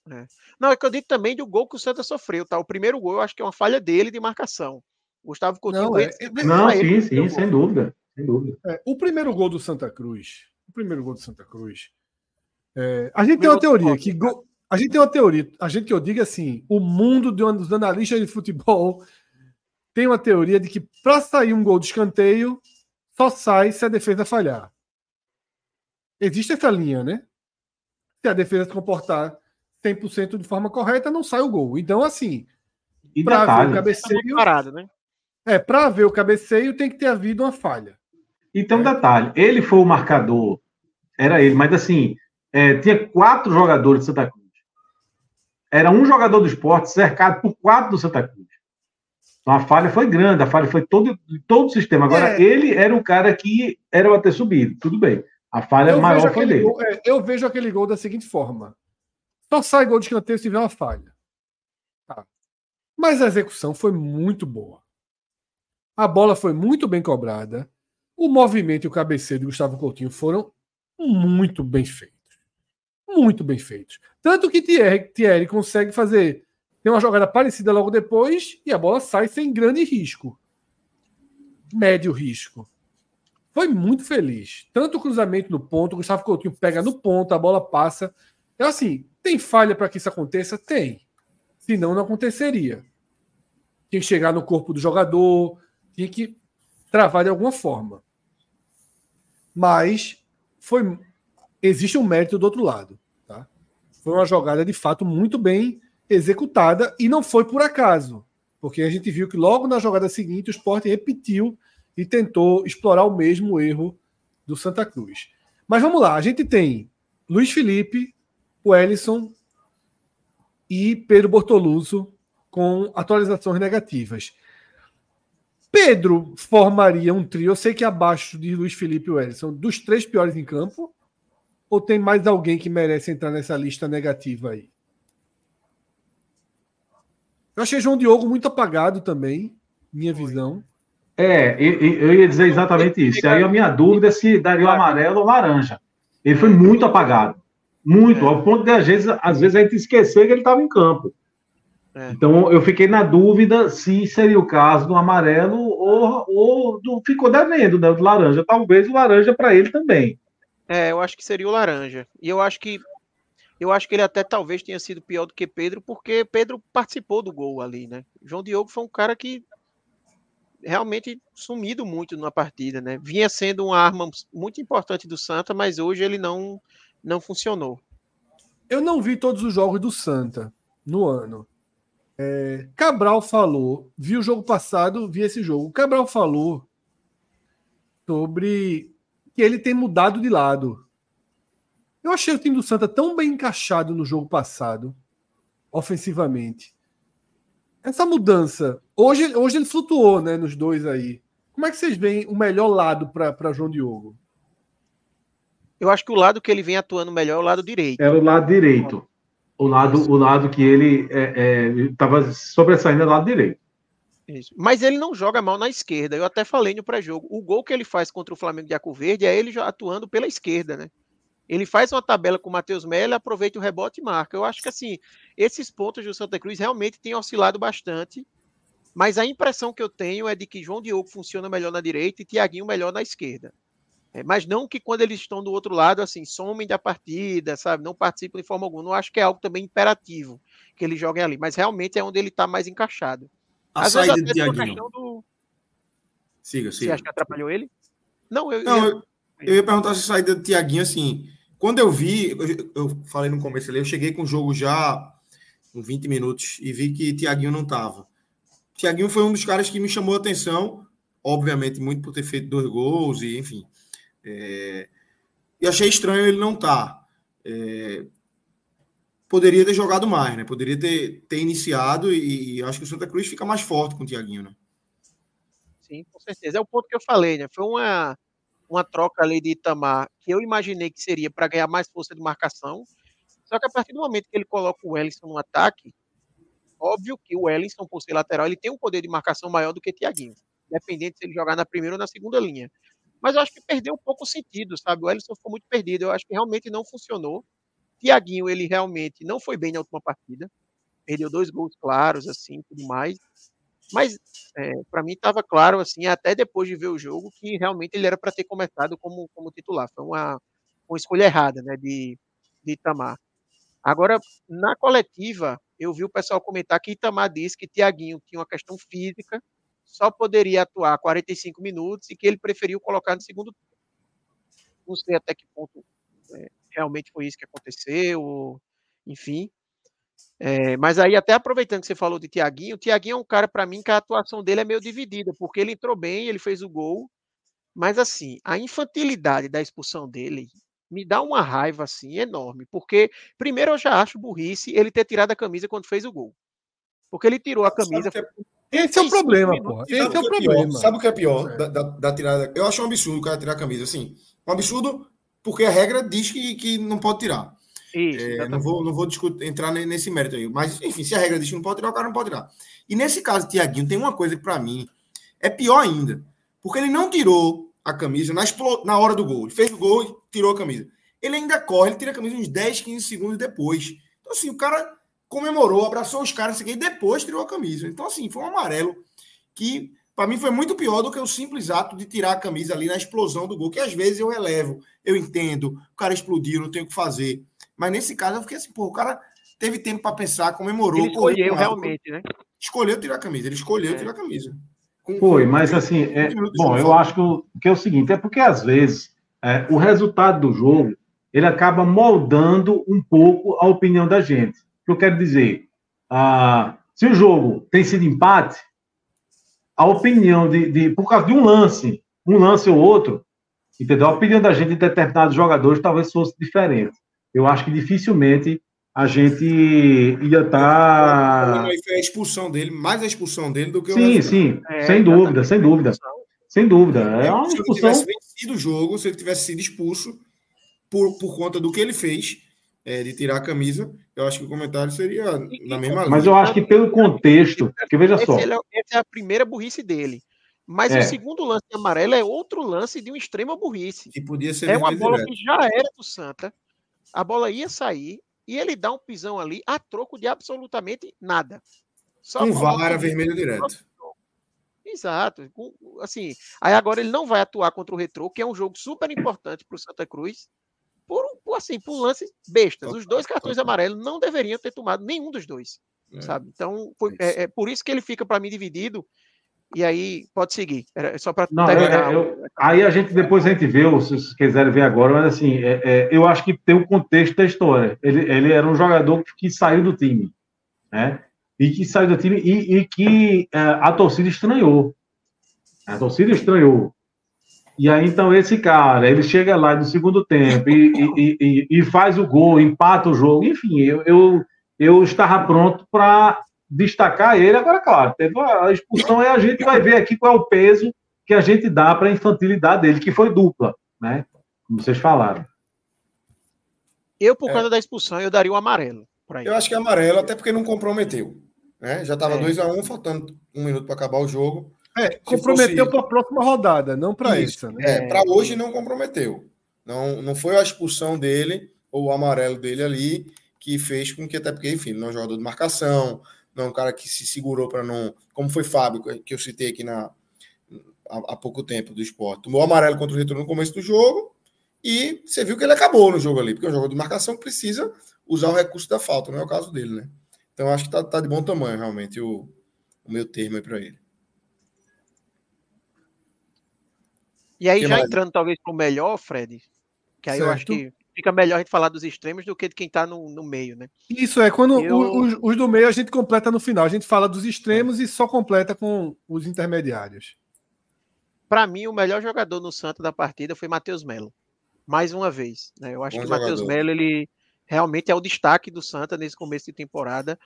É. Não, é que eu digo também do gol que o Santa sofreu, tá? O primeiro gol eu acho que é uma falha dele de marcação. Gustavo Coutinho. Não, é, é, não sim, sim, sem dúvida, sem dúvida. É, o primeiro gol do Santa Cruz, o primeiro gol do Santa Cruz. É, a gente tem uma teoria que gol, a gente tem uma teoria, a gente que eu digo assim, o mundo dos analistas de futebol tem uma teoria de que para sair um gol de escanteio só sai se a defesa falhar. Existe essa linha, né? Se a defesa se comportar 100% de forma correta, não sai o gol. Então, assim, para ver o cabeceio. Parado, né? É, para ver o cabeceio tem que ter havido uma falha. Então, é. detalhe: ele foi o marcador, era ele, mas assim, é, tinha quatro jogadores de Santa Cruz. Era um jogador do esporte cercado por quatro do Santa Cruz. Então a falha foi grande, a falha foi todo, todo o sistema. Agora, é. ele era o cara que era para ter subido, tudo bem. A falha eu maior foi dele. Gol, é, eu vejo aquele gol da seguinte forma: só sai gol de escanteio se tiver uma falha. Tá. Mas a execução foi muito boa. A bola foi muito bem cobrada. O movimento e o cabeceio de Gustavo Coutinho foram muito bem feitos. Muito bem feitos. Tanto que Thierry, Thierry consegue fazer tem uma jogada parecida logo depois e a bola sai sem grande risco. Médio risco. Foi muito feliz. Tanto o cruzamento no ponto, o Gustavo Coutinho pega no ponto, a bola passa. É assim, tem falha para que isso aconteça? Tem. Senão não aconteceria. Tem que chegar no corpo do jogador, tinha que travar de alguma forma. Mas foi existe um mérito do outro lado. Tá? Foi uma jogada de fato muito bem executada e não foi por acaso, porque a gente viu que logo na jogada seguinte o Sport repetiu e tentou explorar o mesmo erro do Santa Cruz. Mas vamos lá, a gente tem Luiz Felipe, o Ellison e Pedro Bortoluso com atualizações negativas. Pedro formaria um trio, eu sei que abaixo de Luiz Felipe e o Ellison, dos três piores em campo? Ou tem mais alguém que merece entrar nessa lista negativa aí? Eu achei João Diogo muito apagado também, minha visão. É, eu, eu ia dizer exatamente isso. E aí a minha dúvida é se daria o amarelo ou laranja. Ele foi muito apagado. Muito, é. ao ponto de, às vezes, às vezes a gente esquecer que ele estava em campo. É. Então eu fiquei na dúvida se seria o caso do amarelo ou, ou do ficou devendo, né? Do laranja. Talvez o laranja para ele também. É, eu acho que seria o laranja. E eu acho que eu acho que ele até talvez tenha sido pior do que Pedro, porque Pedro participou do gol ali, né? João Diogo foi um cara que realmente sumido muito na partida, né? Vinha sendo uma arma muito importante do Santa, mas hoje ele não não funcionou. Eu não vi todos os jogos do Santa no ano. É, Cabral falou, vi o jogo passado, vi esse jogo. Cabral falou sobre que ele tem mudado de lado. Eu achei o time do Santa tão bem encaixado no jogo passado, ofensivamente. Essa mudança, hoje, hoje ele flutuou, né, nos dois aí. Como é que vocês veem o melhor lado para João Diogo? Eu acho que o lado que ele vem atuando melhor é o lado direito. É o lado direito. O lado, o lado que ele estava é, é, sobressaindo é o lado direito. Isso. Mas ele não joga mal na esquerda. Eu até falei no pré-jogo. O gol que ele faz contra o Flamengo de Arco Verde é ele atuando pela esquerda, né? Ele faz uma tabela com o Matheus Melo, aproveita o rebote e marca. Eu acho que assim, esses pontos do Santa Cruz realmente têm oscilado bastante. Mas a impressão que eu tenho é de que João Diogo funciona melhor na direita e Tiaguinho melhor na esquerda. É, mas não que quando eles estão do outro lado, assim, somem da partida, sabe? Não participam de forma alguma. Não acho que é algo também imperativo que eles joguem ali, mas realmente é onde ele está mais encaixado. A Às saída de Tiaguinho. Do... Siga, siga. Você acha que atrapalhou ele? Não, eu, não, eu, eu ia perguntar se a saída de Tiaguinho, assim, quando eu vi, eu, falei no começo ali, eu cheguei com o jogo já com 20 minutos e vi que Tiaguinho não estava. Tiaguinho foi um dos caras que me chamou a atenção, obviamente, muito por ter feito dois gols e, enfim. É, e achei estranho ele não estar. Tá. É, poderia ter jogado mais, né? Poderia ter, ter iniciado e, e, acho que o Santa Cruz fica mais forte com o Tiaguinho, né? Sim, com certeza. É o ponto que eu falei, né? Foi uma, uma troca ali de Itamar que eu imaginei que seria para ganhar mais força de marcação. Só que a partir do momento que ele coloca o Wellington no ataque, óbvio que o Wellington, por ser lateral, ele tem um poder de marcação maior do que Tiaguinho, independente se ele jogar na primeira ou na segunda linha. Mas eu acho que perdeu um pouco o sentido, sabe? O Ellison ficou muito perdido. Eu acho que realmente não funcionou. Tiaguinho, ele realmente não foi bem na última partida. Perdeu dois gols claros, assim, tudo mais. Mas, é, para mim, estava claro, assim, até depois de ver o jogo, que realmente ele era para ter começado como, como titular. Foi uma, uma escolha errada, né, de, de Itamar. Agora, na coletiva, eu vi o pessoal comentar que Itamar disse que Tiaguinho tinha uma questão física só poderia atuar 45 minutos e que ele preferiu colocar no segundo tempo. Não sei até que ponto é, realmente foi isso que aconteceu, enfim. É, mas aí, até aproveitando que você falou de Tiaguinho, o Tiaguinho é um cara, para mim, que a atuação dele é meio dividida, porque ele entrou bem, ele fez o gol, mas assim, a infantilidade da expulsão dele me dá uma raiva assim enorme, porque primeiro eu já acho burrice ele ter tirado a camisa quando fez o gol. Porque ele tirou a camisa. Esse é o problema, pô. Esse é o é problema. Pior? Sabe o que é pior é. Da, da, da, tirada? Eu acho um absurdo o cara tirar a camisa. Assim, um absurdo porque a regra diz que, que não pode tirar. Isso, é, não vou, não vou discutir, entrar nesse mérito aí. Mas, enfim, se a regra diz que não pode tirar, o cara não pode tirar. E nesse caso, Tiaguinho, tem uma coisa que para mim é pior ainda. Porque ele não tirou a camisa na, na hora do gol. Ele fez o gol e tirou a camisa. Ele ainda corre, ele tira a camisa uns 10, 15 segundos depois. Então, assim, o cara comemorou, abraçou os caras e depois tirou a camisa. Então, assim, foi um amarelo que, para mim, foi muito pior do que o simples ato de tirar a camisa ali na explosão do gol, que às vezes eu relevo, eu entendo, o cara explodiu, não tem o que fazer. Mas nesse caso eu fiquei assim, pô, o cara teve tempo para pensar, comemorou. Ele escolheu realmente, né? Escolheu tirar a camisa, ele escolheu é. tirar a camisa. Com, foi, mas assim, é, bom, eu acho que, o, que é o seguinte, é porque às vezes é, o resultado do jogo ele acaba moldando um pouco a opinião da gente que eu quero dizer? Ah, se o jogo tem sido empate, a opinião de, de, por causa de um lance, um lance ou outro, entendeu? A opinião da gente de determinados jogadores talvez fosse diferente. Eu acho que dificilmente a gente ia estar. Tá... Foi a expulsão dele, mais a expulsão dele do que o. Sim, sim, é, sem dúvida, sem dúvida. Sem dúvida. É uma se expulsão. Se ele tivesse vencido o jogo, se ele tivesse sido expulso por, por conta do que ele fez, é, de tirar a camisa, eu acho que o comentário seria na mesma linha. Mas eu acho que pelo contexto, que veja só. Esse, essa é a primeira burrice dele. Mas é. o segundo lance amarelo é outro lance de uma extrema burrice. Que podia ser É uma bola que já era do Santa. A bola ia sair. e ele dá um pisão ali a troco de absolutamente nada. Só Com vara vermelho direto. Exato. Assim, aí agora ele não vai atuar contra o Retro, que é um jogo super importante para o Santa Cruz, por, assim, por lance bestas. Os dois cartões amarelos não deveriam ter tomado nenhum dos dois, é. sabe? Então, foi, é, é, por isso que ele fica para mim dividido. E aí pode seguir. Era só para terminar. Eu, eu, aí a gente depois a gente vê, se vocês quiserem ver agora, mas assim, é, é, eu acho que tem o um contexto da história. Ele, ele era um jogador que saiu do time, né? E que saiu do time e, e que é, a torcida estranhou. A torcida estranhou. E aí, então, esse cara, ele chega lá no segundo tempo e, e, e, e faz o gol, empata o jogo. Enfim, eu, eu, eu estava pronto para destacar ele. Agora, claro, teve a expulsão e a gente vai ver aqui qual é o peso que a gente dá para a infantilidade dele, que foi dupla, né? Como vocês falaram. Eu, por é. causa da expulsão, eu daria o amarelo. Eu acho que é amarelo, até porque não comprometeu. Né? Já estava 2x1, um, faltando um minuto para acabar o jogo. É, comprometeu para a próxima rodada, não para essa. Né? É, para hoje não comprometeu. Não, não foi a expulsão dele ou o amarelo dele ali que fez com que, até porque, enfim, não é um jogador de marcação, não é um cara que se segurou para não. Como foi Fábio, que eu citei aqui na, há, há pouco tempo do esporte. Tomou amarelo contra o retorno no começo do jogo e você viu que ele acabou no jogo ali, porque é um jogador de marcação que precisa usar o recurso da falta, não é o caso dele, né? Então acho que tá, tá de bom tamanho, realmente, o, o meu termo aí para ele. E aí, que já mais? entrando talvez para o melhor, Fred, que aí certo. eu acho que fica melhor a gente falar dos extremos do que de quem está no, no meio, né? Isso é, quando eu... os, os, do meio a gente completa no final. A gente fala dos extremos é. e só completa com os intermediários. Para mim, o melhor jogador no Santa da partida foi Matheus Melo. Mais uma vez. Né? Eu acho Bom que o Matheus Melo, ele realmente é o destaque do Santa nesse começo de temporada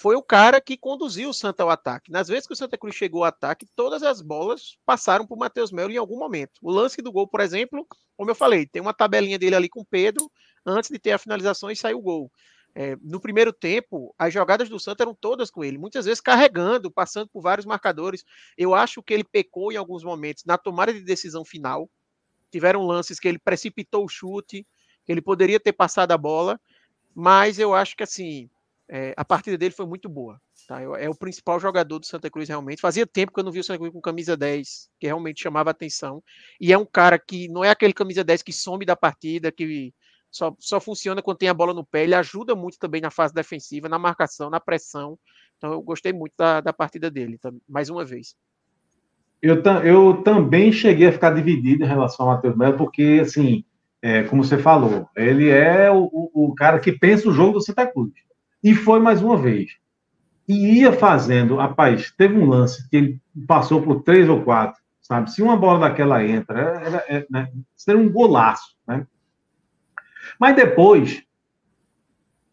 foi o cara que conduziu o Santa ao ataque. Nas vezes que o Santa Cruz chegou ao ataque, todas as bolas passaram por Matheus Melo em algum momento. O lance do gol, por exemplo, como eu falei, tem uma tabelinha dele ali com o Pedro, antes de ter a finalização e sair o gol. É, no primeiro tempo, as jogadas do Santa eram todas com ele, muitas vezes carregando, passando por vários marcadores. Eu acho que ele pecou em alguns momentos na tomada de decisão final. Tiveram lances que ele precipitou o chute, que ele poderia ter passado a bola, mas eu acho que assim, é, a partida dele foi muito boa. Tá? É o principal jogador do Santa Cruz, realmente. Fazia tempo que eu não vi o Santa Cruz com camisa 10, que realmente chamava atenção. E é um cara que não é aquele camisa 10 que some da partida, que só, só funciona quando tem a bola no pé. Ele ajuda muito também na fase defensiva, na marcação, na pressão. Então eu gostei muito da, da partida dele, tá? mais uma vez. Eu, eu também cheguei a ficar dividido em relação ao Matheus Melo, porque, assim, é, como você falou, ele é o, o, o cara que pensa o jogo do Santa Cruz. E foi mais uma vez. E ia fazendo, rapaz, teve um lance que ele passou por três ou quatro, sabe? Se uma bola daquela entra, era, era, né? seria um golaço, né? Mas depois,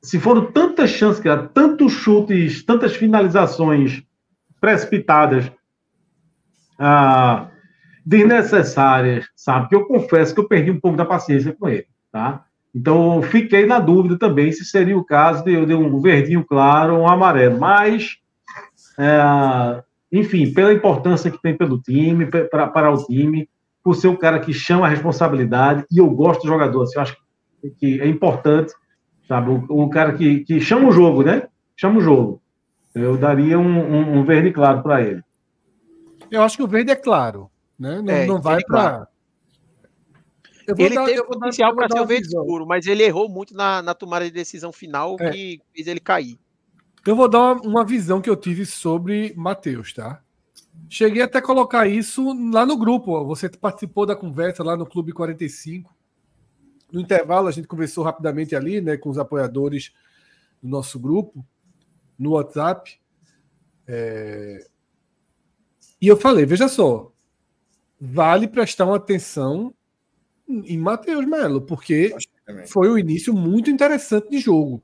se foram tantas chances, tantos chutes, tantas finalizações precipitadas, ah, desnecessárias, sabe? Que eu confesso que eu perdi um pouco da paciência com ele, tá? Então, fiquei na dúvida também se seria o caso de eu de um verdinho claro ou um amarelo. Mas, é, enfim, pela importância que tem pelo time, pra, para o time, por ser um cara que chama a responsabilidade, e eu gosto do jogador, assim, eu acho que é importante, sabe? O, o, cara que, que chama o jogo, né? Chama o jogo. Eu daria um, um, um verde claro para ele. Eu acho que o verde é claro, né? Não, é, não vai para ele dar, teve potencial para ser o verde escuro, mas ele errou muito na, na tomada de decisão final é. que fez ele cair. Eu vou dar uma, visão que eu tive sobre Matheus, tá? Cheguei até a colocar isso lá no grupo. Você participou da conversa lá no Clube 45. No intervalo, a gente conversou rapidamente ali, né, com os apoiadores do nosso grupo, no WhatsApp. É... E eu falei: veja só, vale prestar uma atenção em Matheus Melo, porque foi um início muito interessante de jogo.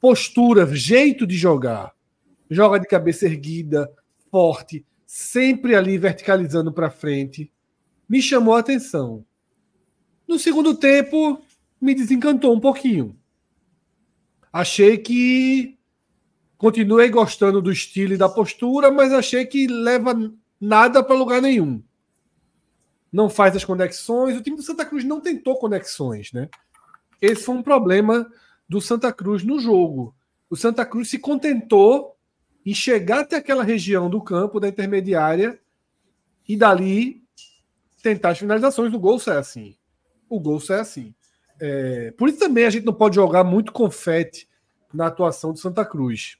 Postura, jeito de jogar. Joga de cabeça erguida, forte, sempre ali verticalizando para frente. Me chamou a atenção. No segundo tempo, me desencantou um pouquinho. Achei que continuei gostando do estilo e da postura, mas achei que leva nada para lugar nenhum não faz as conexões. O time do Santa Cruz não tentou conexões, né? Esse foi um problema do Santa Cruz no jogo. O Santa Cruz se contentou em chegar até aquela região do campo da intermediária e dali tentar as finalizações. O gol sai assim. O gol sai assim. É, por isso também a gente não pode jogar muito confete na atuação do Santa Cruz.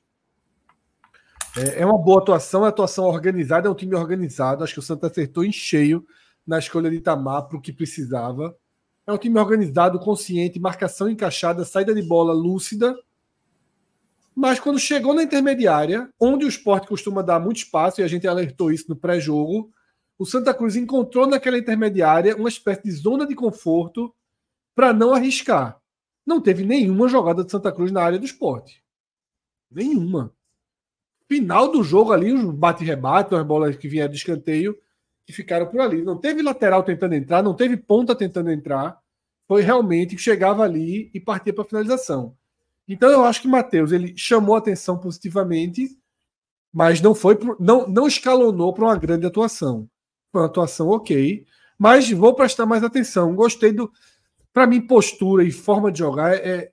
É, é uma boa atuação, é uma atuação organizada, é um time organizado. Acho que o Santa acertou em cheio na escolha de Itamar para o que precisava. É um time organizado, consciente, marcação encaixada, saída de bola lúcida. Mas quando chegou na intermediária, onde o esporte costuma dar muito espaço, e a gente alertou isso no pré-jogo, o Santa Cruz encontrou naquela intermediária uma espécie de zona de conforto para não arriscar. Não teve nenhuma jogada de Santa Cruz na área do esporte. Nenhuma. Final do jogo ali, os bate-rebate, as bolas que vieram de escanteio, que ficaram por ali. Não teve lateral tentando entrar, não teve ponta tentando entrar. Foi realmente que chegava ali e partia para a finalização. Então eu acho que Matheus ele chamou a atenção positivamente, mas não foi não, não escalonou para uma grande atuação. Foi uma atuação ok, mas vou prestar mais atenção. Gostei do para mim, postura e forma de jogar é,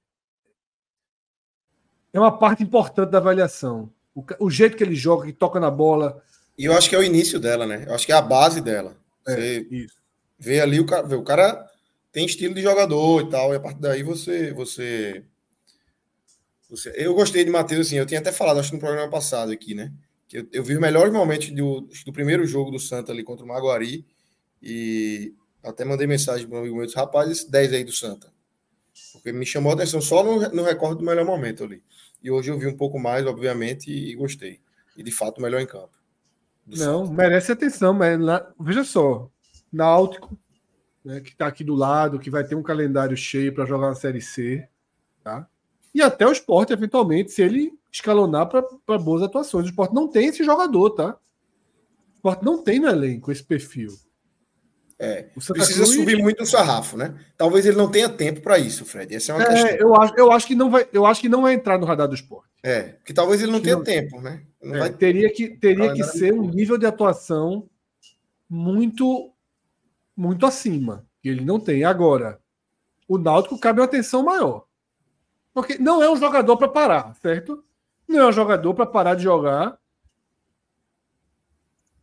é uma parte importante da avaliação. O, o, jeito que ele joga, que toca na bola. E eu acho que é o início dela, né? Eu acho que é a base dela. É, você isso. vê ali o cara, vê, o cara tem estilo de jogador e tal, e a partir daí você, você, você... eu gostei de Matheus, assim, eu tinha até falado, acho que no programa passado aqui, né? Que eu, eu vi os melhores momentos do, do primeiro jogo do Santa ali contra o Maguari, e até mandei mensagem para um amigo meu, disse, rapaz, esse 10 aí do Santa. Porque me chamou a atenção só no, no recorde do melhor momento ali. E hoje eu vi um pouco mais, obviamente, e, e gostei. E de fato, melhor em campo. Não, merece atenção, mas lá, veja só, Náutico, né, que está aqui do lado, que vai ter um calendário cheio para jogar na Série C, tá? E até o esporte, eventualmente, se ele escalonar para boas atuações. O esporte não tem esse jogador, tá? O esporte não tem no elenco esse perfil. É, precisa Cruz... subir muito o sarrafo, né? Talvez ele não tenha tempo para isso, Fred. Essa é uma é, questão. Eu acho, eu, acho que não vai, eu acho que não vai entrar no radar do esporte. É, que talvez ele não tenha não... tempo, né? É, vai... Teria que, teria que ser um nível de atuação muito, muito acima, que ele não tem. Agora, o Náutico cabe uma atenção maior. Porque não é um jogador para parar, certo? Não é um jogador para parar de jogar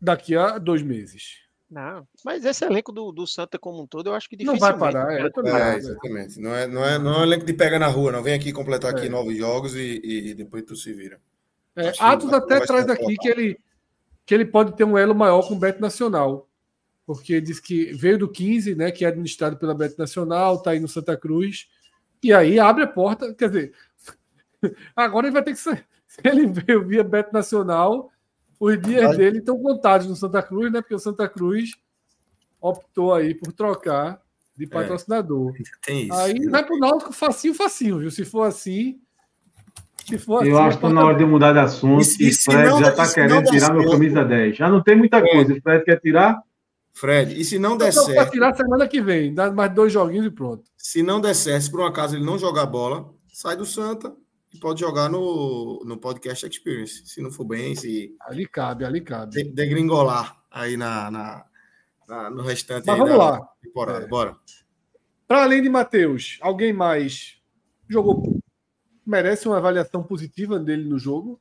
daqui a dois meses. Não, mas esse elenco do, do Santa como um todo, eu acho que dificilmente... Não vai parar, é, é, exatamente. Não é, não, é, não é um elenco de pega na rua, não. Vem aqui completar aqui é. novos jogos e, e, depois tu se vira. É, Atos até traz aqui que ele, que ele pode ter um elo maior com o Beto Nacional, porque diz que veio do 15, né, que é administrado pela Beto Nacional, está aí no Santa Cruz, e aí abre a porta, quer dizer, agora ele vai ter que ser, se ele veio via Beto Nacional os dias dele estão contados no Santa Cruz, né? Porque o Santa Cruz optou aí por trocar de é, patrocinador. É, isso, aí vai para o Náutico facinho, facinho, viu? Se for assim. Se for eu assim, acho que tá na hora de mudar de assunto. E, e Fred não, já está querendo tirar meu camisa 10. Já não tem muita é. coisa. O Fred quer tirar. Fred, e se não der certo. Para tirar semana que vem, dá mais dois joguinhos e pronto. Se não der certo, se por um acaso ele não jogar bola, sai do Santa, e pode jogar no, no podcast Experience. Se não for bem, se. Ali cabe, ali cabe. degringolar aí na, na, na, no restante Mas vamos lá. temporada. É. Bora. Para além de Matheus, alguém mais jogou. Merece uma avaliação positiva dele no jogo?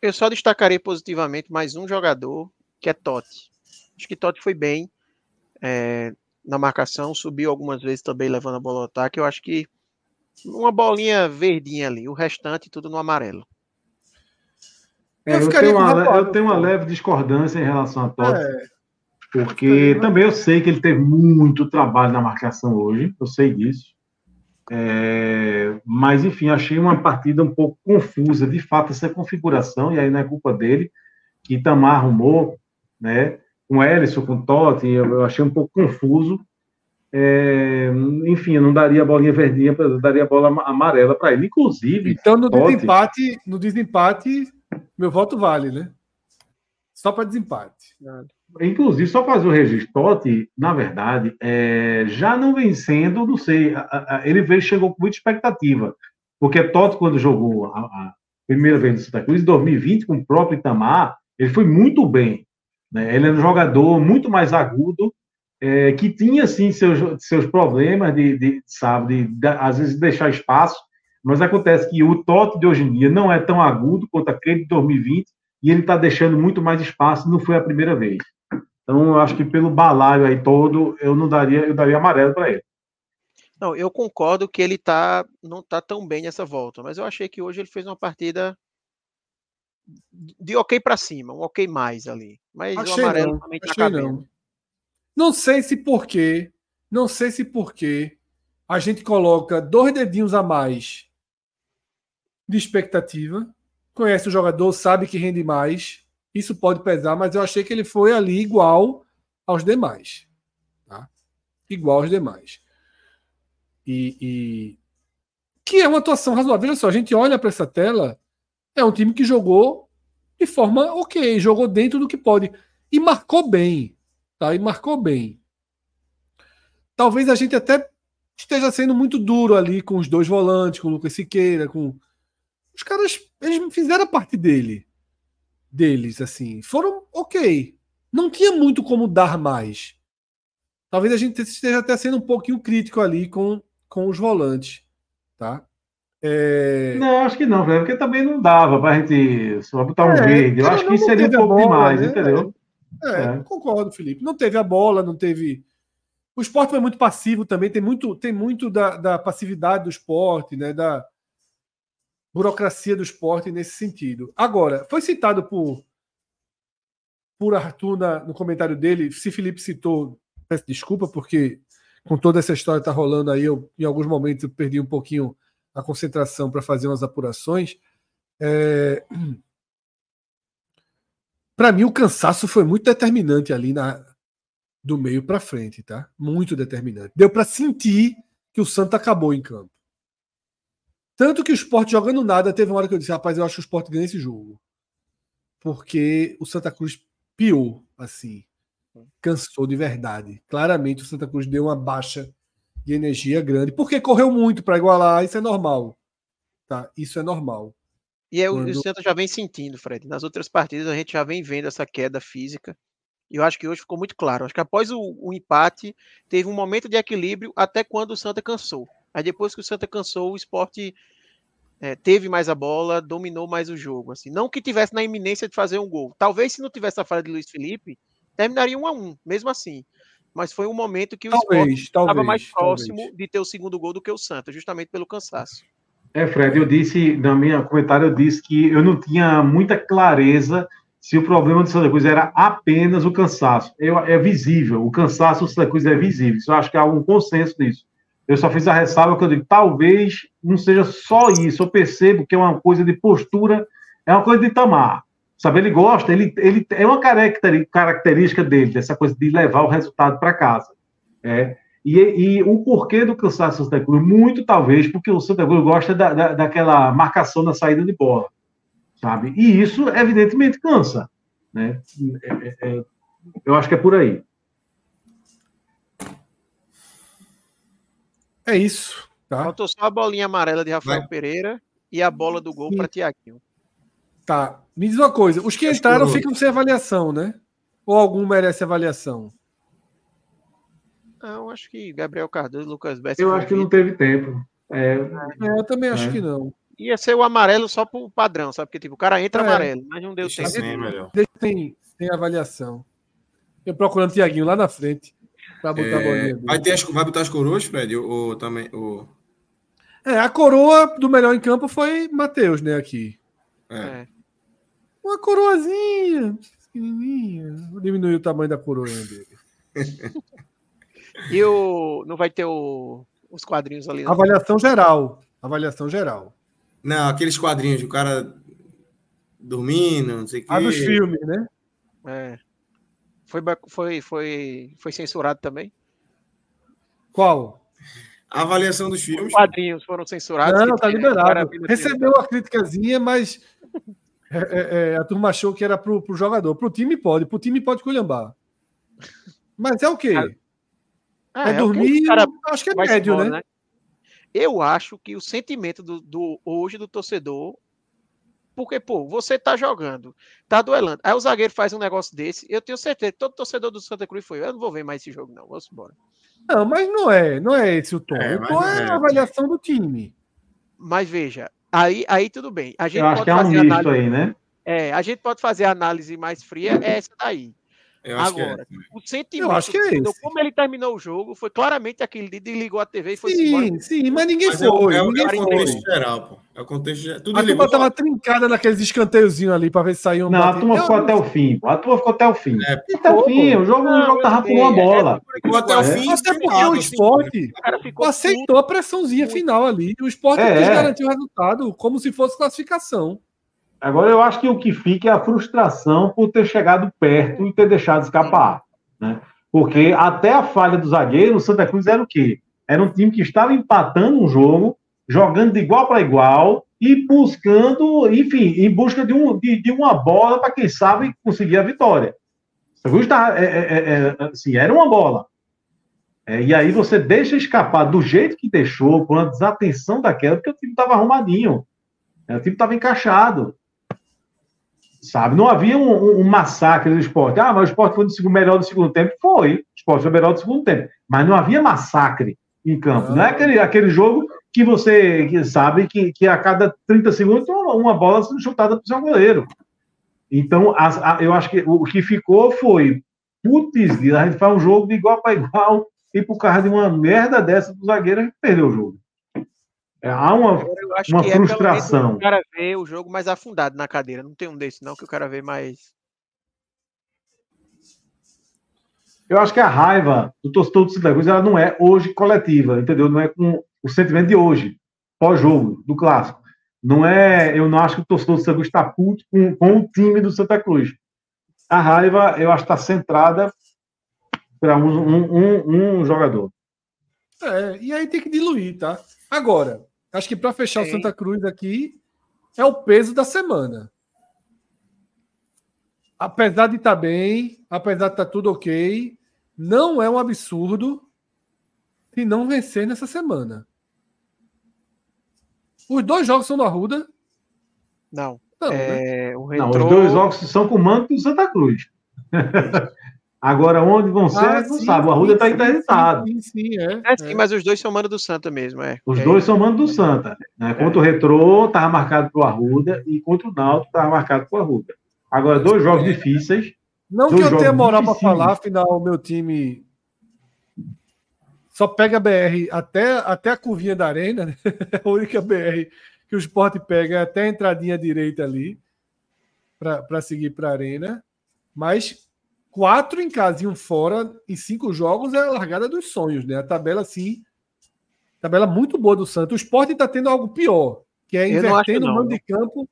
Eu só destacarei positivamente mais um jogador, que é Totti. Acho que Totti foi bem é, na marcação, subiu algumas vezes também levando a bola ao ataque. Eu acho que uma bolinha verdinha ali, o restante tudo no amarelo. É, eu, tenho uma, eu, tenho uma, leve discordância em relação a Totti, é, porque também eu sei que ele teve muito trabalho na marcação hoje, eu sei disso. É, mas, enfim, achei uma partida um pouco confusa, de fato, essa configuração, e aí não é culpa dele, que Itamar arrumou, né, com Ellison, com Totti, eu, eu achei um pouco confuso, é, enfim, eu não daria a bolinha verdinha, eu daria a bola amarela para ele. Inclusive. Então, no Totti, desempate, no desempate, meu voto vale, né? Só para desempate. Inclusive, só fazer o registro, Totti, na verdade, é, já não vencendo, não sei, a, a, ele veio, chegou com muita expectativa. Porque Totti, quando jogou a, a primeira vez no Santa Cruz, em 2020, com o próprio Itamar, ele foi muito bem. Né? Ele é um jogador muito mais agudo é, que tinha sim seus, seus problemas de, de sabe, de, de, às vezes deixar espaço, Mas acontece que o Totti de hoje em dia não é tão agudo quanto aquele de 2020 e ele está deixando muito mais espaço, não foi a primeira vez. Então, eu acho que pelo balaio aí todo, eu não daria, eu daria amarelo para ele. Não, eu concordo que ele tá, não tá tão bem nessa volta, mas eu achei que hoje ele fez uma partida de ok para cima, um ok mais ali. Mas achei o amarelo não, também tá cabendo. Não. Não sei se porquê, não sei se porquê a gente coloca dois dedinhos a mais de expectativa. Conhece o jogador, sabe que rende mais. Isso pode pesar, mas eu achei que ele foi ali igual aos demais. Tá? Igual aos demais. E, e, que é uma atuação razoável. Olha só, a gente olha para essa tela, é um time que jogou de forma ok, jogou dentro do que pode. E marcou bem. Tá? E marcou bem. Talvez a gente até esteja sendo muito duro ali com os dois volantes, com o Lucas Siqueira, com. Os caras, eles fizeram a parte dele. Deles, assim. Foram ok. Não tinha muito como dar mais. Talvez a gente esteja até sendo um pouquinho crítico ali com, com os volantes. Tá? É... Não, acho que não, velho, porque também não dava pra gente só botar um é, verde. Eu acho que seria um pouco bola, demais, né? entendeu? É, é, concordo, Felipe. Não teve a bola, não teve o esporte foi muito passivo também, tem muito, tem muito da, da passividade do esporte, né, da burocracia do esporte nesse sentido. Agora, foi citado por, por Arthur na, no comentário dele, se Felipe citou, peço desculpa, porque com toda essa história tá rolando aí, eu, em alguns momentos eu perdi um pouquinho a concentração para fazer umas apurações. É... Para mim, o cansaço foi muito determinante ali na, do meio para frente, tá? Muito determinante. Deu para sentir que o Santa acabou em campo. Tanto que o esporte jogando nada, teve uma hora que eu disse, rapaz, eu acho que o esporte ganha esse jogo. Porque o Santa Cruz piou, assim. Cansou de verdade. Claramente o Santa Cruz deu uma baixa de energia grande. Porque correu muito para igualar, isso é normal. Tá? Isso é normal. E é, Quando... o Santa já vem sentindo, Fred. Nas outras partidas a gente já vem vendo essa queda física. E eu acho que hoje ficou muito claro. Acho que após o, o, empate, teve um momento de equilíbrio até quando o Santa cansou. Aí depois que o Santa cansou, o esporte é, teve mais a bola, dominou mais o jogo. Assim, não que tivesse na iminência de fazer um gol. Talvez se não tivesse a falha de Luiz Felipe, terminaria um a um, mesmo assim. Mas foi um momento que o talvez, esporte estava mais próximo talvez. de ter o segundo gol do que o Santa, justamente pelo cansaço. É, Fred, eu disse, na minha comentário, eu disse que eu não tinha muita clareza se o problema do Santa Cruz era apenas o cansaço. Eu, é visível, o cansaço do Santa Cruz é visível. Isso eu acho que há um consenso nisso. Eu só fiz a ressalva que eu digo, talvez não seja só isso. Eu percebo que é uma coisa de postura, é uma coisa de tamar. Sabe, ele gosta, ele, ele é uma característica dele, dessa coisa de levar o resultado para casa. É. E, e, o porquê do cansaço do Santa Cruz? Muito talvez porque o Santa Cruz gosta da, da, daquela marcação na saída de bola sabe? E isso, evidentemente, cansa, né? É, é, é, eu acho que é por aí. É isso. Tá? Faltou só a bolinha amarela de Rafael Vai. Pereira e a bola do gol para Tiaguinho. Tá. Me diz uma coisa: os que entraram ficam sem avaliação, né? Ou algum merece avaliação? Não, acho que Gabriel Cardoso, Lucas Bessi. Eu acho que não teve tempo. É, é eu também acho é. que não ia ser o amarelo só pro padrão, sabe? Porque tipo, o cara entra é. amarelo, mas não deu tempo. Assim, melhor. Tem, tem avaliação. Eu procurando o Tiaguinho lá na frente para botar é, a bolinha. Vai, ter as, vai botar as coroas, Fred? Ou, ou também. Ou... É, a coroa do melhor em campo foi Matheus, né? Aqui. É. é. Uma coroazinha, pequenininha. Vou diminuir o tamanho da coroa dele. e o. Não vai ter o, os quadrinhos ali. Não? Avaliação geral. Avaliação geral. Não, aqueles quadrinhos, o cara dormindo, não sei o quê. Ah, dos filmes, né? É. Foi, foi, foi, foi censurado também? Qual? A avaliação dos filmes. Os quadrinhos foram censurados. Não, tá liberado. Recebeu uma criticazinha, mas é, é, é, a turma achou que era pro, pro jogador. Pro time pode, pro time pode colhambar. Mas é o quê? Ah, é, é dormir, cara... acho que é médio, embora, né? né? Eu acho que o sentimento do, do, hoje do torcedor. Porque, pô, você tá jogando, tá duelando. Aí o zagueiro faz um negócio desse. Eu tenho certeza que todo torcedor do Santa Cruz foi. Eu não vou ver mais esse jogo, não. Vamos embora. Não, mas não é, não é esse o tom. É, o tom é, é a avaliação do time. Mas veja, aí, aí tudo bem. A gente Eu acho que é um análise... aí, né? É, a gente pode fazer a análise mais fria, é essa daí. Eu acho Agora, que é. o sentimento, eu acho que é esse. como ele terminou o jogo, foi claramente aquele de desligou a TV e foi sim, embora. Sim, mas ninguém mas foi. É, ninguém é o contexto foi. geral, pô. É o contexto Tudo a turma tava trincada naqueles escanteiozinhos ali para ver se saiu um. Não, a turma ficou até o fim. A turma ficou até o fim. É, até o fim. O jogo, não, o jogo tava por uma bola. Ficou até o fim. Até porque o esporte aceitou a pressãozinha final ali. O esporte é. garantiu o resultado como se fosse classificação. Agora eu acho que o que fica é a frustração por ter chegado perto e ter deixado escapar. Né? Porque até a falha do zagueiro, o Santa Cruz era o quê? Era um time que estava empatando um jogo, jogando de igual para igual e buscando, enfim, em busca de, um, de, de uma bola para quem sabe conseguir a vitória. Santa Cruz tá, é, é, é, assim, era uma bola. É, e aí você deixa escapar do jeito que deixou, com a desatenção daquela, porque o time estava arrumadinho. Né? O time estava encaixado sabe? Não havia um, um, um, massacre do esporte. Ah, mas o esporte foi o melhor do segundo tempo. Foi, o esporte foi melhor do segundo tempo. Mas não havia massacre em campo. Não, não é aquele, aquele jogo que você que sabe que, que a cada 30 segundos uma, uma bola sendo chutada para o seu goleiro. Então, a, a, eu acho que o que ficou foi, putz, a gente faz um jogo de igual para igual e por causa de uma merda dessa do zagueiro, a gente perdeu o jogo. É, há uma, uma é frustração. É o cara vê o jogo mais afundado na cadeira. Não tem um desse, não, que o cara vê mais. Eu acho que a raiva do torcedor do Santa Cruz ela não é hoje coletiva, entendeu? Não é com o sentimento de hoje, pós-jogo, do clássico. Não é. Eu não acho que o torcedor do Santa Cruz está puto com, com o time do Santa Cruz. A raiva, eu acho que está centrada para um, um, um, um jogador. É, e aí tem que diluir, tá? Agora, Acho que para fechar Sim. o Santa Cruz aqui é o peso da semana. Apesar de estar tá bem, apesar de estar tá tudo ok, não é um absurdo se não vencer nessa semana. Os dois jogos são do Arruda? Não. Não, é, né? retrô... não, os dois jogos são com o manto do Santa Cruz. Agora, onde vão ser, ah, não sim, sabe. O Arruda está interditado. Sim, sim, é, é, sim, é. mas os dois são mano do Santa mesmo, é. Os dois são mano do Santa. Né? É. Contra o Retrô, estava marcado para o Arruda, e contra o Náutico, estava marcado para o Arruda. Agora, dois jogos é. difíceis. Não que eu tenha moral para falar, afinal, o meu time só pega a BR até, até a curvinha da arena, né? a única BR que o esporte pega é até a entradinha direita ali, para seguir para a arena. Mas quatro em casa e um fora em cinco jogos é a largada dos sonhos, né? A tabela, assim, tabela muito boa do Santos. O esporte está tendo algo pior, que é invertendo o mando de campo.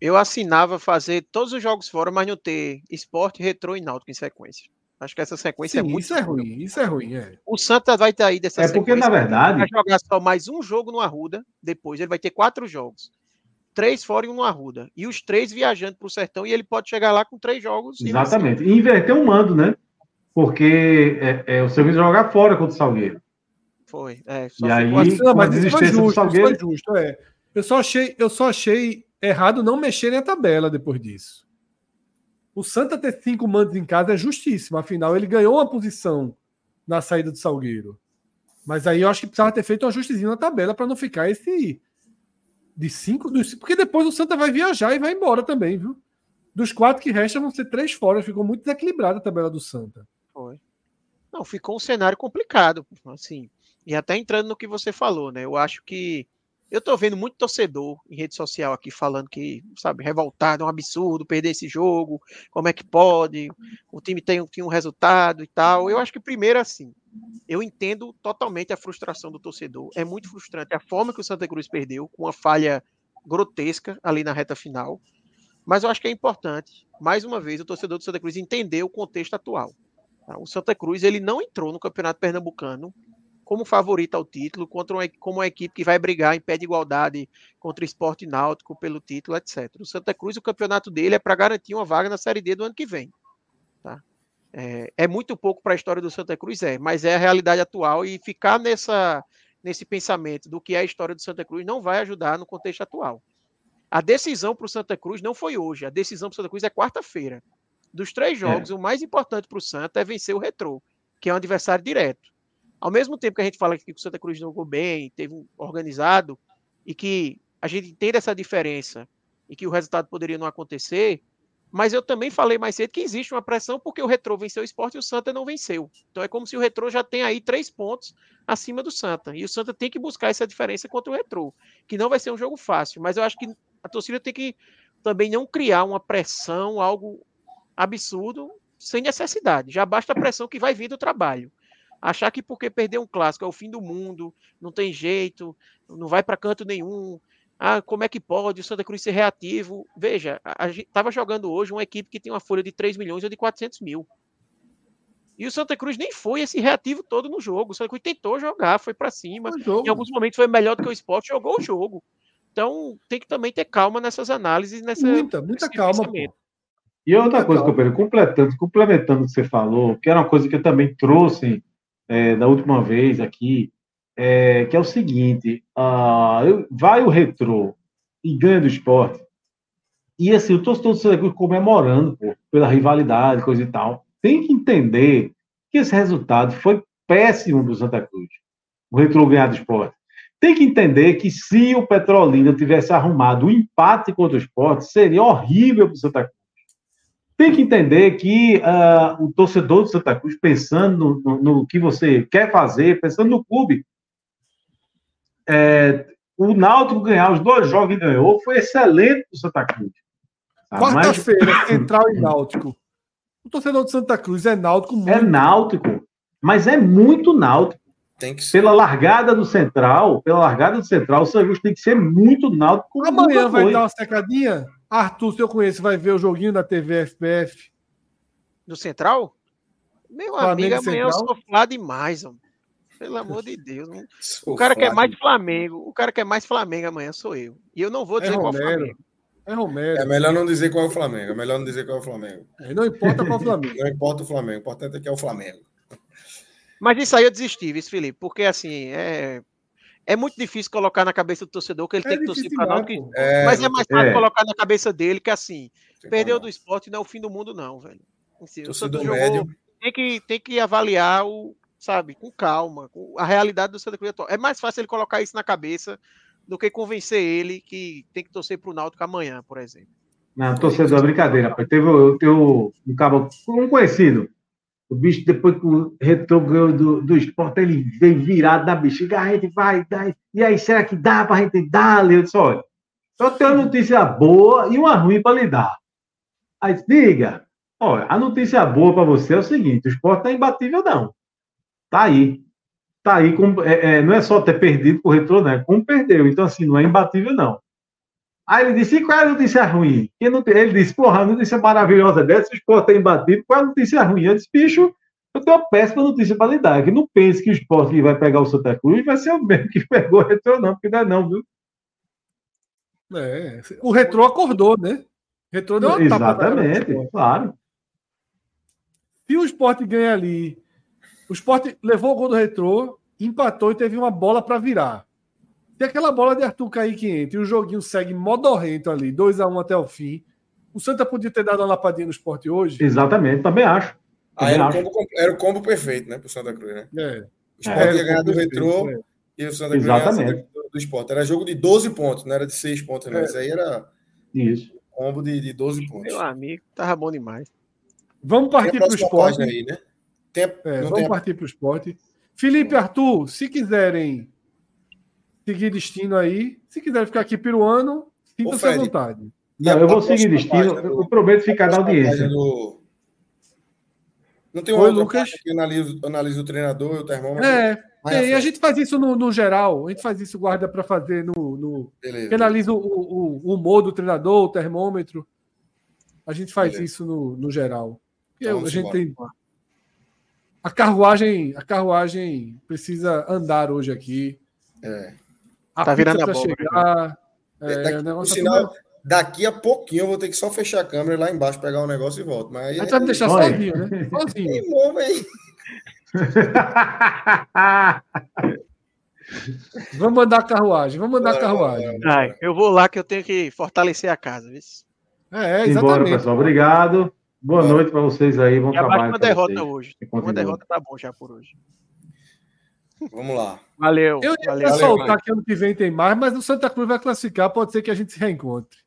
Eu assinava fazer todos os jogos fora, mas não ter esporte, retrô e náutico em sequência. Acho que essa sequência é Sim, é muito. Isso é ruim, isso é ruim. É. O Santa vai ter aí dessa é sequência. É porque, na verdade. Vai jogar só mais um jogo no Arruda, depois ele vai ter quatro jogos três fora e um no Arruda. E os três viajando para o Sertão e ele pode chegar lá com três jogos. Exatamente. E inverter o mando, né? Porque é, é, o serviço jogar fora contra o Salgueiro. Foi. É, e aí, não, mas isso foi justo, Salgueiro... foi justo, é. Eu só achei, eu só achei errado não mexer na tabela depois disso. O Santa ter cinco mandos em casa é justíssimo. Afinal, ele ganhou uma posição na saída do Salgueiro. Mas aí eu acho que precisava ter feito um ajustezinho na tabela para não ficar esse de cinco, dos, porque depois o Santa vai viajar e vai embora também, viu? Dos quatro que restam vão ser três fora. Ficou muito desequilibrada a tabela do Santa. Foi. Não, ficou um cenário complicado, assim. E até entrando no que você falou, né? Eu acho que eu tô vendo muito torcedor em rede social aqui falando que, sabe, revoltado, é um absurdo perder esse jogo, como é que pode? O time tem, tem um resultado e tal. Eu acho que primeiro assim, eu entendo totalmente a frustração do torcedor. É muito frustrante a forma que o Santa Cruz perdeu, com uma falha grotesca ali na reta final. Mas eu acho que é importante, mais uma vez, o torcedor do Santa Cruz entender o contexto atual. Tá? O Santa Cruz ele não entrou no Campeonato Pernambucano como favorito ao título, contra uma, como uma equipe que vai brigar em pé de igualdade contra o esporte náutico pelo título, etc. O Santa Cruz, o campeonato dele é para garantir uma vaga na Série D do ano que vem. Tá? É, é muito pouco para a história do Santa Cruz, é, mas é a realidade atual e ficar nessa, nesse pensamento do que é a história do Santa Cruz não vai ajudar no contexto atual. A decisão para o Santa Cruz não foi hoje, a decisão para o Santa Cruz é quarta-feira. Dos três é. jogos, é. o mais importante para o Santa é vencer o Retrô, que é um adversário direto. Ao mesmo tempo que a gente fala que o Santa Cruz jogou bem, teve um organizado, e que a gente entende essa diferença e que o resultado poderia não acontecer, mas eu também falei mais cedo que existe uma pressão porque o Retrô venceu o esporte e o Santa não venceu. Então é como se o Retrô já tem aí três pontos acima do Santa. E o Santa tem que buscar essa diferença contra o Retrô, que não vai ser um jogo fácil. Mas eu acho que a torcida tem que também não criar uma pressão, algo absurdo, sem necessidade. Já basta a pressão que vai vir do trabalho. Achar que porque perder um clássico é o fim do mundo, não tem jeito, não vai para canto nenhum. Ah, como é que pode o Santa Cruz ser reativo? Veja, a gente estava jogando hoje uma equipe que tem uma folha de 3 milhões ou de 400 mil. E o Santa Cruz nem foi esse reativo todo no jogo. O Santa Cruz tentou jogar, foi para cima. Em alguns momentos foi melhor do que o esporte, jogou o jogo. Então tem que também ter calma nessas análises. Nessa, muita, muita calma. E outra coisa, companheiro, completando, complementando o que você falou, que era uma coisa que eu também trouxe é, da última vez aqui, é, que é o seguinte: uh, vai o retrô e ganha do esporte, e assim, o torcedor do Santa Cruz comemorando pô, pela rivalidade, coisa e tal, tem que entender que esse resultado foi péssimo para o Santa Cruz, o retrô ganhar do esporte. Tem que entender que se o Petrolina tivesse arrumado o um empate contra o esporte, seria horrível para o Santa Cruz. Tem que entender que uh, o torcedor do Santa Cruz, pensando no, no, que você quer fazer, pensando no clube, é, o Náutico ganhar os dois jogos que ganhou foi excelente para o Santa Cruz. Quarta-feira, mas... Central e Náutico. O torcedor do Santa Cruz é Náutico muito. É Náutico, mas é muito Náutico. Tem que ser. Pela largada do Central, pela largada do Central, o Santa Cruz tem que ser muito Náutico. Amanhã vai dar uma secadinha? Arthur, se eu conheço, vai ver o joguinho da TV FPF. Do Central? Meu Flamengo amigo, amanhã Central? eu sou flá demais, homem. Pelo amor de Deus. O cara quer mais Flamengo. O cara quer mais Flamengo amanhã sou eu. E eu não vou é dizer é qual Flamengo. É Romero. É melhor não dizer qual é o Flamengo. É melhor não dizer qual é o Flamengo. É, não importa qual é o Flamengo. não importa o Flamengo. O importante é que é o Flamengo. Mas isso aí eu desisti, viu, Felipe? Porque assim, é, é muito difícil colocar na cabeça do torcedor que ele é tem que torcer para não. Que... É, mas é mais fácil é. colocar na cabeça dele que assim, perdeu do esporte não é o fim do mundo, não, velho. Assim, o Santos jogou, tem que, tem que avaliar o, sabe, com calma, com a realidade do Santa Cruz atual. É mais fácil ele colocar isso na cabeça do que convencer ele que tem que torcer para o Náutico amanhã, por exemplo. Não, torcedor, é brincadeira. Rapaz. Teve eu, um cabo, um conhecido. O bicho, depois que o retrô ganhou do, do esporte, ele veio virado da bexiga. A gente vai, dá, e aí, será que dá para a gente dar? Eu disse, olha, só tem uma notícia boa e uma ruim para lhe dar. Aí, diga, olha, a notícia boa para você é o seguinte: o esporte não é imbatível, não. Tá aí. Tá aí. Com, é, é, não é só ter perdido por retrô, né? Como perdeu. Então, assim, não é imbatível, não. Aí ele disse: e qual é a notícia ruim? Ele disse: porra, a notícia maravilhosa dessa, o esporte é imbatível. Qual é a notícia ruim? Eu disse: bicho, eu tenho uma péssima notícia para lhe dar. Que não pense que o esporte que vai pegar o Santa Cruz vai ser o mesmo que pegou o retrô, não, porque não é, não, viu? É, o retrô acordou, né? O retrô deu uma Exatamente, claro. Se o esporte ganha ali o Sport levou o gol do retrô, empatou e teve uma bola para virar. Se aquela bola de Arthur cair que entra e o joguinho segue modorrento ali, 2 a 1 um até o fim, o Santa podia ter dado uma lapadinha no esporte hoje? Exatamente, também acho. Ah, era, O combo, era, o combo, perfeito, né, pro Santa Cruz, né? É. O Sport é, ia ganhar do retrô é. e o Santa Cruz Exatamente. ia do, do Sport. Era jogo de 12 pontos, não era de 6 pontos, não. É. Isso aí era Isso. combo de, de 12 pontos. Meu amigo, tava bom demais. Vamos partir para o esporte. Aí, né? Tem, é, vamos tem... partir para o esporte. Felipe Arthur, se quiserem seguir destino aí, se quiserem ficar aqui peruano, sinta-se à vontade. Não, eu vou seguir destino, do, eu prometo ficar na audiência. Do... Não tem um Oi, Lucas? que analisa, analisa o treinador e o termômetro? É, tem, a gente faz isso no, no, geral, a gente faz isso, guarda para fazer no. no Beleza. analisa o, o, o, humor do treinador, o termômetro. A gente faz Beleza. isso no, no geral. Então, a gente tem a carruagem, a carruagem precisa andar hoje aqui. É. A tá virando a chegar. É, é, daqui, tá sinal, daqui a pouquinho eu vou ter que só fechar a câmera lá embaixo, pegar o um negócio e volto. Mas aí, aí vai me deixar sozinho, né? Sozinho. Que bom, Vamos mandar a carruagem, vamos mandar a carruagem. Ai, eu vou lá que eu tenho que fortalecer a casa. Viu? É, exatamente. Embora, pessoal. Obrigado. Boa noite para vocês aí. Bom trabalho. uma derrota vocês. hoje. Uma derrota tá bom já por hoje. Vamos lá. Valeu. Eu ia valeu, soltar valeu, que ano que vem tem mais, mas o Santa Cruz vai classificar, pode ser que a gente se reencontre.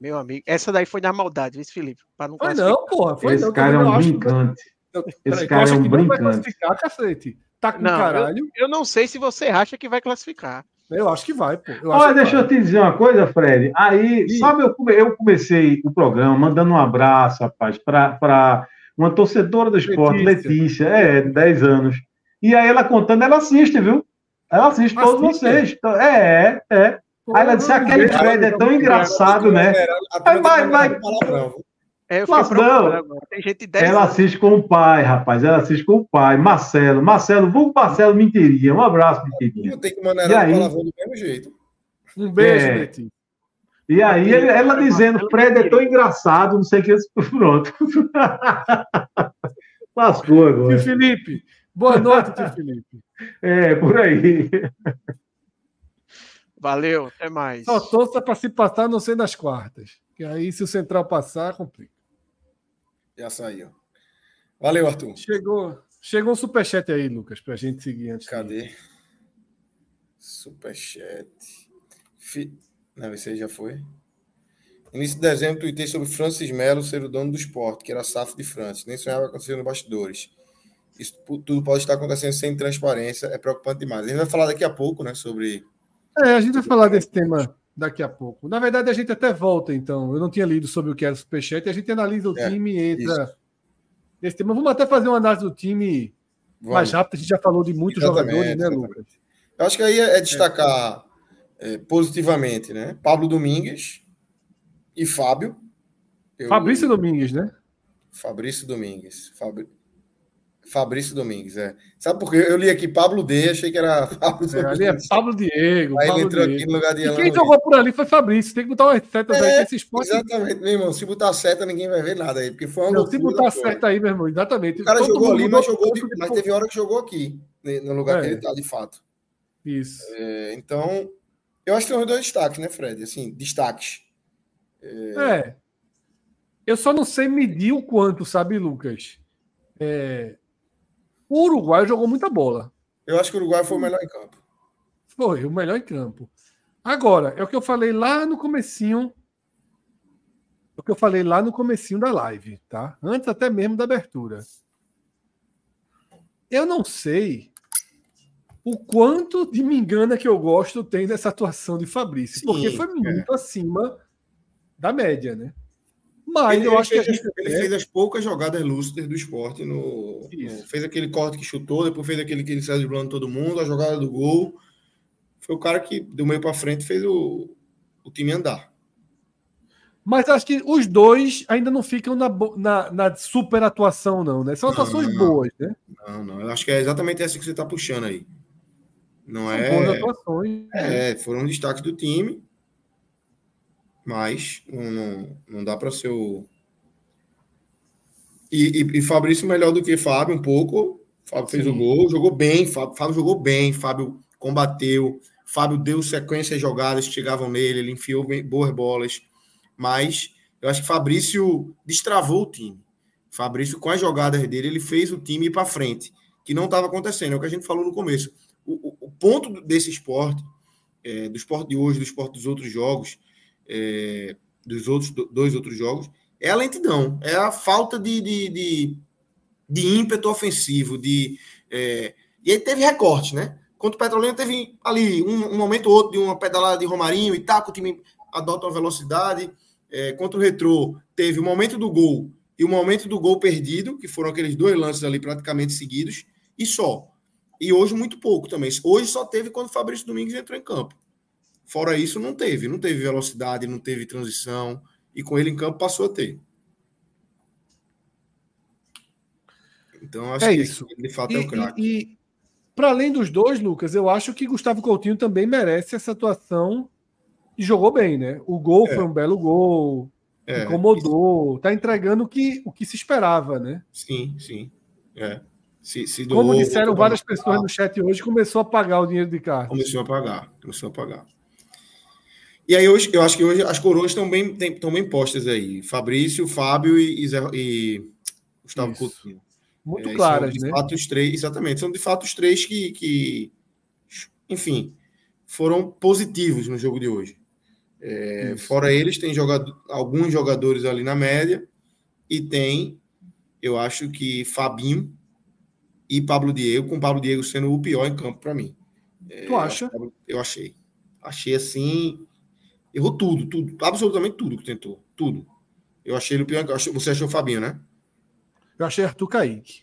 Meu amigo, essa daí foi na maldade, viu, Felipe? Para não foi não, porra. Foi Esse não, cara é um brincante. Esse cara é um brincante. cacete. Tá com não, caralho. Eu, eu, não sei se você acha que vai classificar. Eu acho que vai, pô. Eu Olha, deixa vai. eu te dizer uma coisa, Fred. Aí, e... sabe, eu, eu comecei o programa mandando um abraço, rapaz, para uma torcedora do esporte, Letícia. Letícia, é, de 10 anos. E aí ela contando, ela assiste, viu? Ela assiste, assiste. todos vocês. É, é. é. Aí ela disse: aquele Fred é tão engraçado, né? Aí vai, vai. É, eu Mas não, Tem gente de ela assiste com o pai, rapaz. Ela assiste com o pai, Marcelo. Marcelo, vamos Marcelo Mentirinha. Um abraço, Mentirinha. Eu tenho que mandar ela palavrão do mesmo jeito. Um beijo, é. E aí ele, ela dizendo, Fred é tão engraçado, não sei o que. Pronto. Lascou agora. Tio Felipe. Boa noite, tio Felipe. É, por aí. Valeu, até mais. Só torça para se passar, não sei nas quartas. Que aí, se o Central passar, complica. Já saiu. Valeu, Arthur. Chegou, chegou um superchat aí, Lucas, para a gente seguir antes. Cadê? De... Superchat. Fi... Não, esse aí já foi. Início de dezembro, tuitei sobre Francis Melo ser o dono do esporte, que era SAF de Francis. Nem sonhava acontecer no bastidores. Isso tudo pode estar acontecendo sem transparência, é preocupante demais. A gente vai falar daqui a pouco, né, sobre é, a gente vai falar desse tema daqui a pouco. Na verdade, a gente até volta, então. Eu não tinha lido sobre o que era o Superchat. A gente analisa o é, time e entra nesse tema. Vamos até fazer uma análise do time Vamos. mais rápido. A gente já falou de muitos exatamente, jogadores, né, Lucas? Eu acho que aí é, é destacar é. positivamente, né? Pablo Domingues e Fábio. Eu... Fabrício Domingues, né? Fabrício Domingues. Fabrício. Fabrício Domingues, é. Sabe por quê? Eu li aqui Pablo D, achei que era Pablo é, Ali é Pablo Diego. Aí Pablo ele entrou Diego. aqui no lugar de E quem jogou por ali foi Fabrício. Tem que botar uma seta é, aí esse esporte. Exatamente, meu irmão. Se botar seta, ninguém vai ver nada aí. Porque foi uma Não, se botar seta aí, meu irmão, exatamente. O cara Todo jogou ali, mas, jogou de, mas teve hora que jogou aqui, né, no lugar é. que ele tá, de fato. Isso. É, então, eu acho que tem uns dois destaques, né, Fred? Assim, destaques. É... é. Eu só não sei medir o quanto, sabe, Lucas? É, o Uruguai jogou muita bola. Eu acho que o Uruguai foi o melhor em campo. Foi, o melhor em campo. Agora, é o que eu falei lá no comecinho. É o que eu falei lá no comecinho da live, tá? Antes até mesmo da abertura. Eu não sei o quanto de me engana que eu gosto tem dessa atuação de Fabrício, Sim, porque foi muito é. acima da média, né? Mas ele, eu acho que fez, ele é... fez as poucas jogadas lúcidas do esporte. No, no, fez aquele corte que chutou, depois fez aquele que ele saiu driblando todo mundo, a jogada do gol. Foi o cara que, do meio para frente, fez o, o time andar. Mas acho que os dois ainda não ficam na, na, na super atuação, não, né? São atuações não, boas, né? Não, não. Eu acho que é exatamente essa que você está puxando aí. Não São é. Boas atuações. É, foram destaques do time mas não, não, dá para ser o. E, e, e, Fabrício melhor do que Fábio um pouco. Fábio fez Sim. o gol, jogou bem. Fábio, Fábio jogou bem. Fábio combateu. Fábio deu sequência de jogadas que chegavam nele. Ele enfiou bem, boas bolas. Mas eu acho que Fabrício destravou o time. Fabrício, com as jogadas dele, ele fez o time ir para frente, que não estava acontecendo. É o que a gente falou no começo. O, o, o ponto desse esporte, é, do esporte de hoje, do esporte dos outros jogos, é, dos outros dois outros jogos, é a lentidão, é a falta de, de, de, de ímpeto ofensivo, de é, e aí teve recorte, né? Contra o Petrolina teve ali um, um, momento ou outro de uma pedalada de Romarinho e tal, que o time adota uma velocidade. É, contra o Retrô teve o momento do gol e o momento do gol perdido, que foram aqueles dois lances ali praticamente seguidos, e só. E hoje muito pouco também. Hoje só teve quando o Fabrício Domingues entrou em campo. Fora isso, não teve. Não teve velocidade, não teve transição. E com ele em campo passou a ter. Então, acho é que isso. de fato e, é o craque. E, e para além dos dois, Lucas, eu acho que Gustavo Coutinho também merece essa atuação e jogou bem, né? O gol é. foi um belo gol, é. incomodou, tá entregando o que, o que se esperava, né? Sim, sim. É. Se, se doou, Como disseram várias pessoas no chat hoje, começou a pagar o dinheiro de carro. Começou a pagar, começou a pagar. E aí hoje, eu acho que hoje as coroas estão bem, estão bem postas aí. Fabrício, Fábio e, e, e Gustavo Isso. Coutinho. muito é, claras, de né? Fato os três, exatamente, são de fato os três que, que enfim, foram positivos no jogo de hoje. É, fora eles, tem jogador, alguns jogadores ali na média e tem, eu acho que Fabinho e Pablo Diego, com Pablo Diego sendo o pior em campo para mim. É, tu acha? Eu achei. Achei assim. Errou tudo, tudo, absolutamente tudo que tentou. Tudo. Eu achei ele o pior. Você achou o Fabinho, né? Eu achei Arthur Kaique.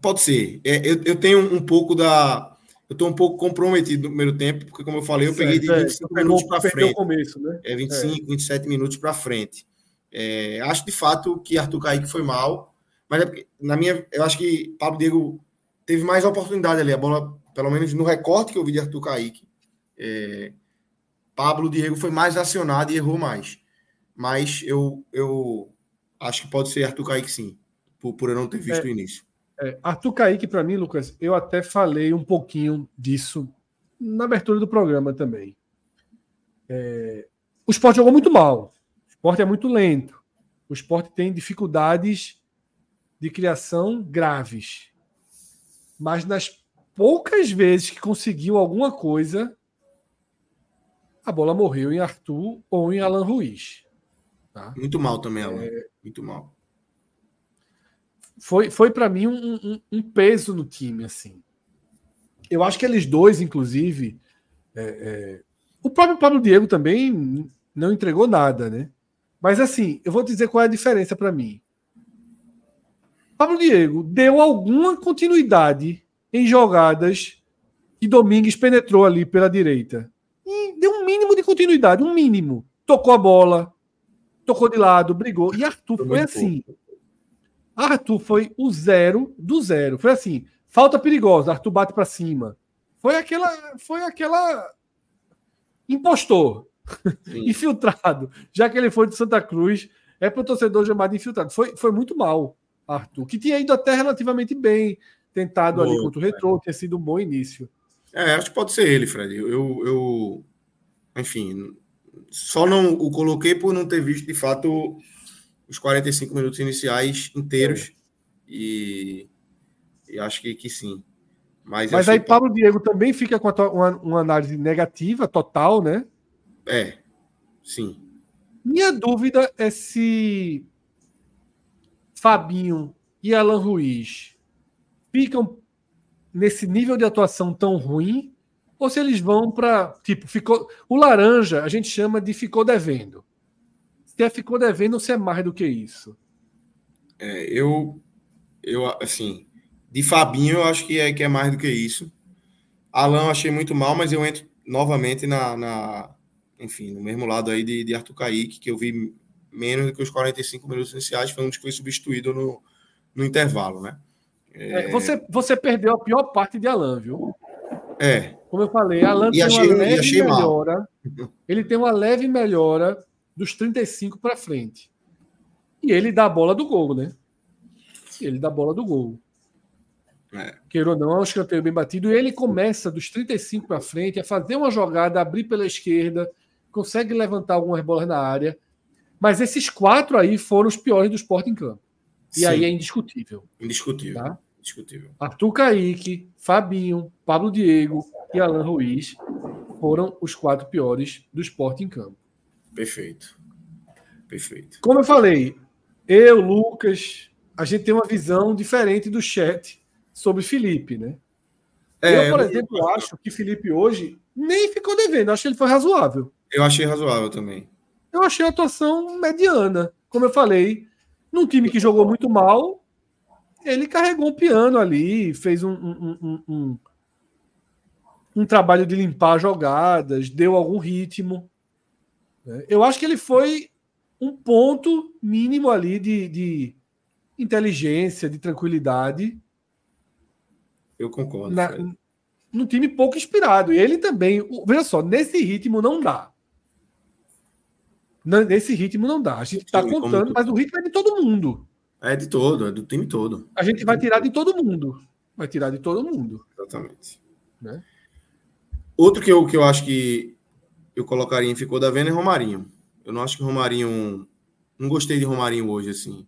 Pode ser. É, eu, eu tenho um pouco da. Eu estou um pouco comprometido no primeiro tempo, porque, como eu falei, eu certo, peguei de 25 é, minutos para frente. O começo, né? É 25, é. 27 minutos para frente. É, acho de fato que Arthur Kaique foi mal, mas é porque, na minha, eu acho que Pablo Diego teve mais oportunidade ali. A bola, pelo menos no recorte que eu vi de Arthur Kaique, é, Pablo Diego foi mais acionado e errou mais. Mas eu, eu acho que pode ser Arthur Kaique sim, por, por eu não ter visto é, o início. É, Arthur Kaique, para mim, Lucas, eu até falei um pouquinho disso na abertura do programa também. É, o esporte jogou muito mal. O esporte é muito lento. O esporte tem dificuldades de criação graves. Mas nas poucas vezes que conseguiu alguma coisa, a bola morreu em Arthur ou em Alan Ruiz. Tá? Muito mal também, Alan. É... Muito mal foi, foi para mim um, um, um, peso no time, assim. Eu acho que eles dois, inclusive, é, é, o próprio Pablo Diego também não entregou nada, né? Mas assim, eu vou dizer qual é a diferença para mim. Pablo Diego deu alguma continuidade em jogadas que Domingues penetrou ali pela direita. E deu um mínimo de continuidade, um mínimo. Tocou a bola, tocou de lado, brigou. E Arthur foi, foi assim. Pouco. Arthur foi o zero do zero. Foi assim, falta perigosa, Arthur bate para cima. Foi aquela, foi aquela impostor, infiltrado. Já que ele foi de Santa Cruz, é para o torcedor chamado infiltrado. Foi, foi muito mal, Arthur, que tinha ido até relativamente bem, tentado Boa, ali contra o Retrô, tinha sido um bom início. É, acho que pode ser ele, Fred. Eu, eu, enfim, só não o coloquei por não ter visto de fato os 45 minutos iniciais inteiros. É. E, e, acho que, que sim. Mas, Mas aí Pablo Diego também fica com uma, uma análise negativa, total, né? É, sim. Minha dúvida é se Fabinho e Alan Ruiz ficam nesse nível de atuação tão ruim ou se eles vão para tipo ficou o laranja a gente chama de ficou devendo se ficou devendo, você é mais do que isso. É, eu, eu, assim, de Fabinho, eu acho que é, que é mais do que isso. Alan, achei muito mal, mas eu entro novamente na, na enfim, no mesmo lado aí de, de Arthur Kaique, que eu vi menos do que os 45 minutos iniciais, foi um que foi substituído no, no intervalo, né? É... você, você perdeu a pior parte de Alan, viu? É. Como eu falei, Alan e tem achei, uma leve melhora. Mal. Ele tem uma leve melhora dos 35 para frente. E ele dá a bola do gol, né? Ele dá a bola do gol. É. Queira ou não, é um escanteio bem batido. E ele começa dos 35 para frente a fazer uma jogada, abrir pela esquerda, consegue levantar algumas bolas na área. Mas esses quatro aí foram os piores do esporte em campo. E Sim. aí é indiscutível. Indiscutível. Tá? Indiscutível. Arthur Kaique, Fabinho, Pablo Diego e Alan Ruiz foram os quatro piores do esporte em campo. Perfeito. Perfeito. Como eu falei, eu, Lucas, a gente tem uma visão diferente do chat sobre Felipe, né? É, eu, por exemplo, eu... acho que Felipe hoje nem ficou devendo, acho que ele foi razoável. Eu achei razoável também. Eu achei a atuação mediana. Como eu falei, num time que jogou muito mal, ele carregou o piano ali, fez um, um, um, um, um trabalho de limpar jogadas, deu algum ritmo. Né? Eu acho que ele foi um ponto mínimo ali de, de inteligência, de tranquilidade. Eu concordo. Na, num time pouco inspirado. E ele também. Veja só, nesse ritmo não dá. Nesse ritmo não dá. A gente está contando, mas o ritmo é de todo mundo. É de todo, é do time todo. A gente vai tirar de todo mundo. Vai tirar de todo mundo. Exatamente. Né? Outro que eu, que eu acho que eu colocaria em ficou da venda é Romarinho. Eu não acho que Romarinho. Não gostei de Romarinho hoje, assim.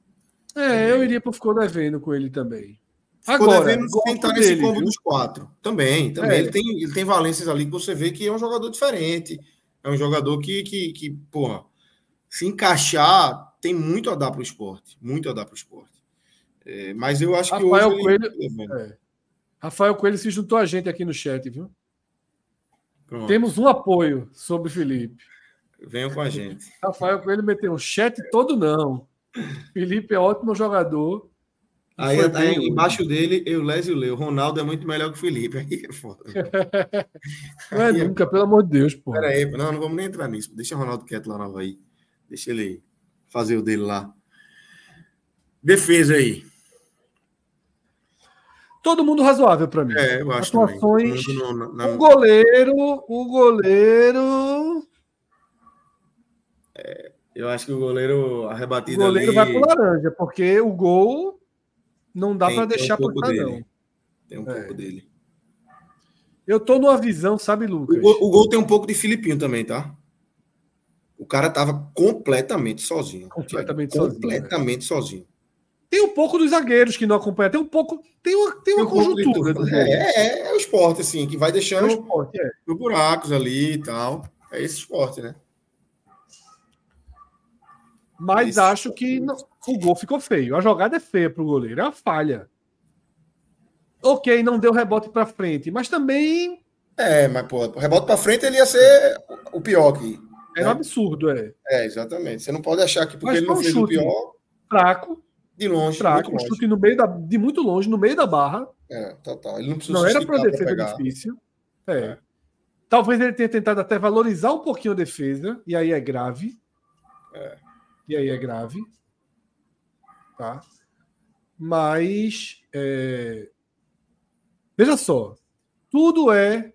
É, eu iria para ficou devendo com ele também. Ficou Agora, devendo sem estar nesse dele, combo viu? dos quatro. Também, também. É. Ele, tem, ele tem valências ali que você vê que é um jogador diferente. É um jogador que, que, que porra, se encaixar, tem muito a dar para o esporte. Muito a dar para o esporte. É, mas eu acho Rafael que hoje. Coelho, é. Rafael Coelho se juntou a gente aqui no chat, viu? Pronto. Temos um apoio sobre Felipe. Venham com a gente. Rafael Coelho meteu um chat todo não. Felipe é ótimo jogador. Aí, aí embaixo dele, eu, Lésio e o Leo. Ronaldo é muito melhor que o Felipe. Aí é foda. não é nunca, pelo amor de Deus, pô. Pera aí, não, não vamos nem entrar nisso. Deixa o Ronaldo quieto lá no Havaí. Deixa ele fazer o dele lá. Defesa aí. Todo mundo razoável para mim. É, eu acho Atuações. No. O goleiro, o goleiro. É, eu acho que o goleiro, a rebatida. O goleiro ali... vai pro laranja, porque o gol não dá para deixar um por não. Tem um é. pouco dele. Eu tô numa visão, sabe, Lucas? O o gol, tem um pouco de Filipinho também, tá? O cara tava completamente sozinho. Completamente sozinho. Completamente sozinho. Tem um pouco dos zagueiros que não acompanham. Tem um pouco. Tem uma, tem uma tem um conjuntura. É, é, é, o esporte, assim, que vai deixando é esporte, é. buracos ali e tal. É esse esporte, né? Mas esse acho que não, o gol ficou feio. A jogada é feia para o goleiro, é uma falha. Ok, não deu rebote para frente, mas também. É, mas pô, o rebote para frente ele ia ser o pior aqui. É né? um absurdo, é. É, exatamente. Você não pode achar que porque mas ele não fez o pior. Fraco, de longe. Fraco, um chute no meio da, de muito longe, no meio da barra. É, total. Ele não precisa Não era para defesa difícil. É. é. Talvez ele tenha tentado até valorizar um pouquinho a defesa, e aí é grave. É. E aí é grave. Tá? Mas. É... Veja só. Tudo é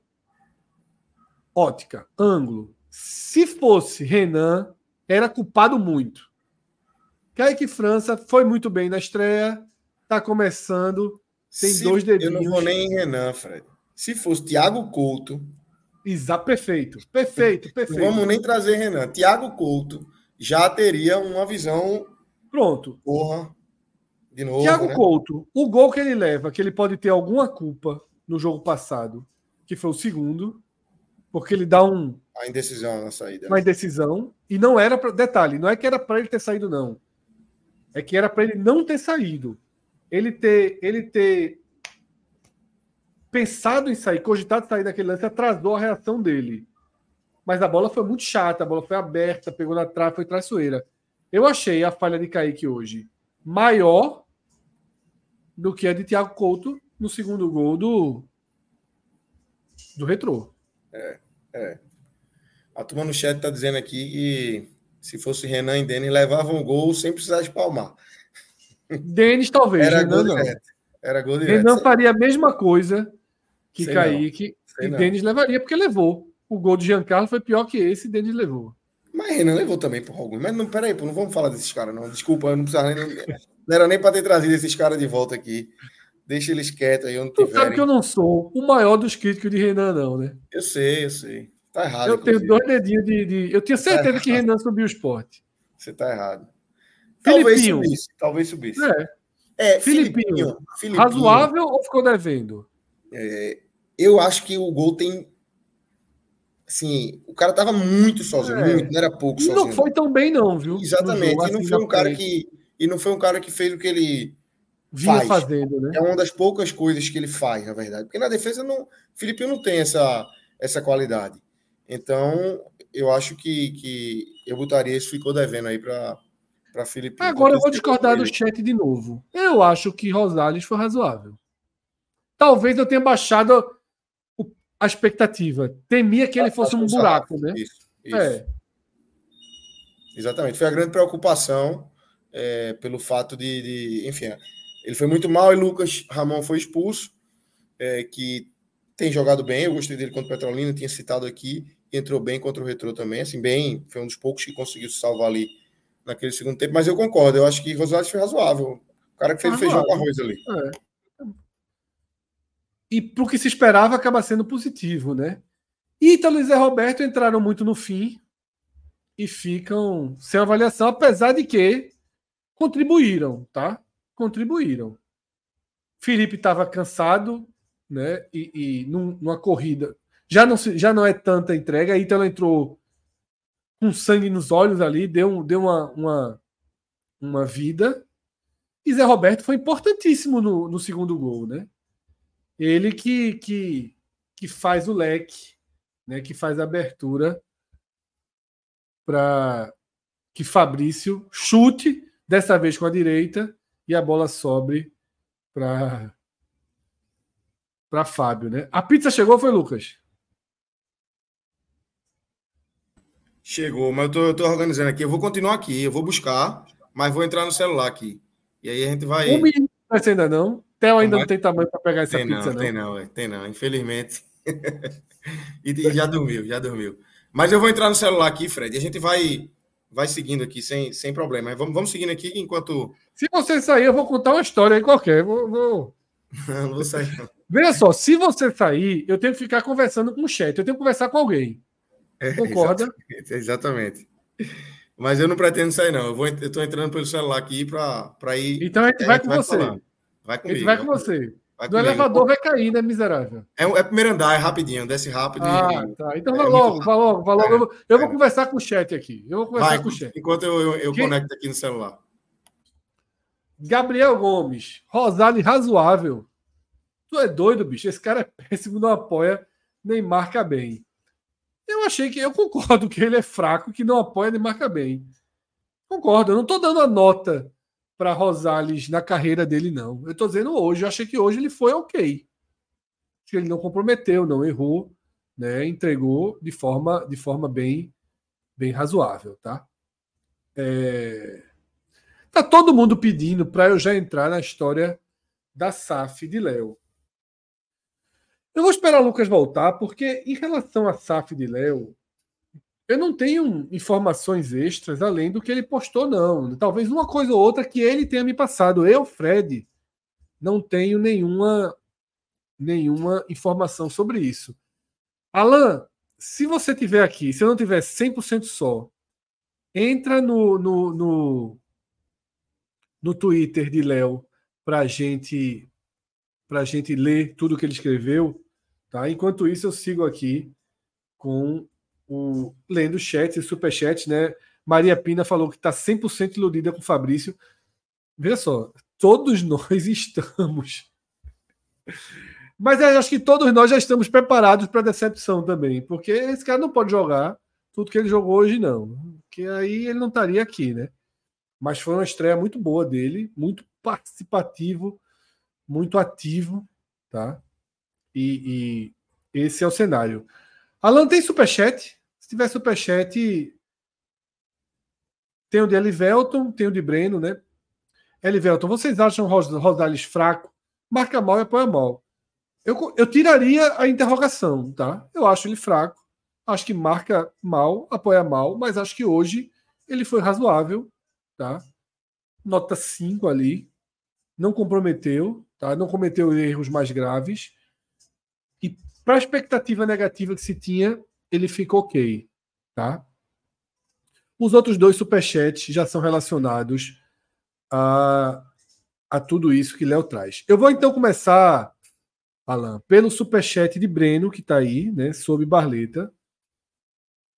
ótica, ângulo. Se fosse Renan, era culpado muito. Kaique França foi muito bem na estreia, tá começando, tem Se, dois dedinhos. Eu não vou nem em Renan, Fred. Se fosse Thiago Couto. Exato, perfeito, perfeito, perfeito. Não vamos nem trazer Renan. Thiago Couto já teria uma visão. Pronto. Porra. De novo. Thiago né? Couto, o gol que ele leva, que ele pode ter alguma culpa no jogo passado, que foi o segundo, porque ele dá um. A indecisão na saída. Uma indecisão. E não era para. Detalhe, não é que era para ele ter saído, não é que era para ele não ter saído. Ele ter, ele ter pensado em sair, cogitado sair daquele lance, atrasou a reação dele. Mas a bola foi muito chata, a bola foi aberta, pegou na trave, foi traiçoeira. Eu achei a falha de Kaique hoje maior do que a de Thiago Couto no segundo gol do, do Retrô. É, é. A turma no chat está dizendo aqui que se fosse Renan e Denis, levavam o gol sem precisar espalmar. Denis, talvez. Era Renan, gol direto. Era gol direto. Renan faria a mesma coisa que Sei Kaique e Denis levaria, porque levou. O gol de Giancarlo foi pior que esse e Denis levou. Mas Renan levou também por alguns. Mas não, peraí, pô, não vamos falar desses caras, não. Desculpa, eu não precisava nem. Não era nem para ter trazido esses caras de volta aqui. Deixa eles quietos aí onde Tu sabe que eu não sou o maior dos críticos de Renan, não, né? Eu sei, eu sei. Tá errado. Eu inclusive. tenho dois dedinhos de, de. Eu tinha certeza tá que Renan subiu o esporte. Você tá errado. Talvez subisse. Talvez subisse. É. é Filipinho, Filipinho, Razoável ou ficou devendo? É, eu acho que o gol tem. Assim, o cara tava muito sozinho, é. muito, não era pouco sozinho. E não foi tão bem, não, viu? Exatamente. Jogo, e não assim, foi um cara que. E não foi um cara que fez o que ele. Vinha faz. fazendo, né? É uma das poucas coisas que ele faz, na verdade. Porque na defesa não. Felipe não tem essa, essa qualidade. Então, eu acho que, que eu botaria isso, ficou devendo aí para para Felipe. Agora eu vou discordar do chat de novo. Eu acho que Rosales foi razoável. Talvez eu tenha baixado a expectativa. Temia que ele fosse um buraco, né? Isso, isso. É. Exatamente. Foi a grande preocupação é, pelo fato de, de, Enfim, ele foi muito mal e Lucas Ramon foi expulso, é, que tem jogado bem. Eu gostei dele contra o Petrolina, tinha citado aqui entrou bem contra o Retrô também, assim, bem, foi um dos poucos que conseguiu se salvar ali naquele segundo tempo, mas eu concordo, eu acho que Rosales foi razoável. O cara que fez feijão com arroz ali. É. E pro que se esperava, acaba sendo positivo, né? Ítalo e Zé Roberto entraram muito no fim e ficam sem avaliação, apesar de que contribuíram, tá? Contribuíram. Felipe estava cansado, né? E, e num, numa corrida já não, já não é tanta entrega. Então ela entrou com sangue nos olhos ali, deu, deu uma, uma, uma vida. E Zé Roberto foi importantíssimo no, no segundo gol, né? Ele que, que, que faz o leque, né? Que faz a abertura para que Fabrício chute dessa vez com a direita e a bola sobre para para Fábio, né? A pizza chegou foi Lucas? Chegou, mas eu tô, eu tô organizando aqui. Eu vou continuar aqui, eu vou buscar, mas vou entrar no celular aqui. E aí a gente vai. Um minuto ainda não. Theo ainda não, não tem tamanho para pegar essa tem pizza, não. Tem não, tem não, infelizmente. e, e já dormiu, já dormiu. Mas eu vou entrar no celular aqui, Fred, e a gente vai vai seguindo aqui sem, sem problema. Vamos, vamos seguindo aqui enquanto. Se você sair, eu vou contar uma história aí qualquer. Vou, vou... não, vou sair. Veja só, se você sair, eu tenho que ficar conversando com o chat, eu tenho que conversar com alguém. É, Concorda? Exatamente, exatamente. Mas eu não pretendo sair, não. Eu, tô vai Do elevador vai cair, né, miserável? É, é primeiro andar, é rapidinho, desce rápido. Ah, e, tá. Então é, vai logo, vai logo, vai logo. Eu, vou, eu vou conversar com o chat aqui. Eu vou conversar vai, com o chat. Enquanto eu, eu, eu conecto aqui no celular. Gabriel Gomes, Rosale razoável. Tu é doido, bicho. Esse cara é péssimo, não apoia, nem marca bem. Eu achei que. Eu concordo que ele é fraco, que não apoia nem marca bem. Concordo, eu não estou dando a nota para Rosales na carreira dele, não. Eu estou dizendo hoje, eu achei que hoje ele foi ok. Que ele não comprometeu, não errou, né? Entregou de forma, de forma bem, bem razoável, tá? É... Tá todo mundo pedindo para eu já entrar na história da SAF de Léo. Eu vou esperar o Lucas voltar, porque em relação à SAF de Léo, eu não tenho informações extras além do que ele postou, não. Talvez uma coisa ou outra que ele tenha me passado. Eu, Fred, não tenho nenhuma, nenhuma informação sobre isso. Alan, se você tiver aqui, se eu não tiver 100% só, entra no, no, no, no Twitter de Léo para gente para gente ler tudo que ele escreveu, tá? Enquanto isso eu sigo aqui com o lendo chat e superchat, né? Maria Pina falou que está 100% iludida com o Fabrício. Veja só, todos nós estamos. Mas acho que todos nós já estamos preparados para decepção também, porque esse cara não pode jogar tudo que ele jogou hoje, não. Porque aí ele não estaria aqui, né? Mas foi uma estreia muito boa dele, muito participativo, muito ativo, tá? E, e esse é o cenário. Alan, tem superchat? Tiver superchat, tem o de Elivelton, tem o de Breno, né? Elivelton, vocês acham Rosales fraco? Marca mal e apoia mal. Eu, eu tiraria a interrogação, tá? Eu acho ele fraco. Acho que marca mal, apoia mal, mas acho que hoje ele foi razoável, tá? Nota 5 ali. Não comprometeu, tá? Não cometeu erros mais graves. E para a expectativa negativa que se tinha, ele fica ok, tá? Os outros dois superchats já são relacionados a, a tudo isso que Léo traz. Eu vou então começar, Alan, pelo superchat de Breno, que está aí, né, sobre Barleta.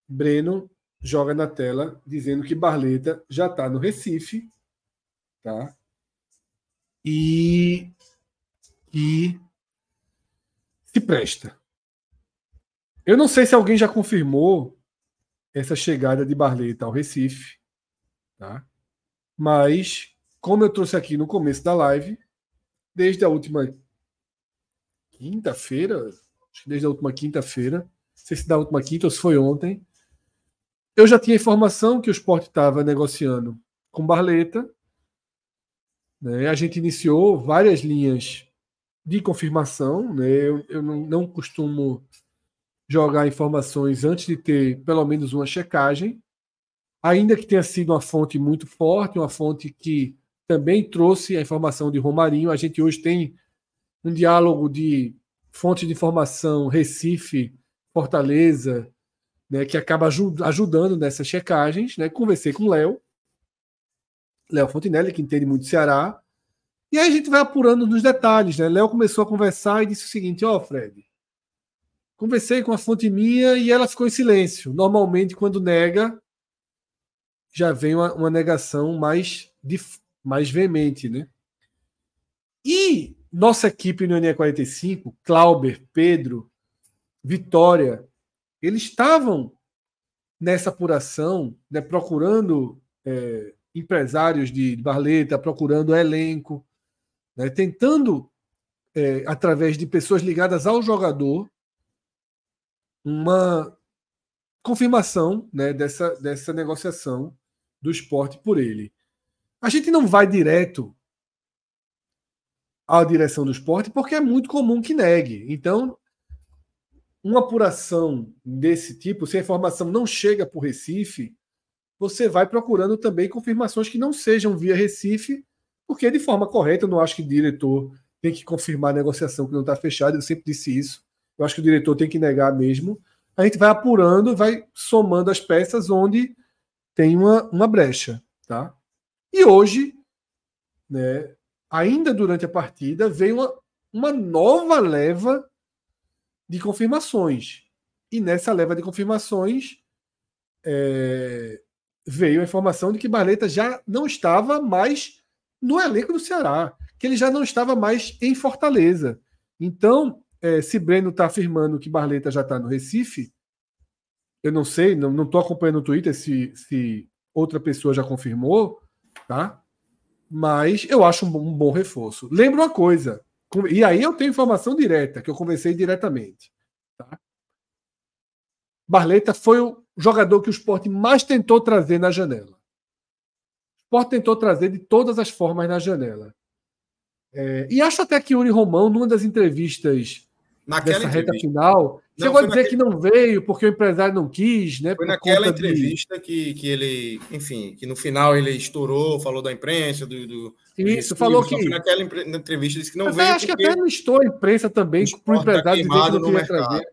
Breno joga na tela dizendo que Barleta já está no Recife, tá? E, e se presta. Eu não sei se alguém já confirmou essa chegada de Barleta ao Recife, tá? Mas, como eu trouxe aqui no começo da live, desde a última quinta-feira, desde a última quinta-feira, não sei se da última quinta ou se foi ontem, eu já tinha informação que o esporte estava negociando com Barleta. Né? A gente iniciou várias linhas de confirmação. Né? Eu, eu não, não costumo jogar informações antes de ter pelo menos uma checagem, ainda que tenha sido uma fonte muito forte, uma fonte que também trouxe a informação de Romarinho. A gente hoje tem um diálogo de fonte de informação Recife, Fortaleza, né, que acaba ajudando nessas checagens. Né? Conversei com o Léo. Léo Fontinelli, que entende muito Ceará. E aí a gente vai apurando nos detalhes, né? Léo começou a conversar e disse o seguinte: Ó, oh, Fred, conversei com a fonte minha e ela ficou em silêncio. Normalmente, quando nega, já vem uma, uma negação mais, mais veemente, né? E nossa equipe no NE 45, Clauber, Pedro, Vitória, eles estavam nessa apuração, né, procurando é, empresários de, Barleta, procurando elenco, né, tentando, é, através de pessoas ligadas ao jogador, uma confirmação né, dessa, dessa negociação do esporte por ele. A gente não vai direto à direção do esporte porque é muito comum que negue. Então, uma apuração desse tipo, se a informação não chega por Recife, você vai procurando também confirmações que não sejam via Recife, porque de forma correta, eu não acho que o diretor tem que confirmar a negociação que não está fechada, eu sempre disse isso. Eu acho que o diretor tem que negar mesmo. A gente vai apurando, vai somando as peças onde tem uma, uma brecha. Tá? E hoje, né, ainda durante a partida, veio uma, uma nova leva de confirmações. E nessa leva de confirmações é, veio a informação de que Barleta já não estava mais no elenco do Ceará, que ele já não estava mais em Fortaleza. Então, é, se Breno está afirmando que Barleta já está no Recife, eu não sei, não estou acompanhando no Twitter se, se outra pessoa já confirmou, tá? Mas eu acho um, um bom reforço. Lembra uma coisa, e aí eu tenho informação direta, que eu conversei diretamente. Tá? Barleta foi o jogador que o esporte mais tentou trazer na janela. O esporte tentou trazer de todas as formas na janela. É, e acho até que Yuri Romão, numa das entrevistas Naquela dessa reta final, não, chegou a dizer naquele... que não veio porque o empresário não quis, né? Foi naquela entrevista de... que, que ele, enfim, que no final ele estourou, falou da imprensa, do. do Isso, falou que. Naquela entrevista disse que não veio. Acho que até não estou a imprensa também para o tá empresário tá dizer que não trazer.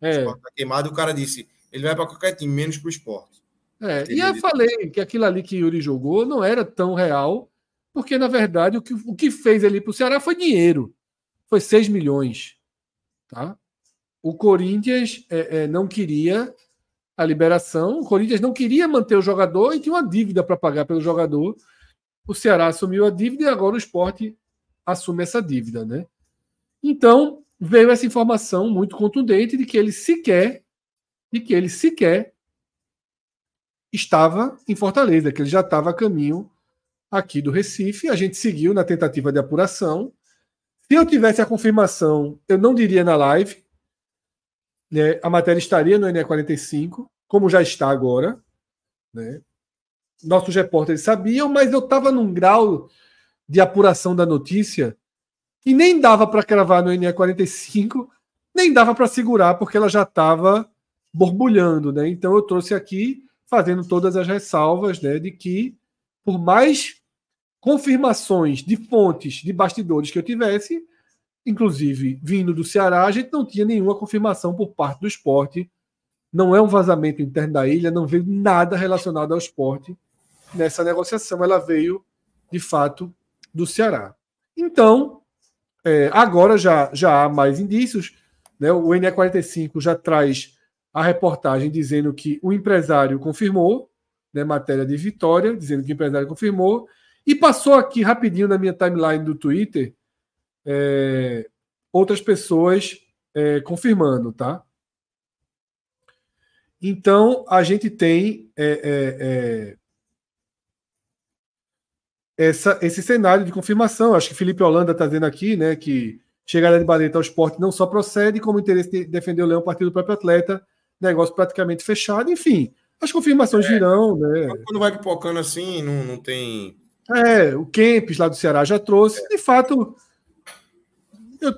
É. O tá queimado, o cara disse, ele vai para qualquer time, menos para o esporte. É, e eu falei que aquilo ali que Yuri jogou não era tão real, porque na verdade o que, o que fez ele para o Ceará foi dinheiro. Foi 6 milhões. Tá? O Corinthians é, é, não queria a liberação, o Corinthians não queria manter o jogador e tinha uma dívida para pagar pelo jogador. O Ceará assumiu a dívida e agora o esporte assume essa dívida. Né? Então, veio essa informação muito contundente de que ele sequer, de que ele sequer estava em Fortaleza, que ele já estava a caminho aqui do Recife. A gente seguiu na tentativa de apuração. Se eu tivesse a confirmação, eu não diria na live. Né? A matéria estaria no NE45, como já está agora. Né? Nossos repórteres sabiam, mas eu estava num grau de apuração da notícia que nem dava para cravar no NE45, nem dava para segurar, porque ela já estava borbulhando. Né? Então eu trouxe aqui, fazendo todas as ressalvas né, de que, por mais confirmações de fontes de bastidores que eu tivesse, inclusive vindo do Ceará, a gente não tinha nenhuma confirmação por parte do esporte. Não é um vazamento interno da ilha, não veio nada relacionado ao esporte nessa negociação. Ela veio, de fato, do Ceará. Então, é, agora já, já há mais indícios. Né? O NE45 já traz a reportagem dizendo que o empresário confirmou, né, matéria de Vitória, dizendo que o empresário confirmou, e passou aqui rapidinho na minha timeline do Twitter é, outras pessoas é, confirmando, tá? Então a gente tem é, é, é essa, esse cenário de confirmação. Acho que Felipe Holanda está dizendo aqui, né, que chegada de Barreto ao esporte não só procede, como interesse de defender o Leão partido do próprio atleta, negócio praticamente fechado. Enfim, as confirmações é, virão, né? Quando vai pipocando assim, não, não tem é, o Kempis lá do Ceará já trouxe. De fato, eu,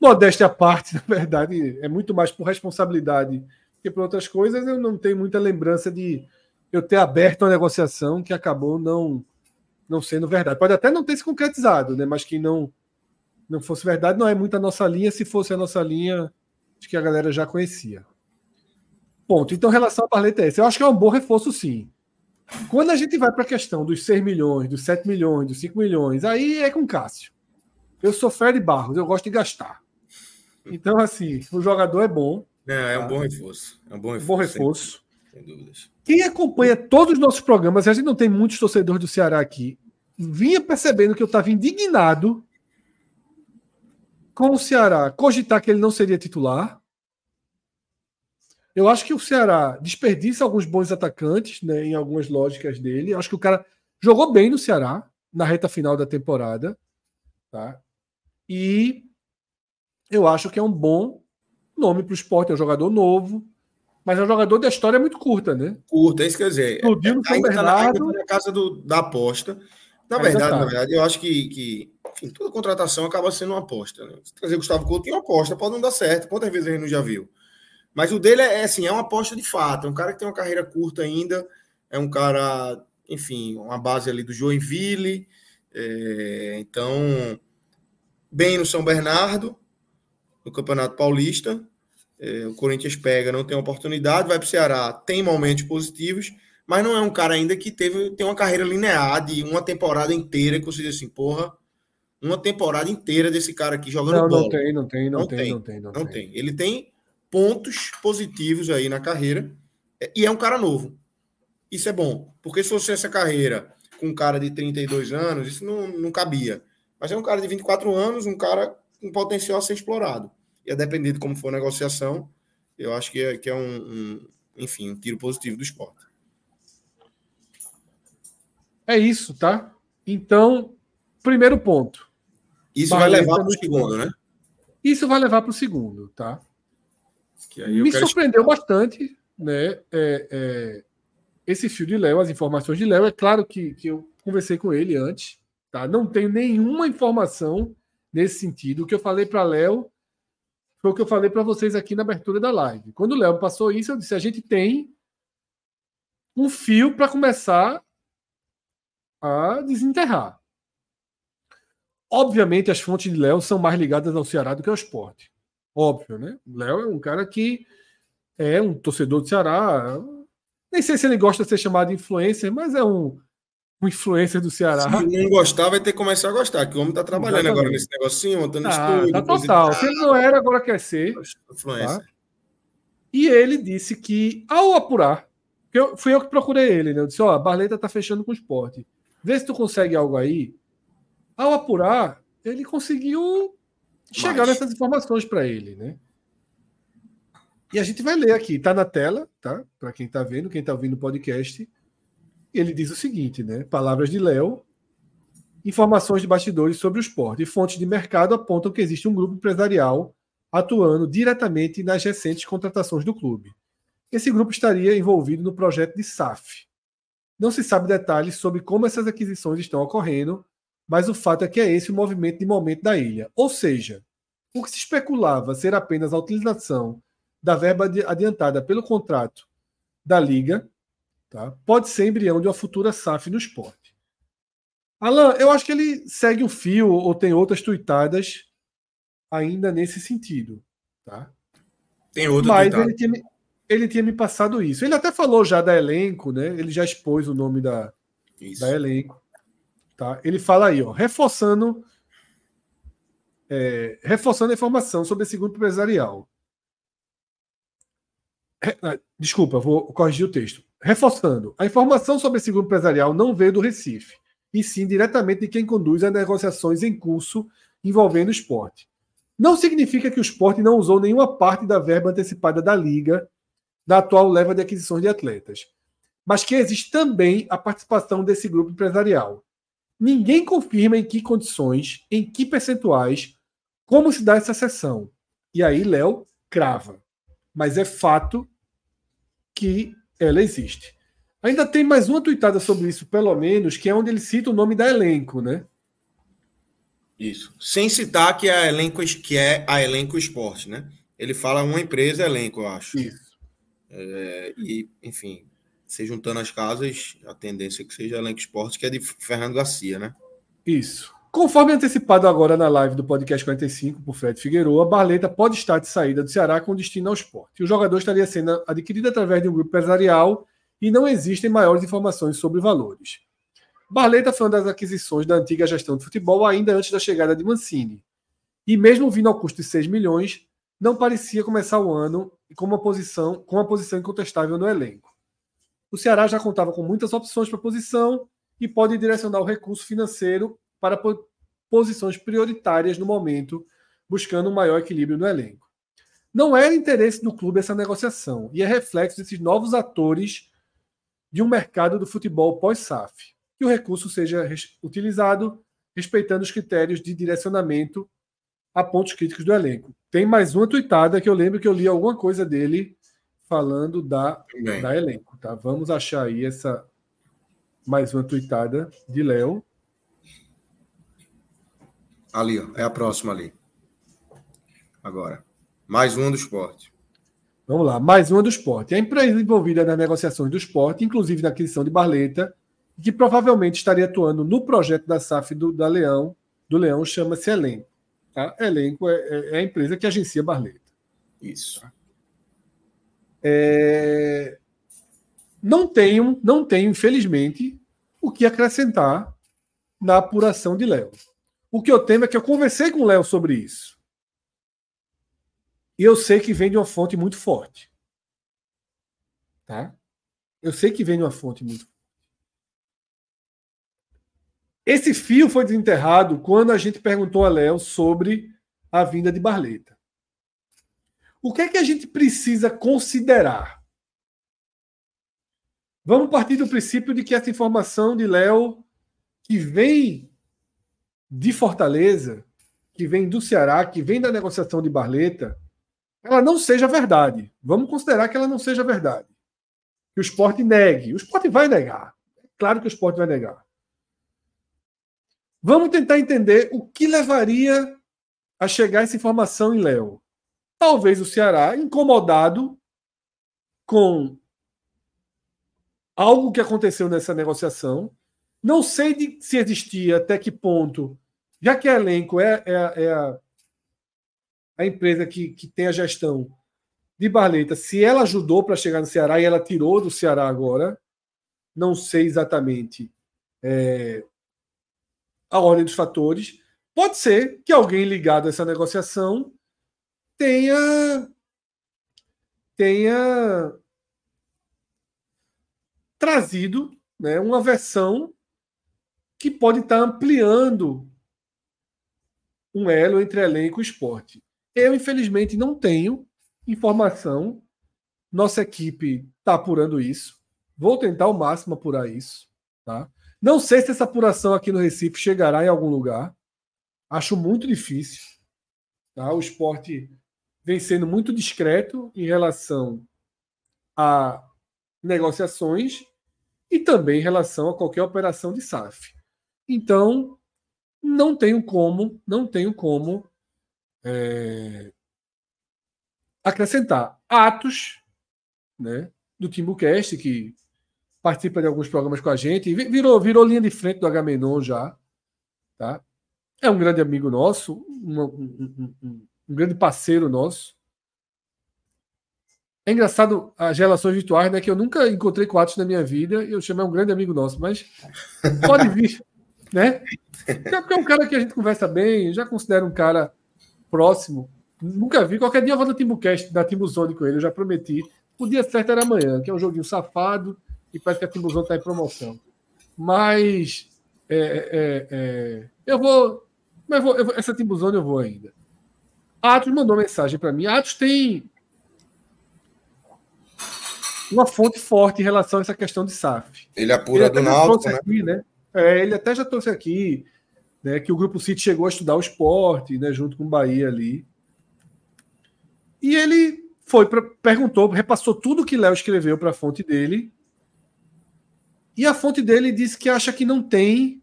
modéstia à parte, na verdade, é muito mais por responsabilidade que por outras coisas. Eu não tenho muita lembrança de eu ter aberto uma negociação que acabou não não sendo verdade. Pode até não ter se concretizado, né? Mas que não não fosse verdade, não é muito a nossa linha. Se fosse a nossa linha, acho que a galera já conhecia. Ponto. Então, em relação à Barleta, eu acho que é um bom reforço, sim. Quando a gente vai para a questão dos 6 milhões, dos 7 milhões, dos 5 milhões, aí é com Cássio. Eu sou Fred Barros, eu gosto de gastar. Então, assim, o jogador é bom. É, é um bom reforço. É um bom reforço. Bom reforço. Sem, sem dúvidas. Quem acompanha todos os nossos programas, a gente não tem muitos torcedores do Ceará aqui, vinha percebendo que eu estava indignado com o Ceará cogitar que ele não seria titular. Eu acho que o Ceará desperdiça alguns bons atacantes né, em algumas lógicas dele. Eu acho que o cara jogou bem no Ceará na reta final da temporada. Tá? E eu acho que é um bom nome para o esporte. É um jogador novo, mas é um jogador da história muito curta, né? Curta, é isso quer dizer. Explodiu no São ainda Bernardo. Tá na, na casa do, da aposta. Na verdade, tá. na verdade, eu acho que, que enfim, toda contratação acaba sendo uma aposta. Né? Se trazer Gustavo Couto, tem uma aposta, pode não dar certo. Quantas vezes a gente não já viu? Mas o dele é, é assim, é uma aposta de fato. É um cara que tem uma carreira curta ainda. É um cara, enfim, uma base ali do Joinville. É, então, bem no São Bernardo, no Campeonato Paulista. É, o Corinthians pega, não tem oportunidade, vai para o Ceará, tem momentos positivos, mas não é um cara ainda que teve tem uma carreira linear de uma temporada inteira que você diz assim, porra, uma temporada inteira desse cara aqui jogando não, bola. Não tem, não tem, não, não tem, tem, não tem, não, não tem. tem. Ele tem pontos positivos aí na carreira é, e é um cara novo. Isso é bom, porque se fosse essa carreira com um cara de 32 anos, isso não, não cabia. Mas é um cara de 24 anos, um cara com potencial a ser explorado. E a depender de como for a negociação, eu acho que é, que é um, um enfim, um tiro positivo do esporte. É isso, tá? Então, primeiro ponto. Isso vai levar para o segundo, né? Isso vai levar para o segundo, tá? Me surpreendeu explicar. bastante, né? É, é, esse fio de Léo, as informações de Léo. É claro que, que eu conversei com ele antes, tá? Não tenho nenhuma informação nesse sentido. O que eu falei para Léo foi o que eu falei para vocês aqui na abertura da live. Quando o Léo passou isso, eu disse: a gente tem um fio para começar a desenterrar. Obviamente, as fontes de Léo são mais ligadas ao Ceará do que ao esporte. Óbvio, né? Léo é um cara que é um torcedor do Ceará. Nem sei se ele gosta de ser chamado de influencer, mas é um, um influencer do Ceará. Se não gostar, vai ter que começar a gostar, que o homem está trabalhando Exatamente. agora nesse negocinho, montando ah, estúdio. Tá total. Se ele não era, agora quer ser. Influencer. Tá? E ele disse que, ao apurar, que eu, fui eu que procurei ele, né? Eu disse: Ó, a Barleta tá fechando com o esporte. Vê se tu consegue algo aí. Ao apurar, ele conseguiu chegar nessas informações para ele, né? E a gente vai ler aqui, tá na tela, tá? Para quem tá vendo, quem tá ouvindo o podcast. Ele diz o seguinte, né? Palavras de Léo. Informações de bastidores sobre o esporte e fontes de mercado apontam que existe um grupo empresarial atuando diretamente nas recentes contratações do clube. Esse grupo estaria envolvido no projeto de SAF. Não se sabe detalhes sobre como essas aquisições estão ocorrendo, mas o fato é que é esse o movimento de momento da ilha. Ou seja, o que se especulava ser apenas a utilização da verba adiantada pelo contrato da Liga tá, pode ser embrião de uma futura SAF no esporte. Alan, eu acho que ele segue o fio ou tem outras tuitadas ainda nesse sentido. Tá? Tem outra Mas ele tinha, ele tinha me passado isso. Ele até falou já da elenco, né? Ele já expôs o nome da, da elenco. Tá? Ele fala aí, ó, reforçando, é, reforçando a informação sobre esse grupo empresarial. Ah, desculpa, vou corrigir o texto. Reforçando, a informação sobre esse grupo empresarial não veio do Recife, e sim diretamente de quem conduz as negociações em curso envolvendo o esporte. Não significa que o esporte não usou nenhuma parte da verba antecipada da Liga na atual leva de aquisições de atletas, mas que existe também a participação desse grupo empresarial, Ninguém confirma em que condições, em que percentuais, como se dá essa sessão. E aí Léo crava. Mas é fato que ela existe. Ainda tem mais uma tuitada sobre isso, pelo menos, que é onde ele cita o nome da elenco, né? Isso. Sem citar que é a elenco que é a elenco esporte, né? Ele fala uma empresa elenco, eu acho. Isso. É, e, enfim, se juntando as casas, a tendência é que seja Elenco Esporte, que é de Fernando Garcia, né? Isso. Conforme antecipado agora na live do podcast 45 por Fred Figueiredo, a Barleta pode estar de saída do Ceará com destino ao esporte. O jogador estaria sendo adquirido através de um grupo empresarial e não existem maiores informações sobre valores. Barleta foi uma das aquisições da antiga gestão de futebol ainda antes da chegada de Mancini. E mesmo vindo ao custo de 6 milhões, não parecia começar o ano com uma posição, com uma posição incontestável no elenco. O Ceará já contava com muitas opções para posição e pode direcionar o recurso financeiro para posições prioritárias no momento, buscando um maior equilíbrio no elenco. Não era interesse do clube essa negociação, e é reflexo desses novos atores de um mercado do futebol pós-SAF. Que o recurso seja utilizado respeitando os critérios de direcionamento a pontos críticos do elenco. Tem mais uma tuitada que eu lembro que eu li alguma coisa dele falando da, da elenco. Tá? Vamos achar aí essa mais uma tuitada de Léo. Ali, ó, é a próxima ali. Agora. Mais uma do esporte. Vamos lá, mais uma do esporte. A empresa envolvida nas negociações do esporte, inclusive na aquisição de Barleta, que provavelmente estaria atuando no projeto da SAF do, da Leão, do Leão, chama-se Elenco. Tá? Elenco é, é, é, a empresa que agencia Barleta. Isso. É... Não tenho, não tenho, infelizmente, o que acrescentar na apuração de Léo. O que eu temo é que eu conversei com o Léo sobre isso. E eu sei que vem de uma fonte muito forte. Tá? Eu sei que vem de uma fonte muito forte. Esse fio foi desenterrado quando a gente perguntou a Léo sobre a vinda de Barleta. O que é que a gente precisa considerar? Vamos partir do princípio de que essa informação de Léo, que vem de Fortaleza, que vem do Ceará, que vem da negociação de Barleta, ela não seja verdade. Vamos considerar que ela não seja verdade. Que o esporte negue. O esporte vai negar. É claro que o esporte vai negar. Vamos tentar entender o que levaria a chegar essa informação em Léo. Talvez o Ceará, incomodado com algo que aconteceu nessa negociação, não sei de, se existia, até que ponto, já que a elenco é, é, é a, a, empresa que, que tem a gestão de Barleta, se ela ajudou para chegar no Ceará e ela tirou do Ceará agora, não sei exatamente é, a ordem dos fatores. Pode ser que alguém ligado a essa negociação tenha tenha trazido né, uma versão que pode estar ampliando um elo entre elenco e esporte. Eu, infelizmente, não tenho informação. Nossa equipe está apurando isso. Vou tentar ao máximo apurar isso. Tá? Não sei se essa apuração aqui no Recife chegará em algum lugar. Acho muito difícil. Tá? O esporte vem sendo muito discreto em relação a negociações e também em relação a qualquer operação de SAF. Então, não tenho como, não tenho como é, acrescentar atos né, do Timbucast, que participa de alguns programas com a gente, virou, virou linha de frente do Agamenon já. Tá? É um grande amigo nosso, um, um, um grande parceiro nosso. É engraçado as relações virtuais, né? Que eu nunca encontrei com Atos na minha vida eu chamei um grande amigo nosso, mas pode vir, né? Porque é um cara que a gente conversa bem, já considero um cara próximo. Nunca vi. Qualquer dia eu vou no Timbucast, da Timbuzone com ele, eu já prometi. O dia certo era amanhã, que é um joguinho safado, e parece que a Timbuzão está em promoção. Mas é, é, é, eu vou. Mas vou, eu vou, essa Timbuzone eu vou ainda. Atos mandou mensagem para mim. Atos tem uma fonte forte em relação a essa questão de SAF. Ele apura ele do Náutico, né? Aqui, né? É, ele até já trouxe aqui né, que o Grupo City chegou a estudar o esporte, né, junto com o Bahia ali. E ele foi pra, perguntou, repassou tudo que Léo escreveu para a fonte dele e a fonte dele diz que acha que não tem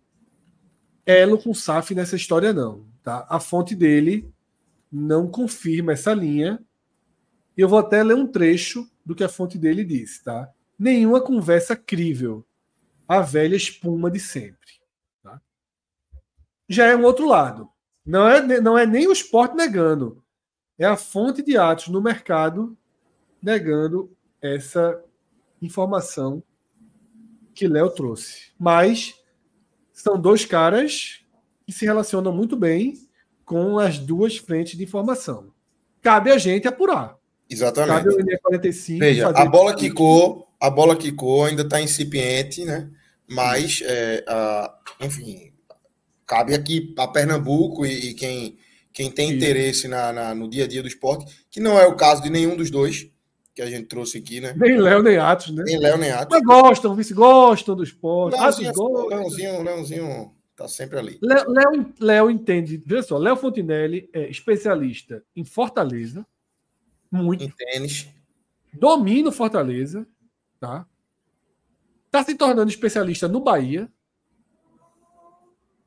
elo com SAF nessa história, não. Tá? A fonte dele não confirma essa linha. Eu vou até ler um trecho do que a fonte dele diz. Tá? Nenhuma conversa crível. A velha espuma de sempre. Tá? Já é um outro lado. Não é, não é nem o esporte negando. É a fonte de atos no mercado negando essa informação que Léo trouxe. Mas são dois caras que se relacionam muito bem com as duas frentes de informação. Cabe a gente apurar. Exatamente. Cabe o 45 Veja, a bola quicou, a bola quicou, ainda está incipiente, né? Mas, é, a, enfim, cabe aqui a Pernambuco e, e quem, quem tem Isso. interesse na, na, no dia a dia do esporte, que não é o caso de nenhum dos dois que a gente trouxe aqui, né? Nem Léo, nem Atos, né? Nem Léo, nem Atos. Mas gostam, vice gostam do esporte. Leãozinho, Atos Leãozinho, Leãozinho tá sempre ali. Léo, Léo entende, veja só, Léo Fontinelli é especialista em Fortaleza, muito. Em tênis. Domina Fortaleza, tá? Tá se tornando especialista no Bahia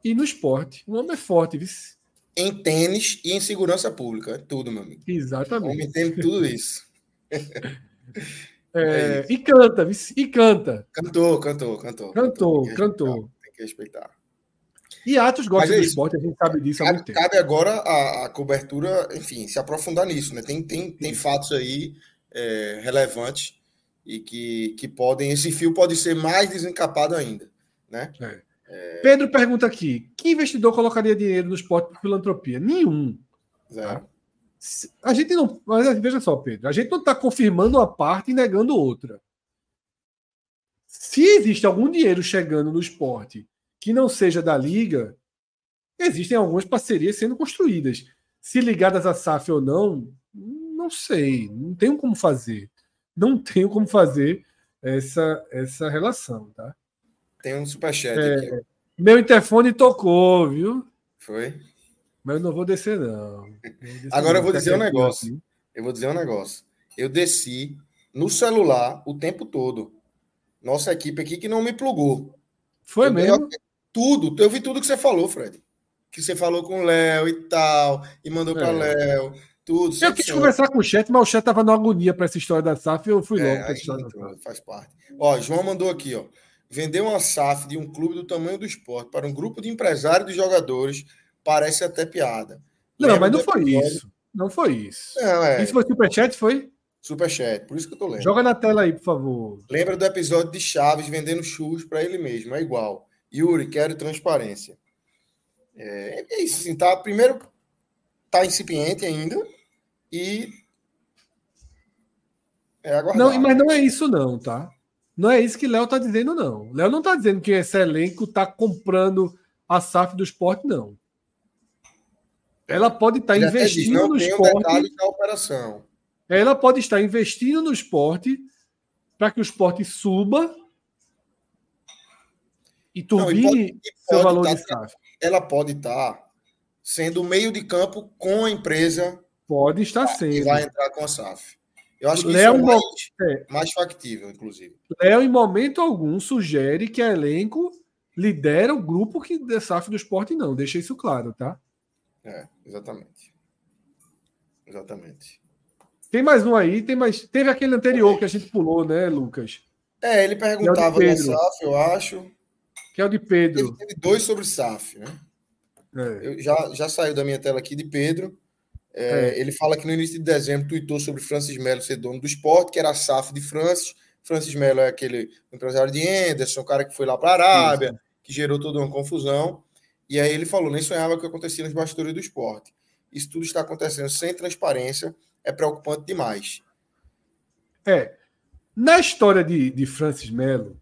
e no esporte. O homem é forte, vice. Em tênis e em segurança pública. É tudo, meu amigo. Exatamente. O homem entende tudo isso. É, é e canta, e canta. Cantou, cantou, cantou. Cantou, cantou. cantou. Tem que respeitar. E Atos gosta é do esporte, a gente sabe disso cabe, há muito tempo. Cabe agora a, a, cobertura, enfim, se aprofundar nisso, né? Tem, tem, tem fatos aí é, relevantes e que, que podem. Esse fio pode ser mais desencapado ainda, né? É. É... Pedro pergunta aqui: que investidor colocaria dinheiro no esporte por filantropia? Nenhum. Tá? A gente não. Mas veja só, Pedro, a gente não está confirmando uma parte e negando outra. Se existe algum dinheiro chegando no esporte que não seja da liga, existem algumas parcerias sendo construídas. Se ligadas à SAF ou não, não sei, não tenho como fazer. Não tenho como fazer essa, essa relação, tá? Tem um superchat é, aqui. Meu interfone tocou, viu? Foi? Mas eu não vou descer, não. Descer Agora não. eu vou dizer um negócio. Aqui. Eu vou dizer um negócio. Eu desci no celular o tempo todo. Nossa equipe aqui que não me plugou. Foi eu mesmo? Tudo. Eu vi tudo que você falou, Fred. Que você falou com o Léo e tal, e mandou é. para Léo. Tudo. Eu quis conversar com o chat, mas o chat tava na agonia para essa história da SAF e eu fui é, logo da Faz parte. Ó, João mandou aqui, ó. Vender uma SAF de um clube do tamanho do esporte para um grupo de empresários de jogadores parece até piada. Não, Lembra mas não foi episódio? isso. Não foi isso. Não, é... Isso foi superchat, foi? Superchat, por isso que eu tô lendo. Joga na tela aí, por favor. Lembra do episódio de Chaves vendendo churros para ele mesmo, é igual. Yuri, quero transparência. É, é isso, assim, tá? Primeiro, tá incipiente ainda e é aguardar. Não, mas não é isso não, tá? Não é isso que Léo tá dizendo, não. Léo não tá dizendo que esse elenco tá comprando a SAF do esporte, não. Ela pode estar tá investindo no esporte. Um da operação. Ela pode estar investindo no esporte para que o esporte suba e turbine seu valor tá, de SAF. Ela pode estar tá sendo meio de campo com a empresa. Pode estar sendo. Que vai entrar com a SAF. Eu acho que Léo, isso é mais, é. mais factível, inclusive. Léo, em momento algum, sugere que a elenco lidera o grupo que da SAF do esporte, não. Deixa isso claro, tá? É, exatamente. Exatamente. Tem mais um aí, tem mais. Teve aquele anterior que a gente pulou, né, Lucas? É, ele perguntava da SAF, eu acho. Que é o de Pedro. Teve, dois sobre SAF, né? É. Eu, já, já saiu da minha tela aqui de Pedro. É, é. Ele fala que no início de dezembro tweetou sobre Francis Melo ser dono do esporte, que era a SAF de Francis. Francis Melo é aquele empresário de Anderson, o cara que foi lá para a Arábia, Isso. que gerou toda uma confusão. E aí ele falou: nem sonhava que acontecia nos bastidores do esporte. Isso tudo está acontecendo sem transparência, é preocupante demais. É. Na história de, de Francis Melo,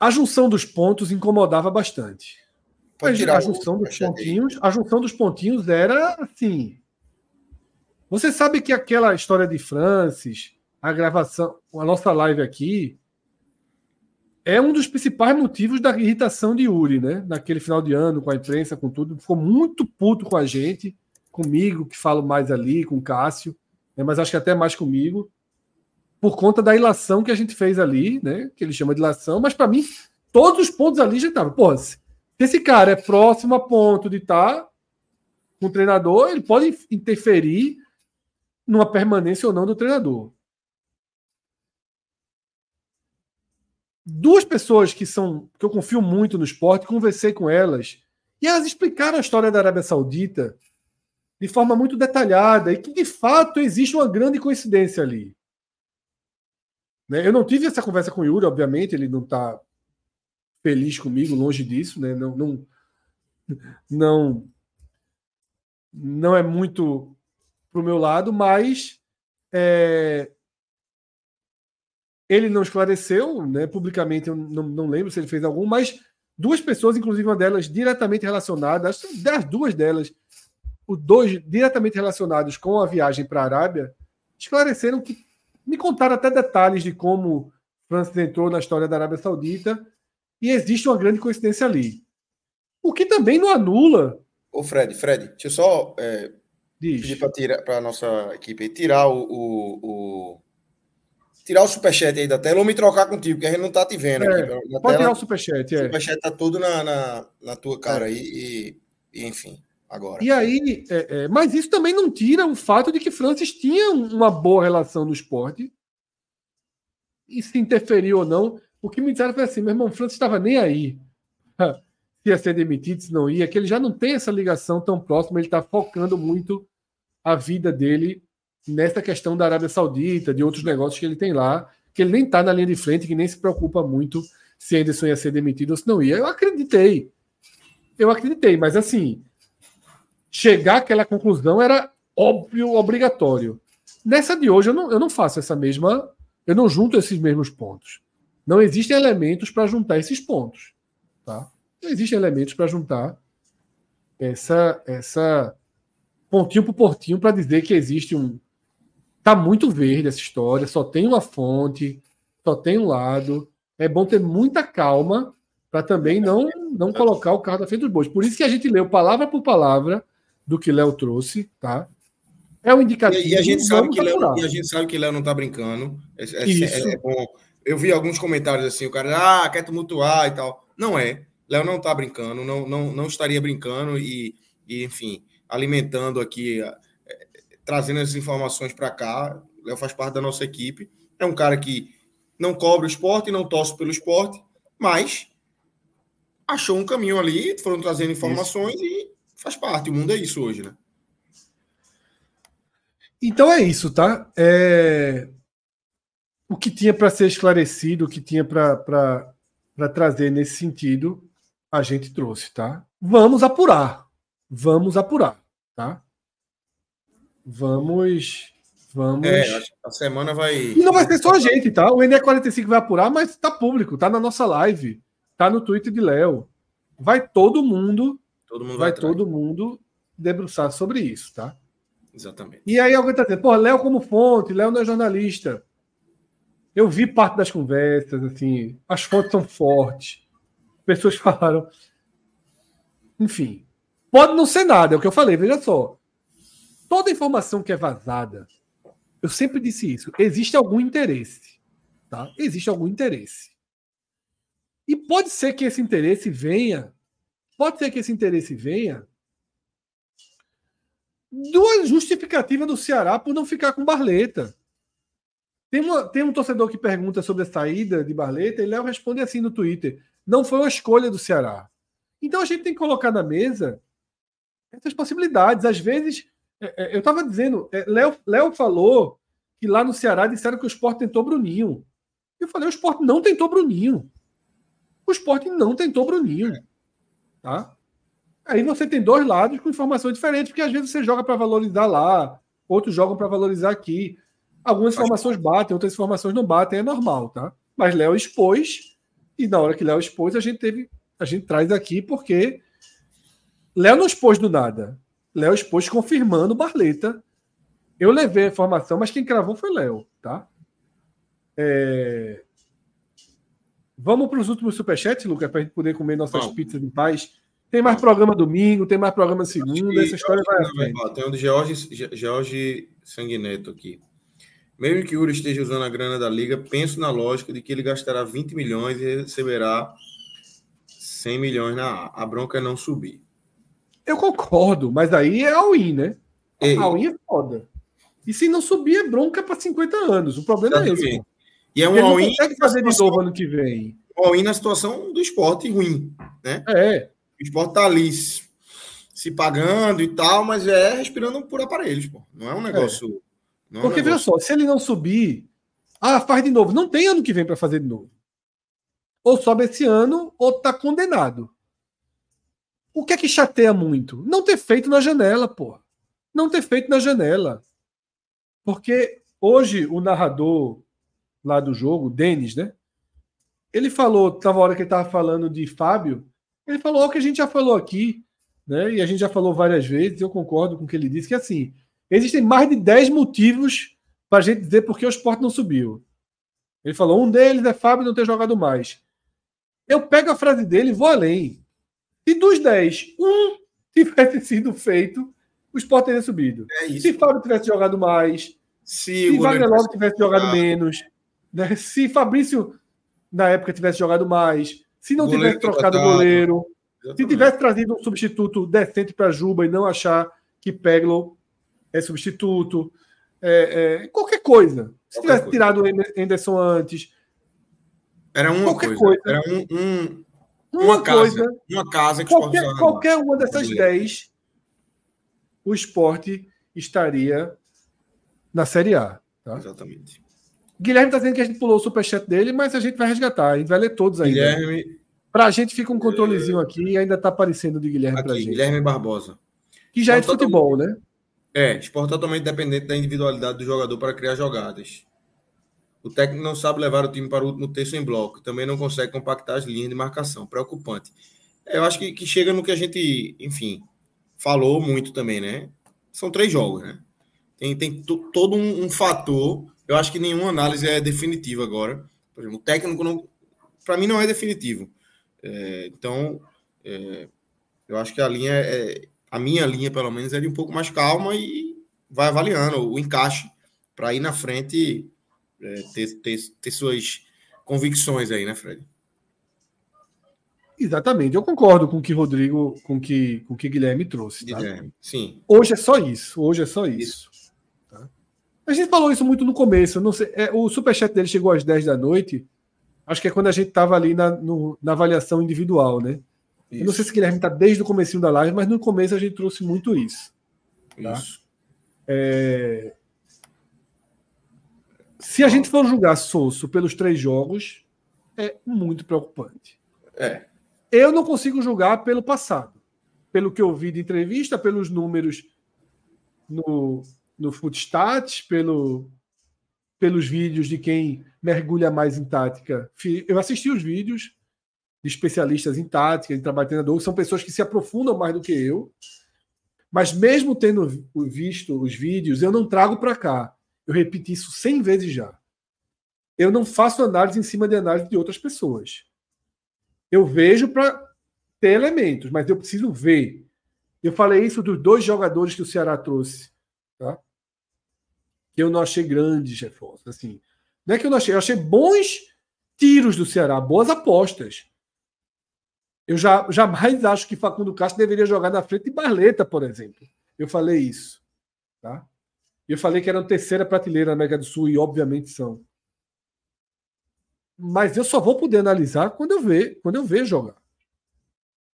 a junção dos pontos incomodava bastante. A, a junção dos pontinhos, a junção dos pontinhos era assim. Você sabe que aquela história de Francis, a gravação, a nossa live aqui, é um dos principais motivos da irritação de Yuri, né? Naquele final de ano, com a imprensa, com tudo. Ficou muito puto com a gente, comigo, que falo mais ali, com o Cássio, né? mas acho que até mais comigo, por conta da ilação que a gente fez ali, né? Que ele chama de ilação, mas para mim, todos os pontos ali já estavam. Pô, se esse cara é próximo a ponto de estar tá com o treinador, ele pode interferir numa permanência ou não do treinador. duas pessoas que são que eu confio muito no esporte, conversei com elas e elas explicaram a história da Arábia Saudita de forma muito detalhada e que de fato existe uma grande coincidência ali. Né? Eu não tive essa conversa com o Yuri, obviamente, ele não está feliz comigo, longe disso, né? Não, não, não, não é muito pro meu lado, mas é, ele não esclareceu, né? Publicamente, eu não, não lembro se ele fez algum, mas duas pessoas, inclusive uma delas diretamente relacionadas, das duas delas, os dois diretamente relacionados com a viagem para a Arábia, esclareceram que me contaram até detalhes de como Francis entrou na história da Arábia Saudita e existe uma grande coincidência ali. O que também não anula. Ô, Fred, Fred, deixa eu só é, pedir para a nossa equipe tirar o, o, o, tirar o superchat aí da tela ou me trocar contigo, porque a gente não tá te vendo é, aqui. pode tela, tirar o superchat, é. O superchat tá tudo na, na, na tua cara aí e, e, enfim, agora. E aí, é, é, mas isso também não tira o fato de que Francis tinha uma boa relação no esporte e se interferiu ou não. O que me disseram foi assim: meu irmão, Francis estava nem aí se ia ser demitido, se não ia, que ele já não tem essa ligação tão próxima, ele está focando muito a vida dele nessa questão da Arábia Saudita, de outros negócios que ele tem lá, que ele nem está na linha de frente, que nem se preocupa muito se Anderson ia ser demitido ou se não ia. Eu acreditei. Eu acreditei, mas assim, chegar àquela conclusão era óbvio, obrigatório. Nessa de hoje, eu não, eu não faço essa mesma. Eu não junto esses mesmos pontos. Não existem elementos para juntar esses pontos. Tá? Não existem elementos para juntar essa, essa pontinho por pontinho para dizer que existe um. Tá muito verde essa história, só tem uma fonte, só tem um lado. É bom ter muita calma para também não, não colocar o carro da frente dos bois. Por isso que a gente leu palavra por palavra do que Léo trouxe, tá? É um indicativo. E, a gente sabe que Léo, e a gente sabe que Léo não está brincando. É, é, é, bom eu vi alguns comentários assim, o cara, ah, quer tumultuar e tal. Não é. Léo não tá brincando, não, não, não estaria brincando e, e enfim, alimentando aqui, é, trazendo essas informações para cá. Léo faz parte da nossa equipe. É um cara que não cobre o esporte, não torce pelo esporte, mas achou um caminho ali, foram trazendo informações isso. e faz parte. O mundo é isso hoje, né? Então é isso, tá? É o que tinha para ser esclarecido, o que tinha para trazer nesse sentido, a gente trouxe, tá? Vamos apurar. Vamos apurar, tá? Vamos. Vamos. É, a semana vai. E não vai ser só a gente, tá? O NE45 vai apurar, mas tá público, tá na nossa live, tá no Twitter de Léo. Vai todo mundo. Todo mundo vai, vai todo mundo debruçar sobre isso, tá? Exatamente. E aí alguém tá dizendo, pô, Léo como fonte, Léo não é jornalista. Eu vi parte das conversas, assim, as fotos são fortes. Pessoas falaram. Enfim, pode não ser nada, é o que eu falei, veja só. Toda informação que é vazada, eu sempre disse isso, existe algum interesse. Tá? Existe algum interesse. E pode ser que esse interesse venha, pode ser que esse interesse venha do justificativa do Ceará por não ficar com Barleta. Tem, uma, tem um torcedor que pergunta sobre a saída de Barleta e Léo responde assim no Twitter: não foi uma escolha do Ceará. Então a gente tem que colocar na mesa essas possibilidades. Às vezes, é, é, eu estava dizendo, é, Léo, Léo falou que lá no Ceará disseram que o esporte tentou Bruninho. Eu falei: o esporte não tentou Bruninho. O esporte não tentou Bruninho. Tá? Aí você tem dois lados com informações diferentes, porque às vezes você joga para valorizar lá, outros jogam para valorizar aqui. Algumas informações batem, outras informações não batem, é normal, tá? Mas Léo expôs, e na hora que Léo expôs, a gente teve. A gente traz aqui porque Léo não expôs do nada. Léo expôs confirmando Barleta. Eu levei a informação, mas quem cravou foi Léo, tá? É... Vamos para os últimos superchats, Lucas, para a gente poder comer nossas Bom. pizzas em paz. Tem mais programa domingo, tem mais programa segunda, essa história vai. Tem um de George, George Sanguineto aqui. Mesmo que o Uri esteja usando a grana da liga, penso na lógica de que ele gastará 20 milhões e receberá 100 milhões na A. A bronca é não subir. Eu concordo, mas aí é all-in, né? Ei. All-in é foda. E se não subir, é bronca para 50 anos. O problema é esse. E é um all-in. Consegue fazer de novo ano que vem. All-in na situação do esporte ruim, né? É. O esporte tá ali se pagando e tal, mas é respirando por aparelhos, pô. Não é um negócio. É. Não Porque, veja só, se ele não subir, Ah, faz de novo. Não tem ano que vem para fazer de novo. Ou sobe esse ano, ou está condenado. O que é que chateia muito? Não ter feito na janela, pô. Não ter feito na janela. Porque hoje o narrador lá do jogo, Denis, né? Ele falou, tava a hora que ele estava falando de Fábio, ele falou o que a gente já falou aqui, né? E a gente já falou várias vezes, eu concordo com o que ele disse, que assim, existem mais de 10 motivos para a gente dizer por que o esporte não subiu. Ele falou: um deles é Fábio não ter jogado mais. Eu pego a frase dele e vou além. Se dos 10, um tivesse sido feito, o esporte teria subido. É se Fábio tivesse jogado mais, se, se Wagner Love tivesse jogado menos, né? se Fabrício, na época, tivesse jogado mais, se não tivesse trocado o goleiro, Exatamente. se tivesse trazido um substituto decente para Juba e não achar que Peglo é substituto, é, é, qualquer coisa. Se qualquer tivesse coisa. tirado o Anderson antes. Era uma qualquer coisa. coisa. Era um, um uma, uma casa, coisa. Uma casa que qualquer, qualquer uma dessas dez, o esporte estaria na Série A. Tá? Exatamente. Guilherme está dizendo que a gente pulou o superchat dele, mas a gente vai resgatar. A gente vai ler todos ainda. Guilherme. Para a gente fica um controlezinho aqui e ainda está aparecendo de Guilherme para gente. Guilherme Barbosa. Que já é de futebol, né? É, esporte totalmente dependente da individualidade do jogador para criar jogadas. O técnico não sabe levar o time para o último terço em bloco, também não consegue compactar as linhas de marcação. Preocupante. É, eu acho que, que chega no que a gente, enfim, falou muito também, né? São três jogos, né? Tem, tem todo um, um, fator. Eu acho que nenhuma análise é definitiva agora. Por exemplo, o técnico não. Para mim não é definitivo. É, então, é, eu acho que a linha é, a minha linha, pelo menos, é de um pouco mais calma e vai avaliando o encaixe para ir na frente é, ter, ter, ter suas convicções aí, né, Fred? Exatamente, eu concordo com o que Rodrigo, com que, com que Guilherme trouxe. Tá? Guilherme, sim. Hoje é só isso. Hoje é só isso. isso. A gente falou isso muito no começo. Não sei, é, o superchat dele chegou às 10 da noite. Acho que é quando a gente estava ali na, no, na avaliação individual, né? Isso. Eu não sei se o Guilherme está desde o começo da live, mas no começo a gente trouxe muito isso. Tá? Isso. É... Se a gente for julgar Sosso pelos três jogos, é muito preocupante. É. Eu não consigo julgar pelo passado. Pelo que eu vi de entrevista, pelos números no, no Footstats, pelo, pelos vídeos de quem mergulha mais em tática. Eu assisti os vídeos, de especialistas em tática, em trabalho de treinador, são pessoas que se aprofundam mais do que eu. Mas mesmo tendo visto os vídeos, eu não trago para cá. Eu repeti isso 100 vezes já. Eu não faço análise em cima de análise de outras pessoas. Eu vejo para ter elementos, mas eu preciso ver. Eu falei isso dos dois jogadores que o Ceará trouxe, tá? Que eu não achei grandes reforços, assim. Não é que eu não achei, eu achei bons tiros do Ceará, boas apostas. Eu já, jamais acho que Facundo Castro deveria jogar na frente de Barleta, por exemplo. Eu falei isso. Tá? Eu falei que eram terceira prateleira na América do Sul, e obviamente são. Mas eu só vou poder analisar quando eu ver, quando eu ver jogar.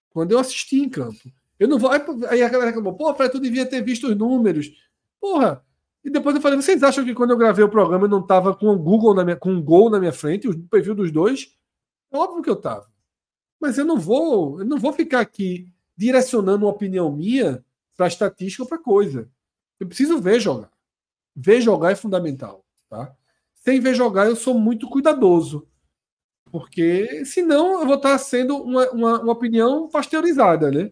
Quando eu assistir em campo. Eu não vou. Aí a galera reclamou, pô, Fred, tu devia ter visto os números. Porra! E depois eu falei, vocês acham que quando eu gravei o programa eu não estava com o Google na minha, com um gol na minha frente, o perfil dos dois? É óbvio que eu estava. Mas eu não vou, eu não vou ficar aqui direcionando uma opinião minha para estatística ou para coisa. Eu preciso ver jogar. Ver jogar é fundamental, tá? Sem ver jogar, eu sou muito cuidadoso. Porque senão eu vou estar sendo uma, uma, uma opinião pasteurizada, né?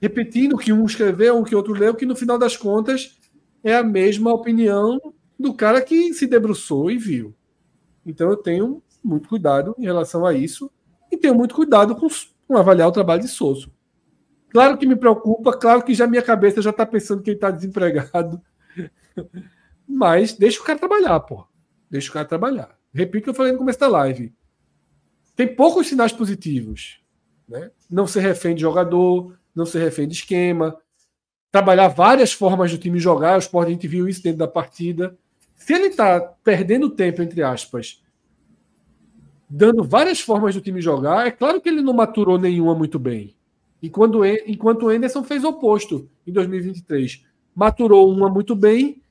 Repetindo o que um escreveu, o que outro leu, que no final das contas é a mesma opinião do cara que se debruçou e viu. Então eu tenho muito cuidado em relação a isso e tenho muito cuidado com, com avaliar o trabalho de Souza. Claro que me preocupa, claro que já minha cabeça já está pensando que ele está desempregado. Mas deixa o cara trabalhar, pô. Deixa o cara trabalhar. Repito o que eu falei no começo da live. Tem poucos sinais positivos. Né? Não ser refém de jogador, não ser refém de esquema, trabalhar várias formas do time jogar. O Sport a gente viu isso dentro da partida. Se ele está perdendo tempo, entre aspas, dando várias formas do time jogar. É claro que ele não maturou nenhuma muito bem. E quando, enquanto o Anderson fez o oposto em 2023. Maturou uma muito bem,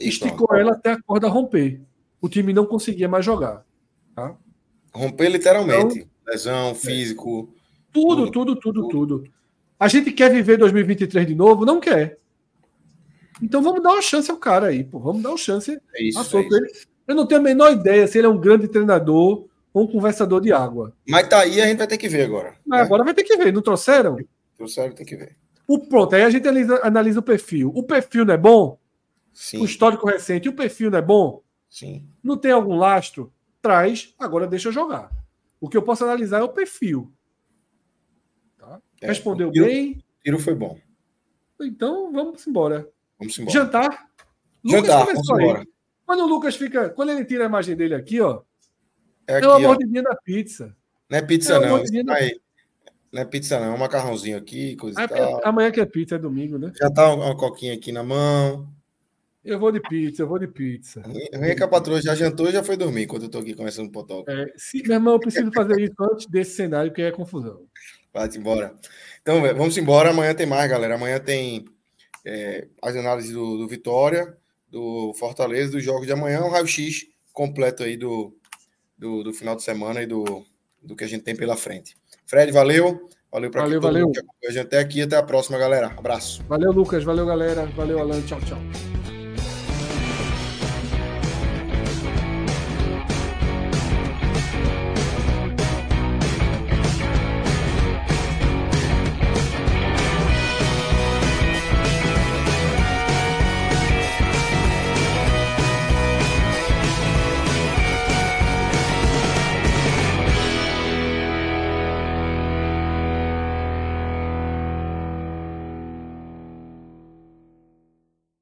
esticou ela até a corda romper. o time não conseguia mais jogar. Tá? Romper literalmente. Então, Lesão, físico. Tudo, tudo, tudo, tudo, tudo. A gente quer viver 2023 de novo? Não quer. Então vamos dar uma chance ao cara aí, pô. Vamos dar uma chance é isso, é ele. Eu não tenho a menor ideia se ele é um grande treinador ou um conversador de água. Mas tá aí, a gente vai ter que ver agora. Mas né? agora vai ter que ver, não trouxeram? Trouxeram, tem que ver. O pronto, aí a gente analisa, analisa o perfil. O perfil não é bom? Sim. O histórico recente, o perfil não é bom? Sim. Não tem algum lastro? Traz, agora deixa jogar. O que eu posso analisar é o perfil. É, Respondeu tiro, bem. tiro foi bom. Então vamos embora. Vamos embora. Jantar. Jantar, vamos embora. Quando o Lucas fica. Quando ele tira a imagem dele aqui, ó. É, aqui, é uma mordidinha da pizza. Não é pizza, é não. Aí, não é pizza, não. É um macarrãozinho aqui, coisa ah, e tal. Amanhã que é pizza, é domingo, né? Já tá uma, coquinha aqui na mão. Eu vou de pizza, eu vou de pizza. Vem que a patroa já jantou e já foi dormir enquanto eu tô aqui começando o potoca. É, se, meu irmão, eu preciso fazer isso antes desse cenário, que é confusão. Vai-te embora. Então, vamos embora. Amanhã tem mais, galera. Amanhã tem é, as análises do, do, Vitória, do Fortaleza, dos jogos de amanhã, um raio-x completo aí do, do, do, final de semana e do, do que a gente tem pela frente. Fred, valeu. Valeu para valeu, valeu. A gente até aqui. Até a próxima, galera. Abraço. Valeu, Lucas. Valeu, galera. Valeu, Alan. Tchau, tchau.